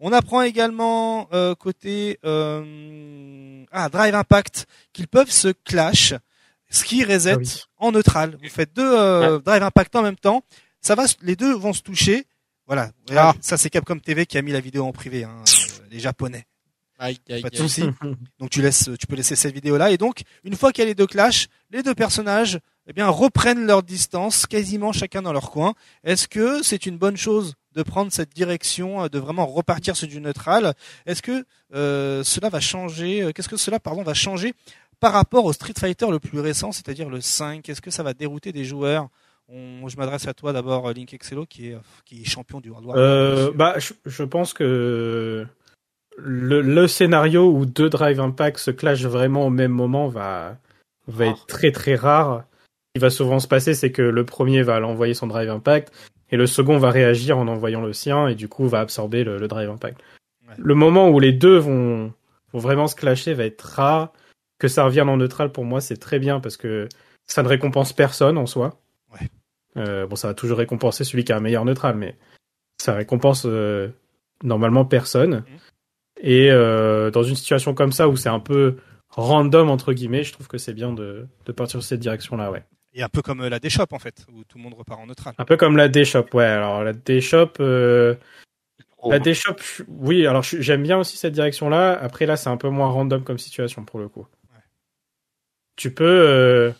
On apprend également euh, côté euh, ah Drive Impact qu'ils peuvent se clash, ce qui reset Ah oui. en neutral. Vous faites deux euh, Drive Impact en même temps, ça va, les deux vont se toucher. Voilà, Regarde, ça c'est Capcom TV qui a mis la vidéo en privé, hein, euh, les Japonais. Aïe, aïe, Pas de souci. Donc tu laisses, tu peux laisser cette vidéo là et donc une fois qu'il y a les deux clashs, les deux personnages eh bien reprennent leur distance quasiment chacun dans leur coin. Est-ce que c'est une bonne chose de prendre cette direction, euh, de vraiment repartir sur du neutral? Est-ce que euh, cela va changer euh, Qu'est-ce que cela pardon va changer par rapport au Street Fighter le plus récent, c'est-à-dire le 5 Est-ce que ça va dérouter des joueurs? On- Je m'adresse à toi d'abord, Link Excello, qui est, qui est champion du World War. Euh, bah, je, je pense que le, le scénario où deux Drive Impact se clashent vraiment au même moment va, va être très très rare. Qui va souvent se passer, c'est que le premier va envoyer son Drive Impact et le second va réagir en envoyant le sien et du coup va absorber le, le Drive Impact. Ouais. Le moment où les deux vont, vont vraiment se clasher va être rare. Que ça revienne en neutral pour moi, c'est très bien parce que ça ne récompense personne en soi. Ouais. Euh, bon, ça va toujours récompenser celui qui a un meilleur neutral, mais ça récompense euh, normalement personne. Et euh, dans une situation comme ça où c'est un peu random entre guillemets, je trouve que c'est bien de, de partir sur cette direction-là, ouais. Et un peu comme euh, la D-Shop en fait, où tout le monde repart en neutral. Un peu comme la D-Shop, ouais. Alors la D-Shop, euh, Oh. la D-Shop, je- oui. Alors j'aime bien aussi cette direction-là. Après là, c'est un peu moins random comme situation pour le coup. Ouais. Tu peux, euh,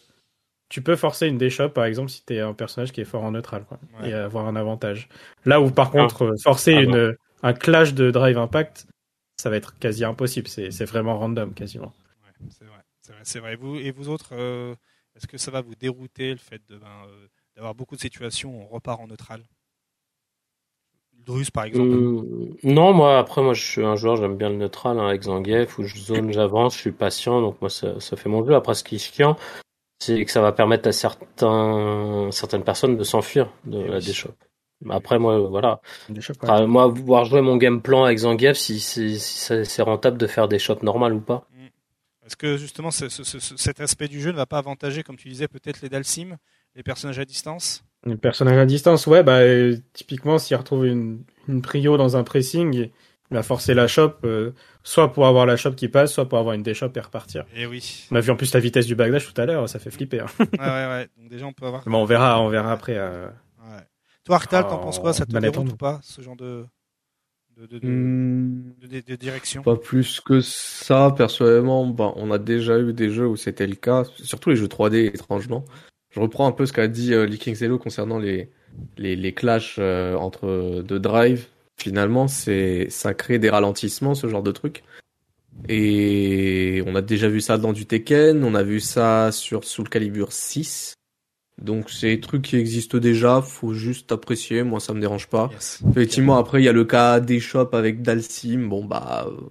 tu peux forcer une D-Shop par exemple si t'es un personnage qui est fort en neutral, quoi, Ouais. et avoir un avantage. Là où par contre euh, forcer Ah une un clash de Drive Impact, ça va être quasi impossible. C'est c'est vraiment random quasiment. Ouais, c'est vrai, c'est vrai, c'est vrai. Vous et vous autres, euh, est-ce que ça va vous dérouter le fait de ben, euh, d'avoir beaucoup de situations où on repart en neutral? Drus par exemple. Hum, non, moi, après, moi, je suis un joueur, j'aime bien le neutral, hein, avec Zangief, où je zone, j'avance, je suis patient, donc moi, ça, ça fait mon jeu. Après, ce qui est chiant, c'est que ça va permettre à certains, certaines personnes de s'enfuir de Eh la oui. Mais Après, moi, voilà. Ouais. Moi, voir jouer mon game plan avec Zangief, si, c'est- si c'est rentable de faire des shots normales ou pas. Est-ce que justement ce- ce- ce- cet aspect du jeu ne va pas avantager, comme tu disais, peut-être les Dalsim, les personnages à distance? Les personnages à distance, ouais, bah euh, typiquement s'il retrouve une, une prio dans un pressing, il va forcer la shop, euh, soit pour avoir la shop qui passe, soit pour avoir une déshop et repartir. Et oui. On a vu en plus la vitesse du backdash tout à l'heure, ça fait flipper. Hein. ouais, ouais, ouais. Donc déjà, on peut avoir. Bon, on verra, on verra après. euh, Ouais. Toi, Arctal, t'en Oh, penses quoi? Ça te déroute ou pas ce genre de de, de, de, Hmm, de- de- direction Pas plus que ça, personnellement. Bah, on a déjà eu des jeux où c'était le cas, surtout les jeux 3D, étrangement. Je reprends un peu ce qu'a dit euh, Zero concernant les, les, les clashs euh, entre deux drives. Finalement, c'est, ça crée des ralentissements, ce genre de truc. Et on a déjà vu ça dans du Tekken, on a vu ça sur Soul Calibur 6. Donc c'est des trucs qui existent déjà, faut juste apprécier, moi ça me dérange pas. Yes. Effectivement, après il y a le cas des shops avec Dalsim. Bon bah, euh,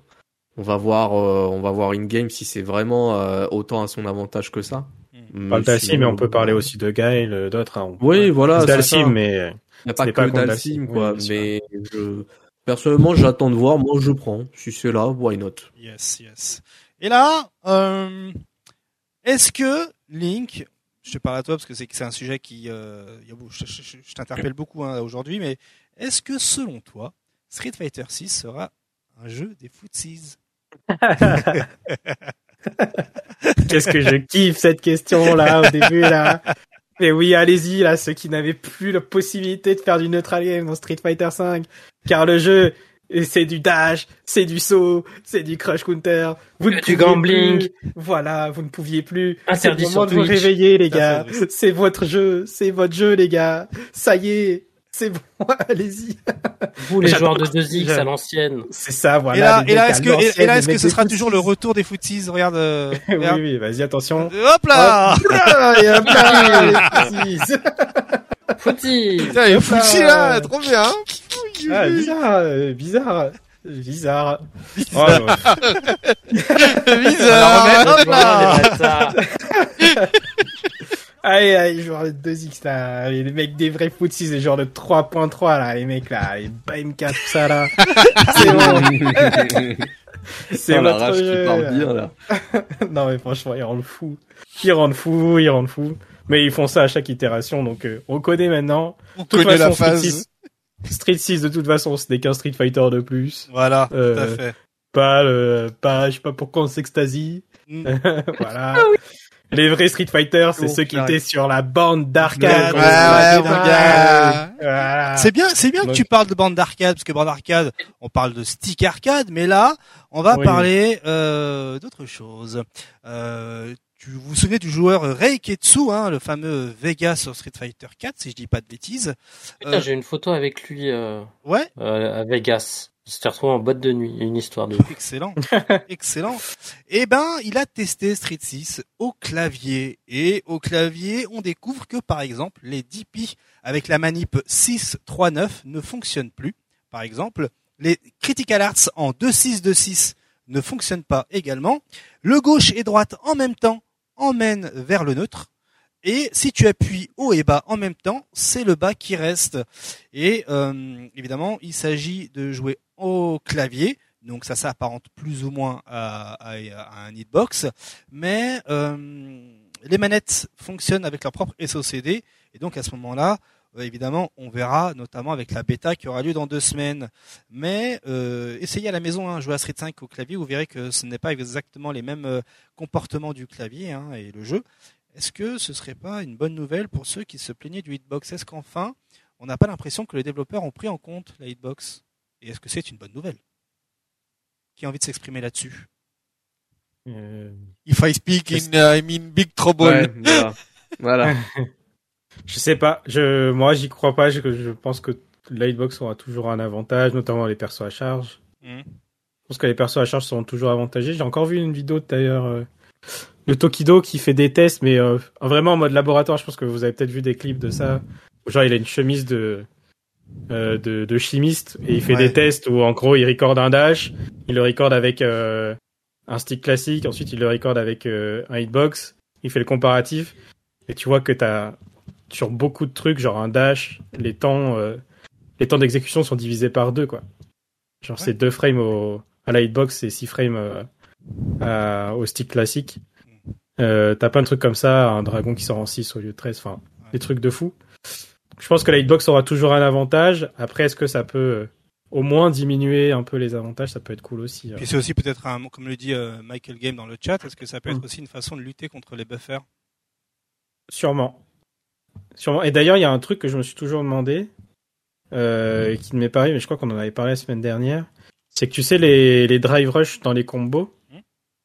on va voir, euh, on va voir in game si c'est vraiment euh, autant à son avantage que ça. Hmm. On parle d'Alcim, sinon, mais on peut parler aussi de Gaël, euh, d'autres. Hein. Oui, voilà, ça. mais Il n'y a pas que Dalsim Dalsim, quoi. oui, mais je, personnellement, j'attends de voir. Moi, je prends. Si c'est là, why not? Yes, yes. Et là, euh, est-ce que Link, je te parle à toi parce que c'est un sujet qui, euh, je t'interpelle beaucoup hein, aujourd'hui, mais est-ce que selon toi, Street Fighter 6 sera un jeu des footsies? Qu'est-ce que je kiffe cette question là au début là. Mais oui, allez-y là, ceux qui n'avaient plus la possibilité de faire du neutral game dans Street Fighter 5, car le jeu c'est du dash, c'est du saut, c'est du crush counter. Vous ne Du pouviez gambling. plus. Voilà, vous ne pouviez plus. C'est le Interdit moment sur de vous réveiller les gars. c'est votre jeu, c'est votre jeu les gars. Ça y est, c'est bon, allez-y. Vous, les joueurs de 2X à l'ancienne. C'est ça, voilà. Et là, là, est-ce que, et- là, est-ce que ce sera toujours le retour des footsies Regarde, euh, Oui, regarde. oui, vas-y, attention. Hop là Ah, et hop là, Footy Putain, il est foutu là, trop bien. hein. Ah, bizarre, euh, bizarre, bizarre. Oh, non. Bizarre. Hop là. Allez, allez, genre le 2X là, les mecs des vrais footsies, les genre de 3.3 là, les mecs là, les BMK, tout ça là. C'est bon, c'est Oh, la votre rage qui jeu, parle là. bien là. non mais franchement, ils rendent fou. Ils rendent fou, ils rendent fou. Mais ils font ça à chaque itération, donc euh, on connaît maintenant. On De toute connaît la façon, Street phase. 6, Street 6 de toute façon, ce n'est qu'un Street Fighter de plus. Voilà, Euh, tout à fait. Pas, euh, pas, je sais pas pourquoi on s'extasie. Mm. voilà. Les vrais Street Fighter, c'est Bon, ceux qui étaient sur la bande d'arcade. Ouais, Ouais. Voilà. C'est bien, c'est bien que tu parles de bande d'arcade, parce que bande d'arcade, on parle de stick arcade, mais là, on va Oui. parler euh, d'autre chose. Euh, vous vous souvenez du joueur Reiketsu, hein, le fameux Vega sur Street Fighter 4, si je dis pas de bêtises. Putain, Euh, j'ai une photo avec lui euh, Ouais, euh, à Vegas. Il s'était retrouvé en boîte de nuit. Une histoire de. excellent, excellent. Eh ben, il a testé Street 6 au clavier, et au clavier, on découvre que par exemple, les DP avec la manip 6-3-9 ne fonctionnent plus. Par exemple, les Critical Arts en 2-6-2-6 ne fonctionnent pas également. Le gauche et droite en même temps emmènent vers le neutre. Et si tu appuies haut et bas en même temps, c'est le bas qui reste. Et euh, évidemment, il s'agit de jouer au clavier. Donc ça s'apparente plus ou moins à, un hitbox. Mais euh, les manettes fonctionnent avec leur propre SOCD. Et donc à ce moment-là, évidemment, on verra notamment avec la bêta qui aura lieu dans deux semaines. Mais euh, essayez à la maison, hein, jouer à Street 5 au clavier, vous verrez que ce n'est pas exactement les mêmes euh, comportements du clavier hein, et le jeu. Est-ce que ce serait pas une bonne nouvelle pour ceux qui se plaignaient du hitbox? Est-ce qu'enfin, on n'a pas l'impression que les développeurs ont pris en compte la hitbox? Et est-ce que c'est une bonne nouvelle? Qui a envie de s'exprimer là-dessus? Euh, If I speak in, uh, I mean big trouble. Ouais, voilà. voilà. je sais pas. Je, moi, j'y crois pas. Je, je pense que la hitbox aura toujours un avantage, notamment les persos à charge. Mhm. Je pense que les persos à charge seront toujours avantagés. J'ai encore vu une vidéo d'ailleurs euh, de Tokido qui fait des tests, mais euh, vraiment en mode laboratoire. Je pense que vous avez peut-être vu des clips de ça. Genre, il a une chemise de euh, de, de chimiste et il fait Ouais. des tests où en gros il recorde un dash, il le recorde avec euh, un stick classique, ensuite il le recorde avec euh, un hitbox, il fait le comparatif et tu vois que t'as sur beaucoup de trucs genre un dash, les temps euh, les temps d'exécution sont divisés par deux quoi. Genre Ouais. c'est deux frames au, à la hitbox et six frames euh, à- au stick classique. Euh, t'as plein de trucs comme ça, un dragon qui sort en 6 au lieu de 13, enfin des trucs de fou. je pense que la hitbox aura toujours un avantage. Après, est-ce que ça peut au moins diminuer un peu les avantages? Ça peut être cool aussi. Puis c'est aussi peut-être un, comme le dit Michael Game dans le chat, est-ce que ça peut être Mm. aussi une façon de lutter contre les buffers? Sûrement. Sûrement. Et d'ailleurs, il y a un truc que je me suis toujours demandé, euh, qui ne m'est pas arrivé, mais je crois qu'on en avait parlé la semaine dernière. C'est que tu sais, les, les drive rush dans les combos, Hmm.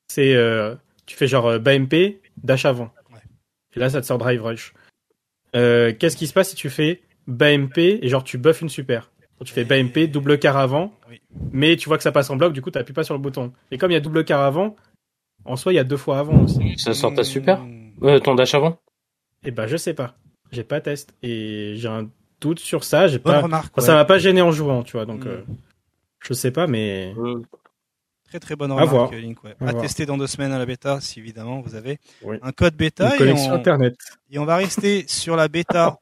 c'est, euh, tu fais genre euh, BMP, dash avant. Ouais. Et là, ça te sort drive rush. Euh, qu'est-ce qui se passe si tu fais BMP et genre tu buffes une super? Tu fais BMP, double quart avant, Oui. mais tu vois que ça passe en bloc, du coup, tu pas sur le bouton. Et comme il y a double quart avant, en soi, il y a deux fois avant aussi. Ça sort ta super? Euh, Ton dash avant? Eh ben, je sais pas. J'ai pas test. Et j'ai un doute sur ça. J'ai pas... remarque. Enfin, ouais. Ça m'a pas gêné en jouant, tu vois. Donc, Mm. euh, je sais pas, mais. Euh, Très très bonne À remarque, voir. Link. Ouais. À À voir. tester dans deux semaines à la bêta, si évidemment vous avez Oui. un code bêta. Une et connexion on- internet. Et on va rester sur la bêta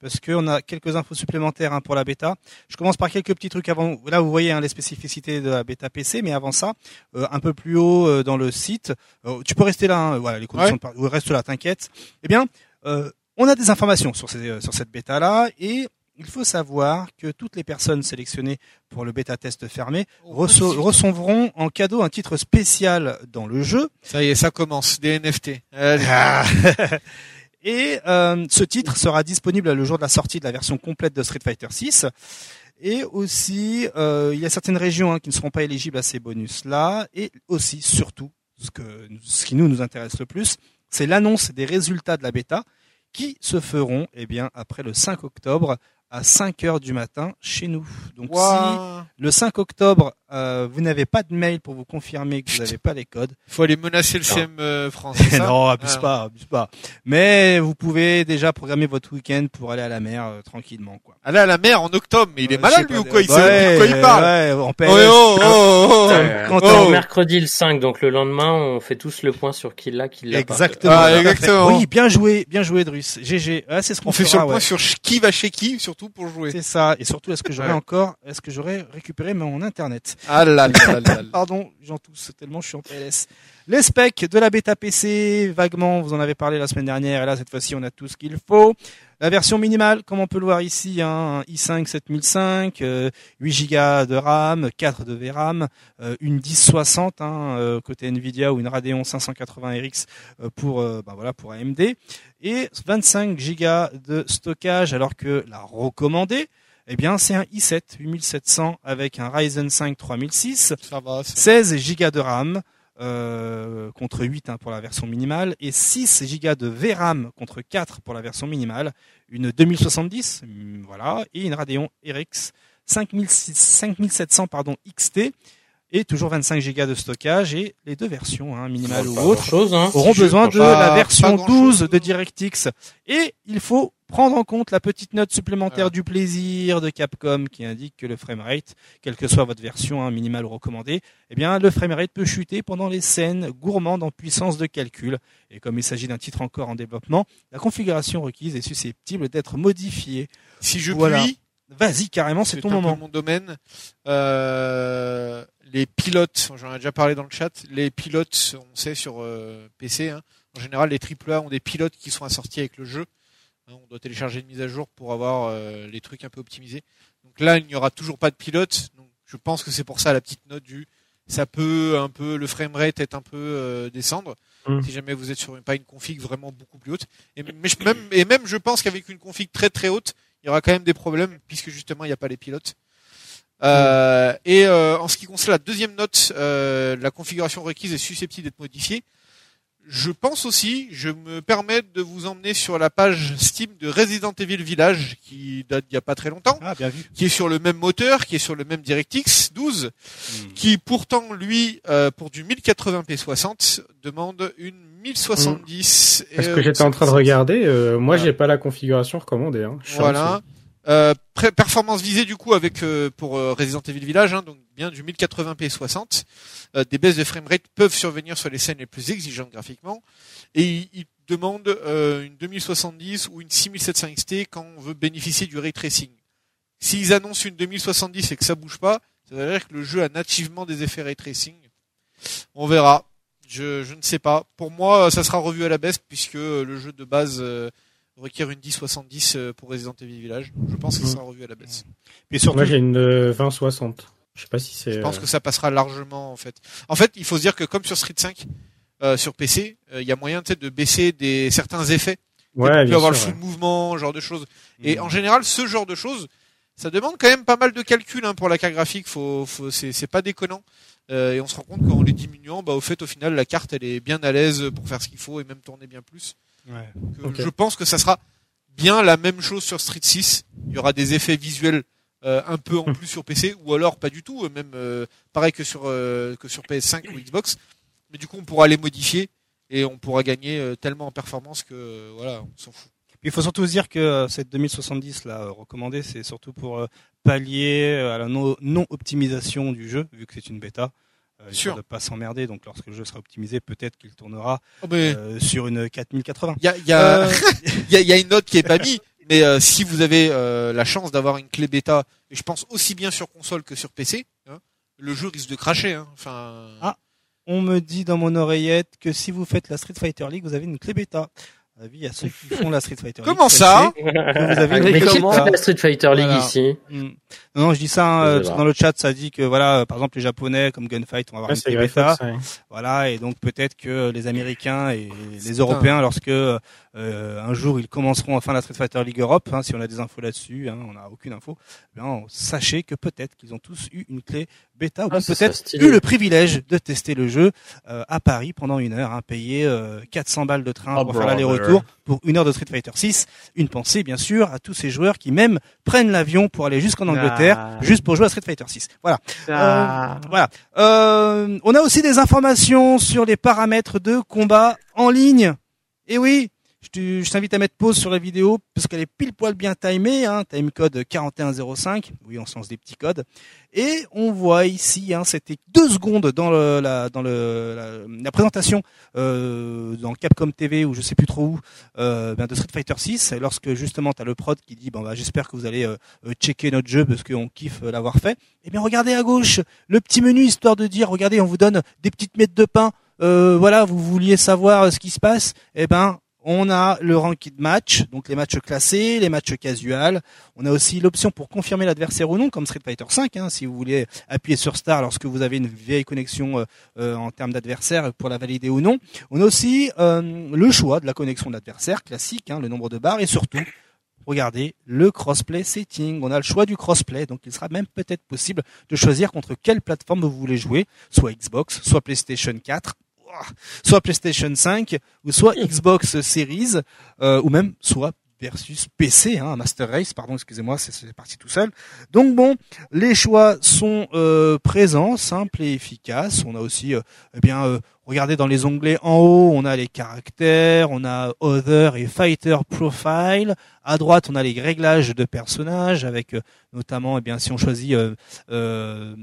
parce qu'on a quelques infos supplémentaires hein, pour la bêta. Je commence par quelques petits trucs avant. Là, vous voyez hein, les spécificités de la bêta PC, mais avant ça, euh, un peu plus haut euh, dans le site, euh, tu peux rester là. hein, voilà, les conditions de par- ouais, reste là, t'inquiète. Eh bien, euh, on a des informations sur, ces, euh, sur cette bêta là et il faut savoir que toutes les personnes sélectionnées pour le bêta test fermé reço- recevront en cadeau un titre spécial dans le jeu. Ça y est, ça commence. Des NFT. Ah. Et euh, ce titre sera disponible le jour de la sortie de la version complète de Street Fighter 6. Et aussi, euh, il y a certaines régions hein, qui ne seront pas éligibles à ces bonus-là. Et aussi, surtout, ce, que, ce qui nous nous intéresse le plus, c'est l'annonce des résultats de la bêta qui se feront eh bien, après le 5 octobre à 5 heures du matin chez nous. Donc si Ouah. le 5 octobre, euh, vous n'avez pas de mail pour vous confirmer que vous n'avez pas les codes, Faut aller menacer le CM euh, France. non, abuse Ah. pas, abuse pas. Mais vous pouvez déjà programmer votre week-end pour aller à la mer euh, tranquillement, quoi. Aller à la mer en octobre, mais il est Euh, malade lui ou quoi Il sait ouais, de quoi il parle. Ouais, en PLS. Oh, oh, oh, oh, Euh, quand mercredi le 5, donc le lendemain, on fait tous le point sur qui l'a, qui l'a pas. Exactement. Ah, exactement. Oui, bien joué, bien joué, Drus. GG. Ah, c'est ce qu'on On fait sur le point ouais. sur qui va chez qui, surtout pour jouer. C'est ça. Et surtout, est-ce que j'aurais Ouais. encore, est-ce que j'aurais récupéré mon internet? Ah là là là là. Pardon, j'en tousse tellement je suis en PLS. Les specs de la bêta PC, vaguement, vous en avez parlé la semaine dernière, et là, cette fois-ci, on a tout ce qu'il faut. La version minimale, comme on peut le voir ici, hein, un i5 7005, euh, 8 Go de RAM, 4 de VRAM, euh, une 1060 hein, euh, côté Nvidia ou une Radeon 580 RX euh, pour euh, bah voilà pour AMD et 25 Go de stockage alors que la recommandée eh bien c'est un i7 8700 avec un Ryzen 5 3006 Ça va. ça. 16 Go de RAM euh, contre 8 hein, pour la version minimale et 6 Go de VRAM contre 4 pour la version minimale, une 2070 hum, voilà et une Radeon RX 5600 5700 pardon XT et toujours 25 Go de stockage et les deux versions hein, minimale ou autre chose, hein. auront Si besoin de pas- la version grand-chose. 12 de DirectX. Et il faut prendre en compte la petite note supplémentaire du plaisir de Capcom qui indique que le framerate, quelle que soit votre version hein, minimale ou recommandée, eh bien le framerate peut chuter pendant les scènes gourmandes en puissance de calcul. Et comme il s'agit d'un titre encore en développement, la configuration requise est susceptible d'être modifiée. Si je Voilà. puis, Vas-y, carrément, c'est ton un peu moment. mon domaine. Euh, les pilotes, j'en ai déjà parlé dans le chat. Les pilotes, on sait sur euh, PC, hein, en général, les AAA ont des pilotes qui sont assortis avec le jeu. Hein, on doit télécharger une mise à jour pour avoir euh, les trucs un peu optimisés. Donc là, il n'y aura toujours pas de pilote. Donc je pense que c'est pour ça la petite note du ça peut un peu le framerate être un peu euh, descendre Mm. si jamais vous êtes sur une, pas une config vraiment beaucoup plus haute. Et mais je, même et même je pense qu'avec une config très très haute, il y aura quand même des problèmes puisque justement il n'y a pas les pilotes. Euh, et euh, en ce qui concerne la deuxième note, euh, la configuration requise est susceptible d'être modifiée. Je pense aussi, je me permets de vous emmener sur la page Steam de Resident Evil Village qui date d'il y a pas très longtemps, Ah, bien vu. qui est sur le même moteur, qui est sur le même DirectX 12, qui pourtant lui euh, pour du 1080p 60 demande une 1070. Est-ce et, que euh, j'étais en train de regarder euh, Moi, Voilà. j'ai pas la configuration recommandée. Hein. Voilà. Euh, performance visée du coup avec euh, pour euh, Resident Evil Village, hein, donc bien du 1080p 60. Euh, des baisses de framerate peuvent survenir sur les scènes les plus exigeantes graphiquement, et il, il demande euh, une 2070 ou une 6700 XT quand on veut bénéficier du ray tracing. S'ils annoncent une 2070 et que ça bouge pas, ça veut dire que le jeu a nativement des effets ray tracing. On verra. Je, je ne sais pas. Pour moi, ça sera revu à la baisse puisque le jeu de base euh, requiert une 1070 euh, pour Resident Evil Village. Je pense que ça sera revu à la baisse. Puis surtout, Moi, j'ai une euh, 2060. Je sais pas si c'est. Je pense euh, que ça passera largement en fait. En fait, il faut se dire que comme sur Street 5 euh, sur PC, euh, il y a moyen tu sais, de baisser des certains effets. Ouais, tu peux bien avoir sûr, le ouais. full mouvement, ce genre de choses. Et Mm. en général, ce genre de choses, ça demande quand même pas mal de calcul hein, pour la carte graphique. Faut, faut, c'est, c'est pas déconnant. Euh, et on se rend compte qu'en les diminuant, bah, au fait, au final, la carte, elle est bien à l'aise pour faire ce qu'il faut et même tourner bien plus. Ouais. Euh. Je pense que ça sera bien la même chose sur Street 6. Il y aura des effets visuels euh, un peu en plus sur PC ou alors pas du tout, euh, même euh, pareil que sur euh, que sur PS5 ou Xbox. Mais du coup, on pourra les modifier et on pourra gagner euh, tellement en performance que euh, voilà, on s'en fout. Il faut surtout se dire que cette 2070 là recommandée, c'est surtout pour pallier à la no- non-optimisation du jeu, vu que c'est une bêta. Euh, Sûr. de pas s'emmerder. Donc lorsque le jeu sera optimisé, peut-être qu'il tournera Oh, mais euh, sur une 4080. il y a, il y, a, Euh, il y, a, il y a une note qui est pas mise, mais euh, si vous avez euh, la chance d'avoir une clé bêta, et je pense aussi bien sur console que sur PC, hein, le jeu risque de cracher. Hein. Enfin, Ah. On me dit dans mon oreillette que si vous faites la Street Fighter League, vous avez une clé bêta. Avis à ceux qui font la Street Fighter League. Comment ça vous avez une Mais clé qui fait la Street Fighter League Voilà. ici? Mm. Non, je dis ça hein, parce que dans le chat, ça dit que voilà, euh, par exemple les Japonais comme Gunfight vont avoir Ouais, une bêta. Ouais. Voilà, et donc peut-être que les Américains et les Putain. Européens, lorsque euh, un jour ils commenceront enfin la Street Fighter League Europe, hein, si on a des infos là-dessus, hein, on n'a aucune info, eh bien, sachez que peut-être qu'ils ont tous eu une clé bêta ou Ah, peut-être eu le privilège de tester le jeu euh, à Paris pendant une heure, hein, payer euh, 400 balles de train Oh, pour faire brother. l'aller-retour pour une heure de Street Fighter 6. Une pensée bien sûr à tous ces joueurs qui même prennent l'avion pour aller jusqu'en Angleterre Ah. juste pour jouer à Street Fighter 6. Voilà. Ah. Voilà. Euh, on a aussi des informations sur les paramètres de combat en ligne. Et oui, je te- je t'invite à mettre pause sur la vidéo parce qu'elle est pile poil bien timée. Hein, timecode 4105. Oui, on se lance des petits codes. Et on voit ici, hein, c'était deux secondes dans le, la, dans le, la, présentation euh, dans Capcom TV ou je sais plus trop où euh, ben, de Street Fighter 6 lorsque justement tu as le prod qui dit bon bah j'espère que vous allez euh, euh, checker notre jeu parce qu'on kiffe euh, l'avoir fait. Eh bien regardez à gauche le petit menu histoire de dire regardez on vous donne des petites miettes de pain. Euh, voilà vous vouliez savoir euh, ce qui se passe. Eh ben on a le ranked match, donc les matchs classés, les matchs casual. On a aussi l'option pour confirmer l'adversaire ou non, comme Street Fighter 5, hein, si vous voulez appuyer sur Star lorsque vous avez une vieille connexion euh, euh, en termes d'adversaire pour la valider ou non. On a aussi euh, le choix de la connexion de l'adversaire, classique, hein, le nombre de barres, et surtout, regardez, le crossplay setting. On a le choix du crossplay, donc il sera même peut-être possible de choisir contre quelle plateforme vous voulez jouer, soit Xbox, soit PlayStation 4, ouah, soit PlayStation 5, ou soit Xbox Series, euh, ou même soit versus PC, hein, Master Race, pardon, excusez-moi, c'est- parti tout seul. Donc bon, les choix sont euh, présents, simples et efficaces. On a aussi, euh, eh bien, euh, regardez dans les onglets en haut, on a les caractères, on a Other et Fighter Profile. À droite, on a les réglages de personnages avec euh, notamment, eh bien, si on choisit euh, euh,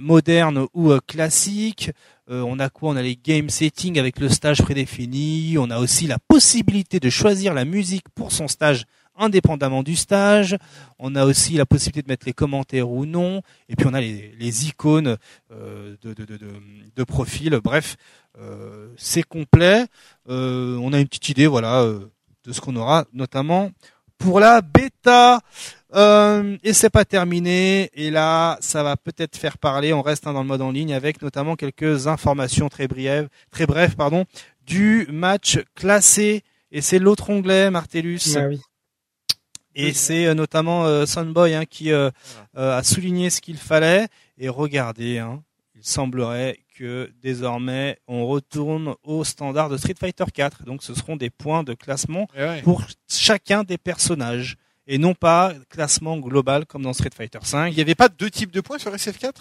moderne ou classique. Euh, on a quoi? On a les game settings avec le stage prédéfini. On a aussi la possibilité de choisir la musique pour son stage indépendamment du stage. On a aussi la possibilité de mettre les commentaires ou non. Et puis on a les, icônes euh, de, profil. Bref, euh, c'est complet. On a une petite idée, voilà, de ce qu'on aura, notamment pour la bêta. Euh, et c'est pas terminé. Et là, ça va peut-être faire parler. On reste hein, dans le mode en ligne avec notamment quelques informations très brèves, très brèves, pardon, du match classé. Et c'est l'autre onglet, Martellus. Ah oui. Et c'est euh, notamment euh, Sunboy hein, qui euh, euh, a souligné ce qu'il fallait. Et regardez, hein, il semblerait que désormais on retourne au standard de Street Fighter 4. Donc ce seront des points de classement ouais. pour chacun des personnages et non pas classement global comme dans Street Fighter 5. Il n'y avait pas deux types de points sur SF4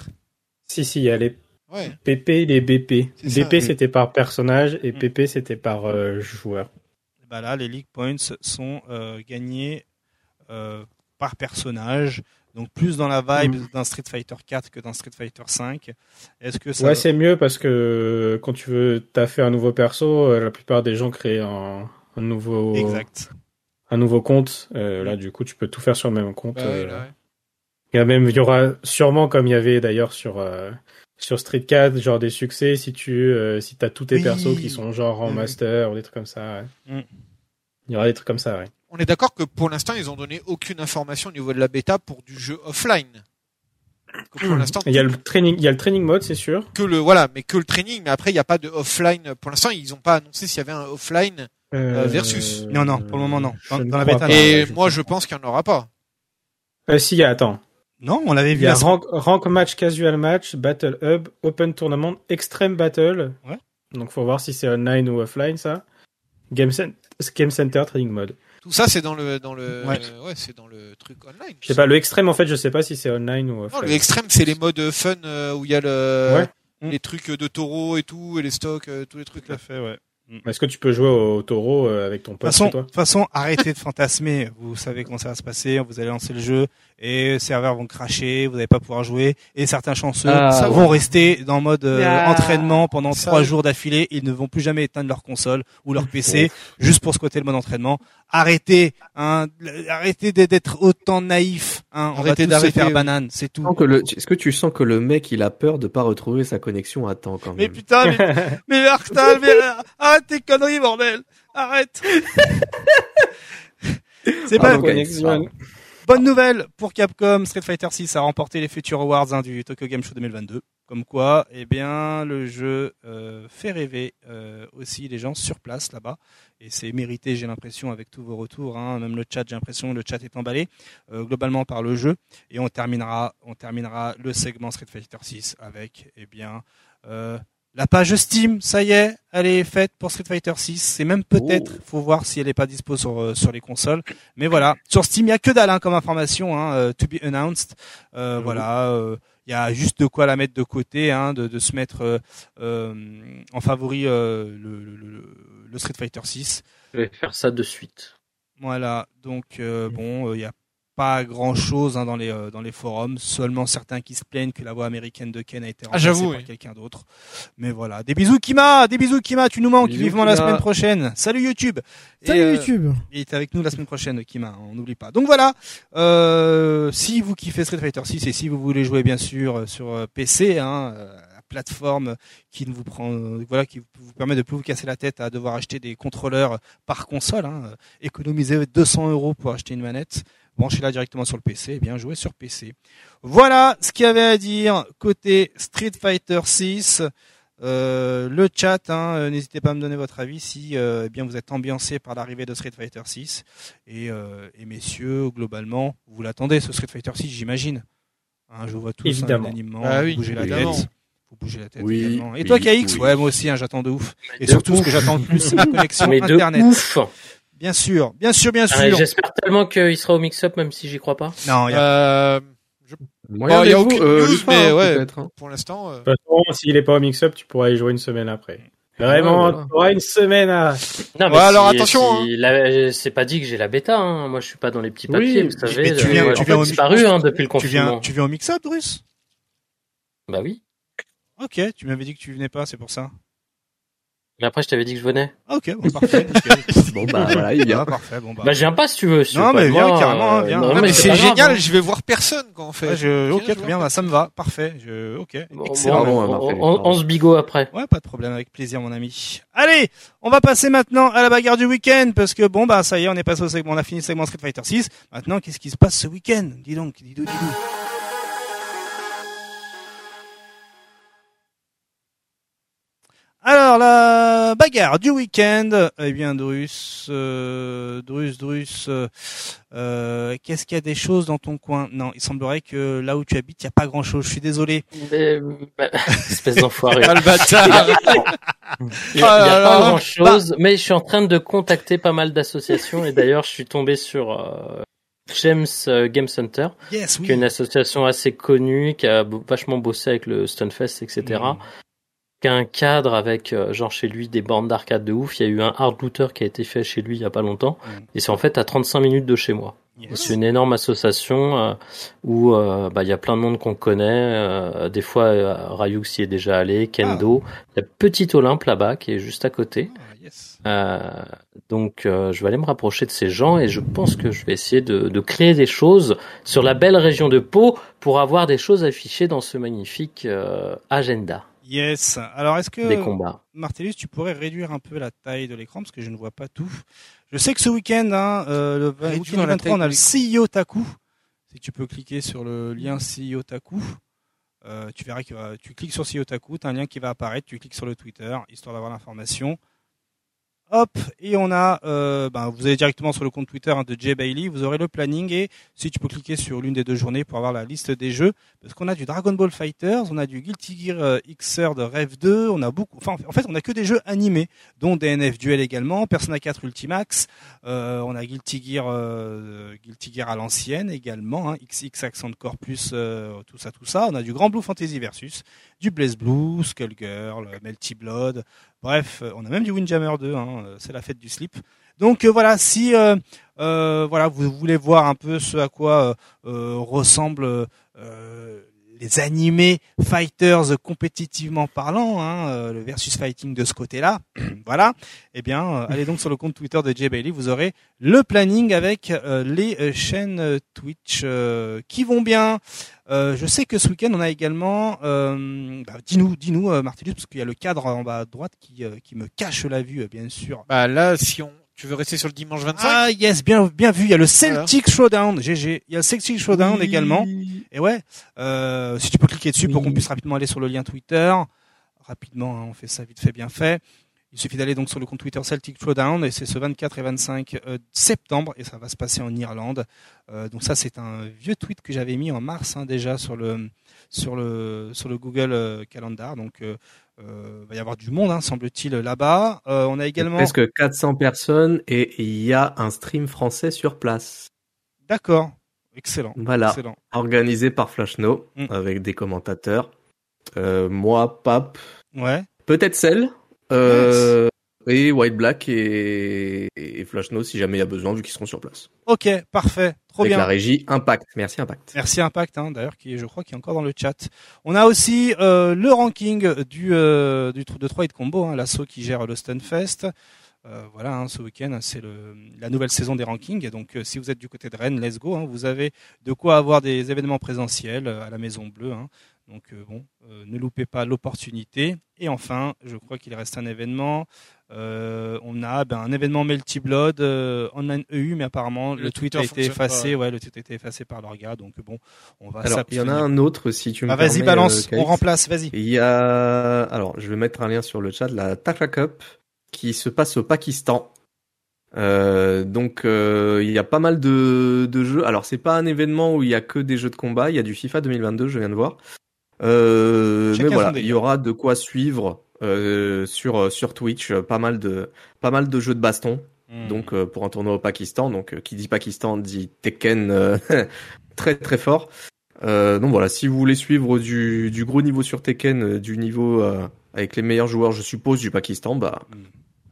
Si, si, il y a les Ouais. PP et les BP. BP c'était par personnage et Mm. PP c'était par euh, joueur. Bah là, les League Points sont euh, gagnés euh, par personnage. Donc plus dans la vibe Mm. d'un Street Fighter 4 que d'un Street Fighter 5. Est-ce que ça Ouais, c'est mieux parce que quand tu veux taffer un nouveau perso, la plupart des gens créent un, un nouveau exact un nouveau compte. Euh, là, du coup, tu peux tout faire sur le même compte. Bah ouais, euh, là, ouais. Il y a même, il y aura sûrement comme il y avait d'ailleurs sur euh, sur Street 4, genre des succès si tu euh, si t'as tous tes Oui. persos qui sont genre en master ou des trucs comme ça. ouais. Mm. Il y aura des trucs comme ça, ouais. On est d'accord que pour l'instant, ils ont donné aucune information au niveau de la bêta pour du jeu offline. Pour l'instant, Il y a le training, il y a le training mode, c'est sûr. que le voilà, mais que le training. Mais après, il n'y a pas de offline. Pour l'instant, ils n'ont pas annoncé s'il y avait un offline. Euh, versus. Non, non, pour le moment, non. Dans- la bêta, non. Et moi, je pense qu'il n'y en aura pas. Euh, si, il y a, attends. Non, on l'avait Il vu. y a rank, rank match, casual match, battle hub, open tournament, extreme battle. Ouais. Donc, faut voir si c'est online ou offline, ça. Game, cen- Game Center, training mode. Tout ça, c'est dans le dans le Ouais. euh, ouais, c'est dans le truc online. Je sais pas, le extrême, en fait, je sais pas si c'est online ou Non, offline. le extrême, c'est les modes fun euh, où il y a le Ouais. les trucs de taureau et tout et les stocks, euh, tous les trucs Tout à là. fait, ouais. Est-ce que tu peux jouer au taureau euh, avec ton pote façon, toi de toute façon, arrêtez de fantasmer. Vous savez comment ça va se passer. Vous allez lancer le jeu et les serveurs vont cracher. Vous n'allez pas pouvoir jouer. Et certains chanceux Ah, vont ouais. rester dans mode euh, Ah, entraînement pendant trois jours d'affilée. Ils ne vont plus jamais éteindre leur console ou leur PC juste pour ce côté le mode entraînement. Arrêtez, hein, arrêtez d'être- d'être autant naïf. Hein, on Arrêtez va tous se d'arrêter, faire banane, c'est tout. Est-ce que tu sens que le mec il a peur de pas retrouver sa connexion à temps quand même Mais putain, mais, mais Arctal, mais arrête tes conneries, bordel. Arrête. C'est Ah, pas, donc, connexion. Bonne nouvelle pour Capcom, Street Fighter 6 a remporté les Future Awards hein, du Tokyo Game Show 2022. Comme quoi, eh bien, le jeu euh, fait rêver euh, aussi les gens sur place là-bas. Et c'est mérité, j'ai l'impression, avec tous vos retours. Hein, même le chat, j'ai l'impression, le chat est emballé euh, globalement par le jeu. Et on terminera, le segment Street Fighter 6 avec, eh bien, la page Steam. Ça y est, elle est faite pour Street Fighter 6. C'est même peut-être, faut voir si elle n'est pas dispo sur euh, sur les consoles. Mais voilà, sur Steam, il y a que dalle hein, comme information, hein, euh, to be announced. Euh, Mhm. Voilà, euh, il y a juste de quoi la mettre de côté, hein, de, de se mettre euh, euh, en favori euh, le, le, le- Street Fighter 6. Je vais faire ça de suite. Voilà, donc euh, bon, euh, il n'y a pas grand chose dans les euh, dans les forums, seulement certains qui se plaignent que la voix américaine de Ken a été Ah, remplacée j'avoue, par oui. quelqu'un d'autre. Mais voilà, des bisous Kima, des bisous Kima, tu nous manques Bisous, vivement la semaine prochaine. Salut YouTube. Et, Salut euh, YouTube. il est avec nous la semaine prochaine, Kima, on n'oublie pas. Donc voilà, euh, si vous kiffez Street Fighter 6 et si vous voulez jouer bien sûr euh, sur PC, hein, la plateforme qui ne vous prend, euh, voilà, qui vous permet de plus vous casser la tête à devoir acheter des contrôleurs par console, hein, économiser 200 euros pour acheter une manette, branchez-la directement sur le PC et bien jouer sur PC. Voilà ce qu'il y avait à dire côté Street Fighter 6. Euh, le chat, hein, euh, n'hésitez pas à me donner votre avis si euh, eh bien vous êtes ambiancé par l'arrivée de Street Fighter 6 et, euh, et messieurs, globalement, vous l'attendez ce Street Fighter 6, j'imagine. Hein, je vous vois tous hein, Évidemment. unanimement, Bah vous oui, bougez la tête. Vous bougez la tête Oui, également. Et oui, toi KX, oui. ouais moi aussi, hein, j'attends de ouf. Et De surtout ce que j'attends le plus, c'est ma connexion Mais de internet. ouf. Bien sûr, bien sûr, bien Ah, sûr. J'espère tellement qu'il sera au mix-up, même si j'y crois pas. non, il y a- Euh, Moyen Bon, il y a aucune euh, news, mais hein, ouais. hein. pour l'instant, euh, De toute façon, s'il est pas au mix-up, tu pourras y jouer une semaine après. Vraiment, Ouais, voilà. tu auras une semaine à... Non, Ouais, alors attention, si la- C'est pas dit que j'ai la bêta. Hein. Moi, je suis pas dans les petits papiers. Oui, vous savez, mais tu euh, viens- tu viens au disparu hein, depuis le tu viens, confinement. tu viens au mix-up, Drus Bah oui. Ok, tu m'avais dit que tu venais pas, c'est pour ça. Mais après, je t'avais dit que je venais. Ah, ok, bon, parfait. Bon bah voilà, il Ah, vient. parfait, bon bah. Bah, je viens pas si tu veux. si tu Non, mais viens, moi, carrément, euh, viens. non, Ah, ah, mais c'est grave, génial, hein. je vais voir personne quand on fait. Ouais, je, ok, très bien, bah, ça me va, parfait. Je, ok, Bon, excellent. bon, bon, on, parfait, on- on se bigot après. Ouais, pas de problème, avec plaisir, mon ami. Allez, on va passer maintenant à la bagarre du week-end, parce que bon, bah, ça y est, on est passé au segment, on a fini le segment Street Fighter 6. Maintenant, qu'est-ce qui se passe ce week-end? Dis donc, dis donc, dis donc. Alors, la bagarre du week-end, eh bien, Drus, euh, Drus, Drus, euh, euh, qu'est-ce qu'il y a des choses dans ton coin? Non, il semblerait que là où tu habites, il n'y a pas grand-chose. Je suis désolé. Mais, bah, espèce d'enfoiré. Ah, le bâtard. Il y a, Ah pas là. grand chose, mais je suis en train de contacter pas mal d'associations et d'ailleurs je suis tombé sur euh, James Game Center, Yes, oui. qui est une association assez connue, qui a vachement bossé avec le Stunfest, etc. Mm. Qui a un cadre avec euh, genre chez lui des bornes d'arcade de ouf. Il y a eu un hard looter qui a été fait chez lui il y a pas longtemps Mm. et c'est en fait à 35 minutes de chez moi. Yes. C'est une énorme association euh, où euh, bah, il y a plein de monde qu'on connaît. euh, des fois, Ryux y est déjà allé, Kendo. Il y a Petit Olympe là-bas qui est juste à côté. Ah, yes. Donc, je vais aller me rapprocher de ces gens et je pense que je vais essayer de, de créer des choses sur la belle région de Pau pour avoir des choses affichées dans ce magnifique agenda. Yes. Alors, est-ce que Des combats. Martellus, tu pourrais réduire un peu la taille de l'écran parce que je ne vois pas tout. Je sais que ce week-end, hein, euh, le Réduire week-end du la 23, taille on a le CEO Taku. Si tu peux cliquer sur le lien CEO Taku, euh, tu verras que va- tu cliques sur CEO Taku, tu as un lien qui va apparaître, tu cliques sur le Twitter, histoire d'avoir l'information. Hop, et on a, euh, ben, vous allez directement sur le compte Twitter hein, de Jay Bailey, vous aurez le planning et si tu peux cliquer sur l'une des deux journées pour avoir la liste des jeux, parce qu'on a du Dragon Ball Fighters, on a du Guilty Gear euh, de Rev 2, on a beaucoup, enfin en fait on a que des jeux animés, dont DNF Duel également, Persona 4 Ultimax, euh, on a Guilty Gear, euh, Guilty Gear à l'ancienne également, hein, XX Accent Core Plus, euh, tout ça, tout ça. On a du Grand Blue Fantasy Versus, du Blaze Blue, Skullgirl, Melty Blood. Bref, euh, on a même du Windjammer 2. Hein, euh, c'est la fête du slip. Donc euh, voilà, si voilà vous voulez voir un peu ce à quoi euh, les animés fighters compétitivement parlant, hein, euh, le versus fighting de ce côté-là, voilà. Eh bien, euh, allez donc sur le compte Twitter de Jay Bailey, vous aurez le planning avec euh, les euh, chaînes Twitch euh, qui vont bien. Euh, je sais que ce week-end on a également, bah, dis-nous, dis-nous Martellus, parce qu'il y a le cadre en bas à droite qui, qui me cache la vue, bien sûr. Bah là, si on, tu veux rester sur le dimanche 25 Ah yes, bien bien vu. Il y a le Celtic Showdown, GG. Il y a le Celtic Showdown Oui. également. Et ouais, euh, si tu peux cliquer dessus pour qu'on puisse rapidement aller sur le lien Twitter. Rapidement, hein, on fait ça vite fait, bien fait. Il suffit d'aller donc sur le compte Twitter Celtic Showdown et c'est ce 24 et 25 euh, septembre et ça va se passer en Irlande. Euh, donc ça c'est un vieux tweet que j'avais mis en mars hein, déjà sur le sur le sur le Google euh, Calendar. Donc euh, euh, va y avoir du monde hein, semble-t-il là-bas. Euh, on a également Presque 400 personnes et il y a un stream français sur place. d'accord, excellent, Voilà. excellent. Organisé par Flashno Mm. avec des commentateurs. Euh, moi, Pape, Ouais. peut-être Cell. Euh, et White Black et, et Flashno si jamais il y a besoin vu qu'ils seront sur place. Ok, parfait, trop avec bien. la régie Impact. Merci Impact. Merci Impact, hein, d'ailleurs, qui je crois qui est encore dans le chat. On a aussi euh, le ranking du, euh, du de 3 hit combo, hein, l'assaut qui gère le Stunfest. Euh, voilà, hein, ce week-end, c'est la nouvelle saison des rankings. Donc, euh, si vous êtes du côté de Rennes, let's go. hein, vous avez de quoi avoir des événements présentiels euh, à la Maison Bleue. hein. Donc, bon, ne loupez pas l'opportunité. Et enfin, je crois qu'il reste un événement. Euh, on a ben, un événement Melty Blood euh, online EU, mais apparemment le, Le tweet Twitter a été pas, effacé. ouais. le tweet a été effacé par leur gars. Donc bon, on va Alors, il y en a un autre si tu me Ah, vas-y, balance, euh, on remplace, vas-y. Il y a, alors, je vais mettre un lien sur le chat, la Tasha Cup, qui se passe au Pakistan. Euh, donc, euh, il y a pas mal de, de jeux. Alors, c'est pas un événement où il y a que des jeux de combat. Il y a du FIFA 2022, je viens de voir. Euh, mais voilà, il y aura de quoi suivre euh, sur sur Twitch. euh, Pas mal de pas mal de jeux de baston. Hmm. Donc, euh, pour un tournoi au Pakistan. Donc, euh, qui dit Pakistan dit Tekken euh, très très fort. Euh, donc voilà, si vous voulez suivre du, du gros niveau sur Tekken, euh, du niveau euh, avec les meilleurs joueurs, je suppose, du Pakistan, bah Mm.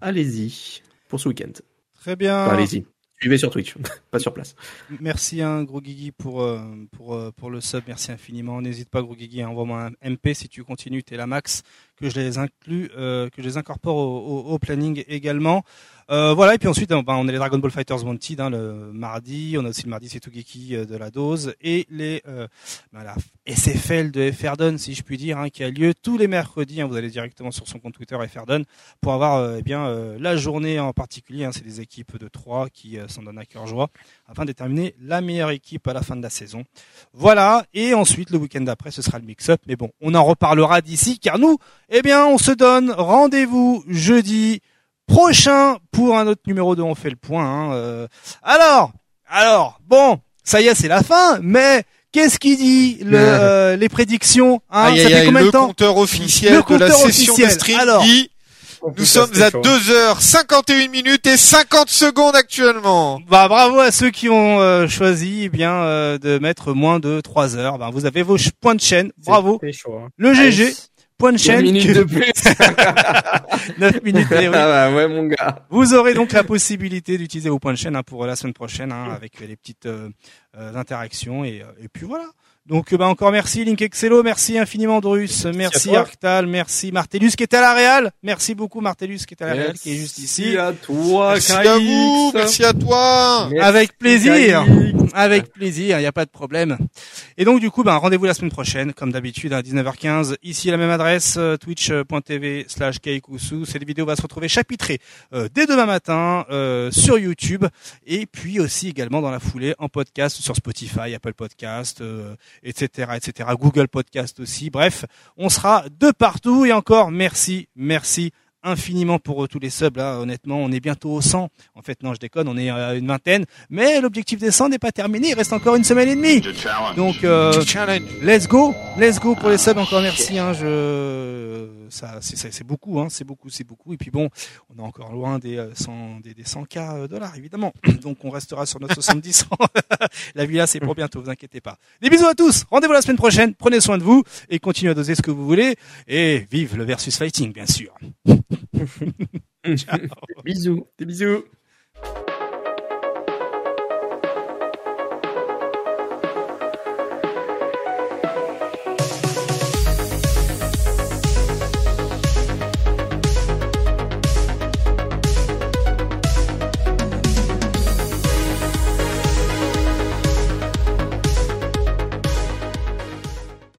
allez-y pour ce week-end. Très bien. Enfin, allez-y. Suivez sur Twitch, pas sur place. Merci un gros Guigui pour euh, pour euh, pour le sub, merci infiniment. N'hésite pas gros Guigui, hein, envoie-moi un MP si tu continues, t'es la max que je les inclus, euh, que je les incorpore au, au- au planning également. Euh, voilà et puis ensuite ben, on a les Dragon Ball Fighters Wanted hein, le mardi, on a aussi le mardi c'est Tugeki euh, de la dose et les euh, ben, la SFL de Ferdon si je puis dire hein, qui a lieu tous les mercredis. hein. vous allez directement sur son compte Twitter Ferdon pour avoir euh, eh bien euh, la journée en particulier. hein. c'est des équipes de trois qui s'en donnent à cœur joie afin de déterminer la meilleure équipe à la fin de la saison. Voilà, et ensuite le week-end d'après ce sera le mix-up, mais bon, on en reparlera d'ici car nous, eh bien, on se donne rendez-vous jeudi prochain pour un autre numéro de On fait le point. hein, euh. Alors, alors, bon, ça y est, c'est la fin, mais qu'est-ce qui dit le, euh, les prédictions hein, Aïe, Ça aïe, fait aïe, combien le de temps compteur officiel Le de la compteur session officiel. de stream Alors. dit Nous sommes à 2h51 minutes et 50 secondes actuellement. Bah bravo à ceux qui ont euh, choisi eh bien euh, de mettre moins de 3 heures. Ben, vous avez vos points de chaîne. Bravo. C'est chaud. Hein. Le GG, point de chaîne. minutes que- de plus. 9 minutes. eh oui. ah bah ouais, mon gars. Vous aurez donc la possibilité d'utiliser vos points de chaîne hein, pour la semaine prochaine hein, avec les petites euh, euh, interactions et, euh, et puis voilà. Donc euh, bah, encore merci Link Excello, merci infiniment Drus, merci. Arctal, merci Martellus qui est à la Real, merci beaucoup Martellus qui est à la Real qui est juste ici. Merci à toi, Merci à vous, merci à toi. Merci, Avec plaisir. Kaïx. avec plaisir, il n'y a pas de problème. Et donc du coup, ben, rendez-vous la semaine prochaine, comme d'habitude, à 19h15. Ici, la même adresse, euh, twitch.tv slash kaikusu. Cette vidéo va se retrouver chapitrée euh, dès demain matin euh, sur YouTube et puis aussi également dans la foulée en podcast sur Spotify, Apple Podcast, etc., etc., Google Podcast aussi. Bref, on sera de partout et encore merci, merci infiniment pour tous les subs. Là, honnêtement, on est bientôt au 100. En fait, non, je déconne, on est à une vingtaine. Mais l'objectif des 100 n'est pas terminé. Il reste encore une semaine et demie. Donc, euh, let's go, let's go pour les subs. Encore merci. Hein, je, ça, c'est beaucoup, hein, c'est beaucoup, c'est beaucoup. Et puis bon, on est encore loin des 100, euh, des, des 100 k euh, dollars, évidemment. Donc, on restera sur notre 70. la villa, c'est pour bientôt. Vous inquiétez pas. Des bisous à tous. Rendez-vous la semaine prochaine. Prenez soin de vous et continuez à doser ce que vous voulez. Et vive le versus fighting, bien sûr. Bisous. Des bisous.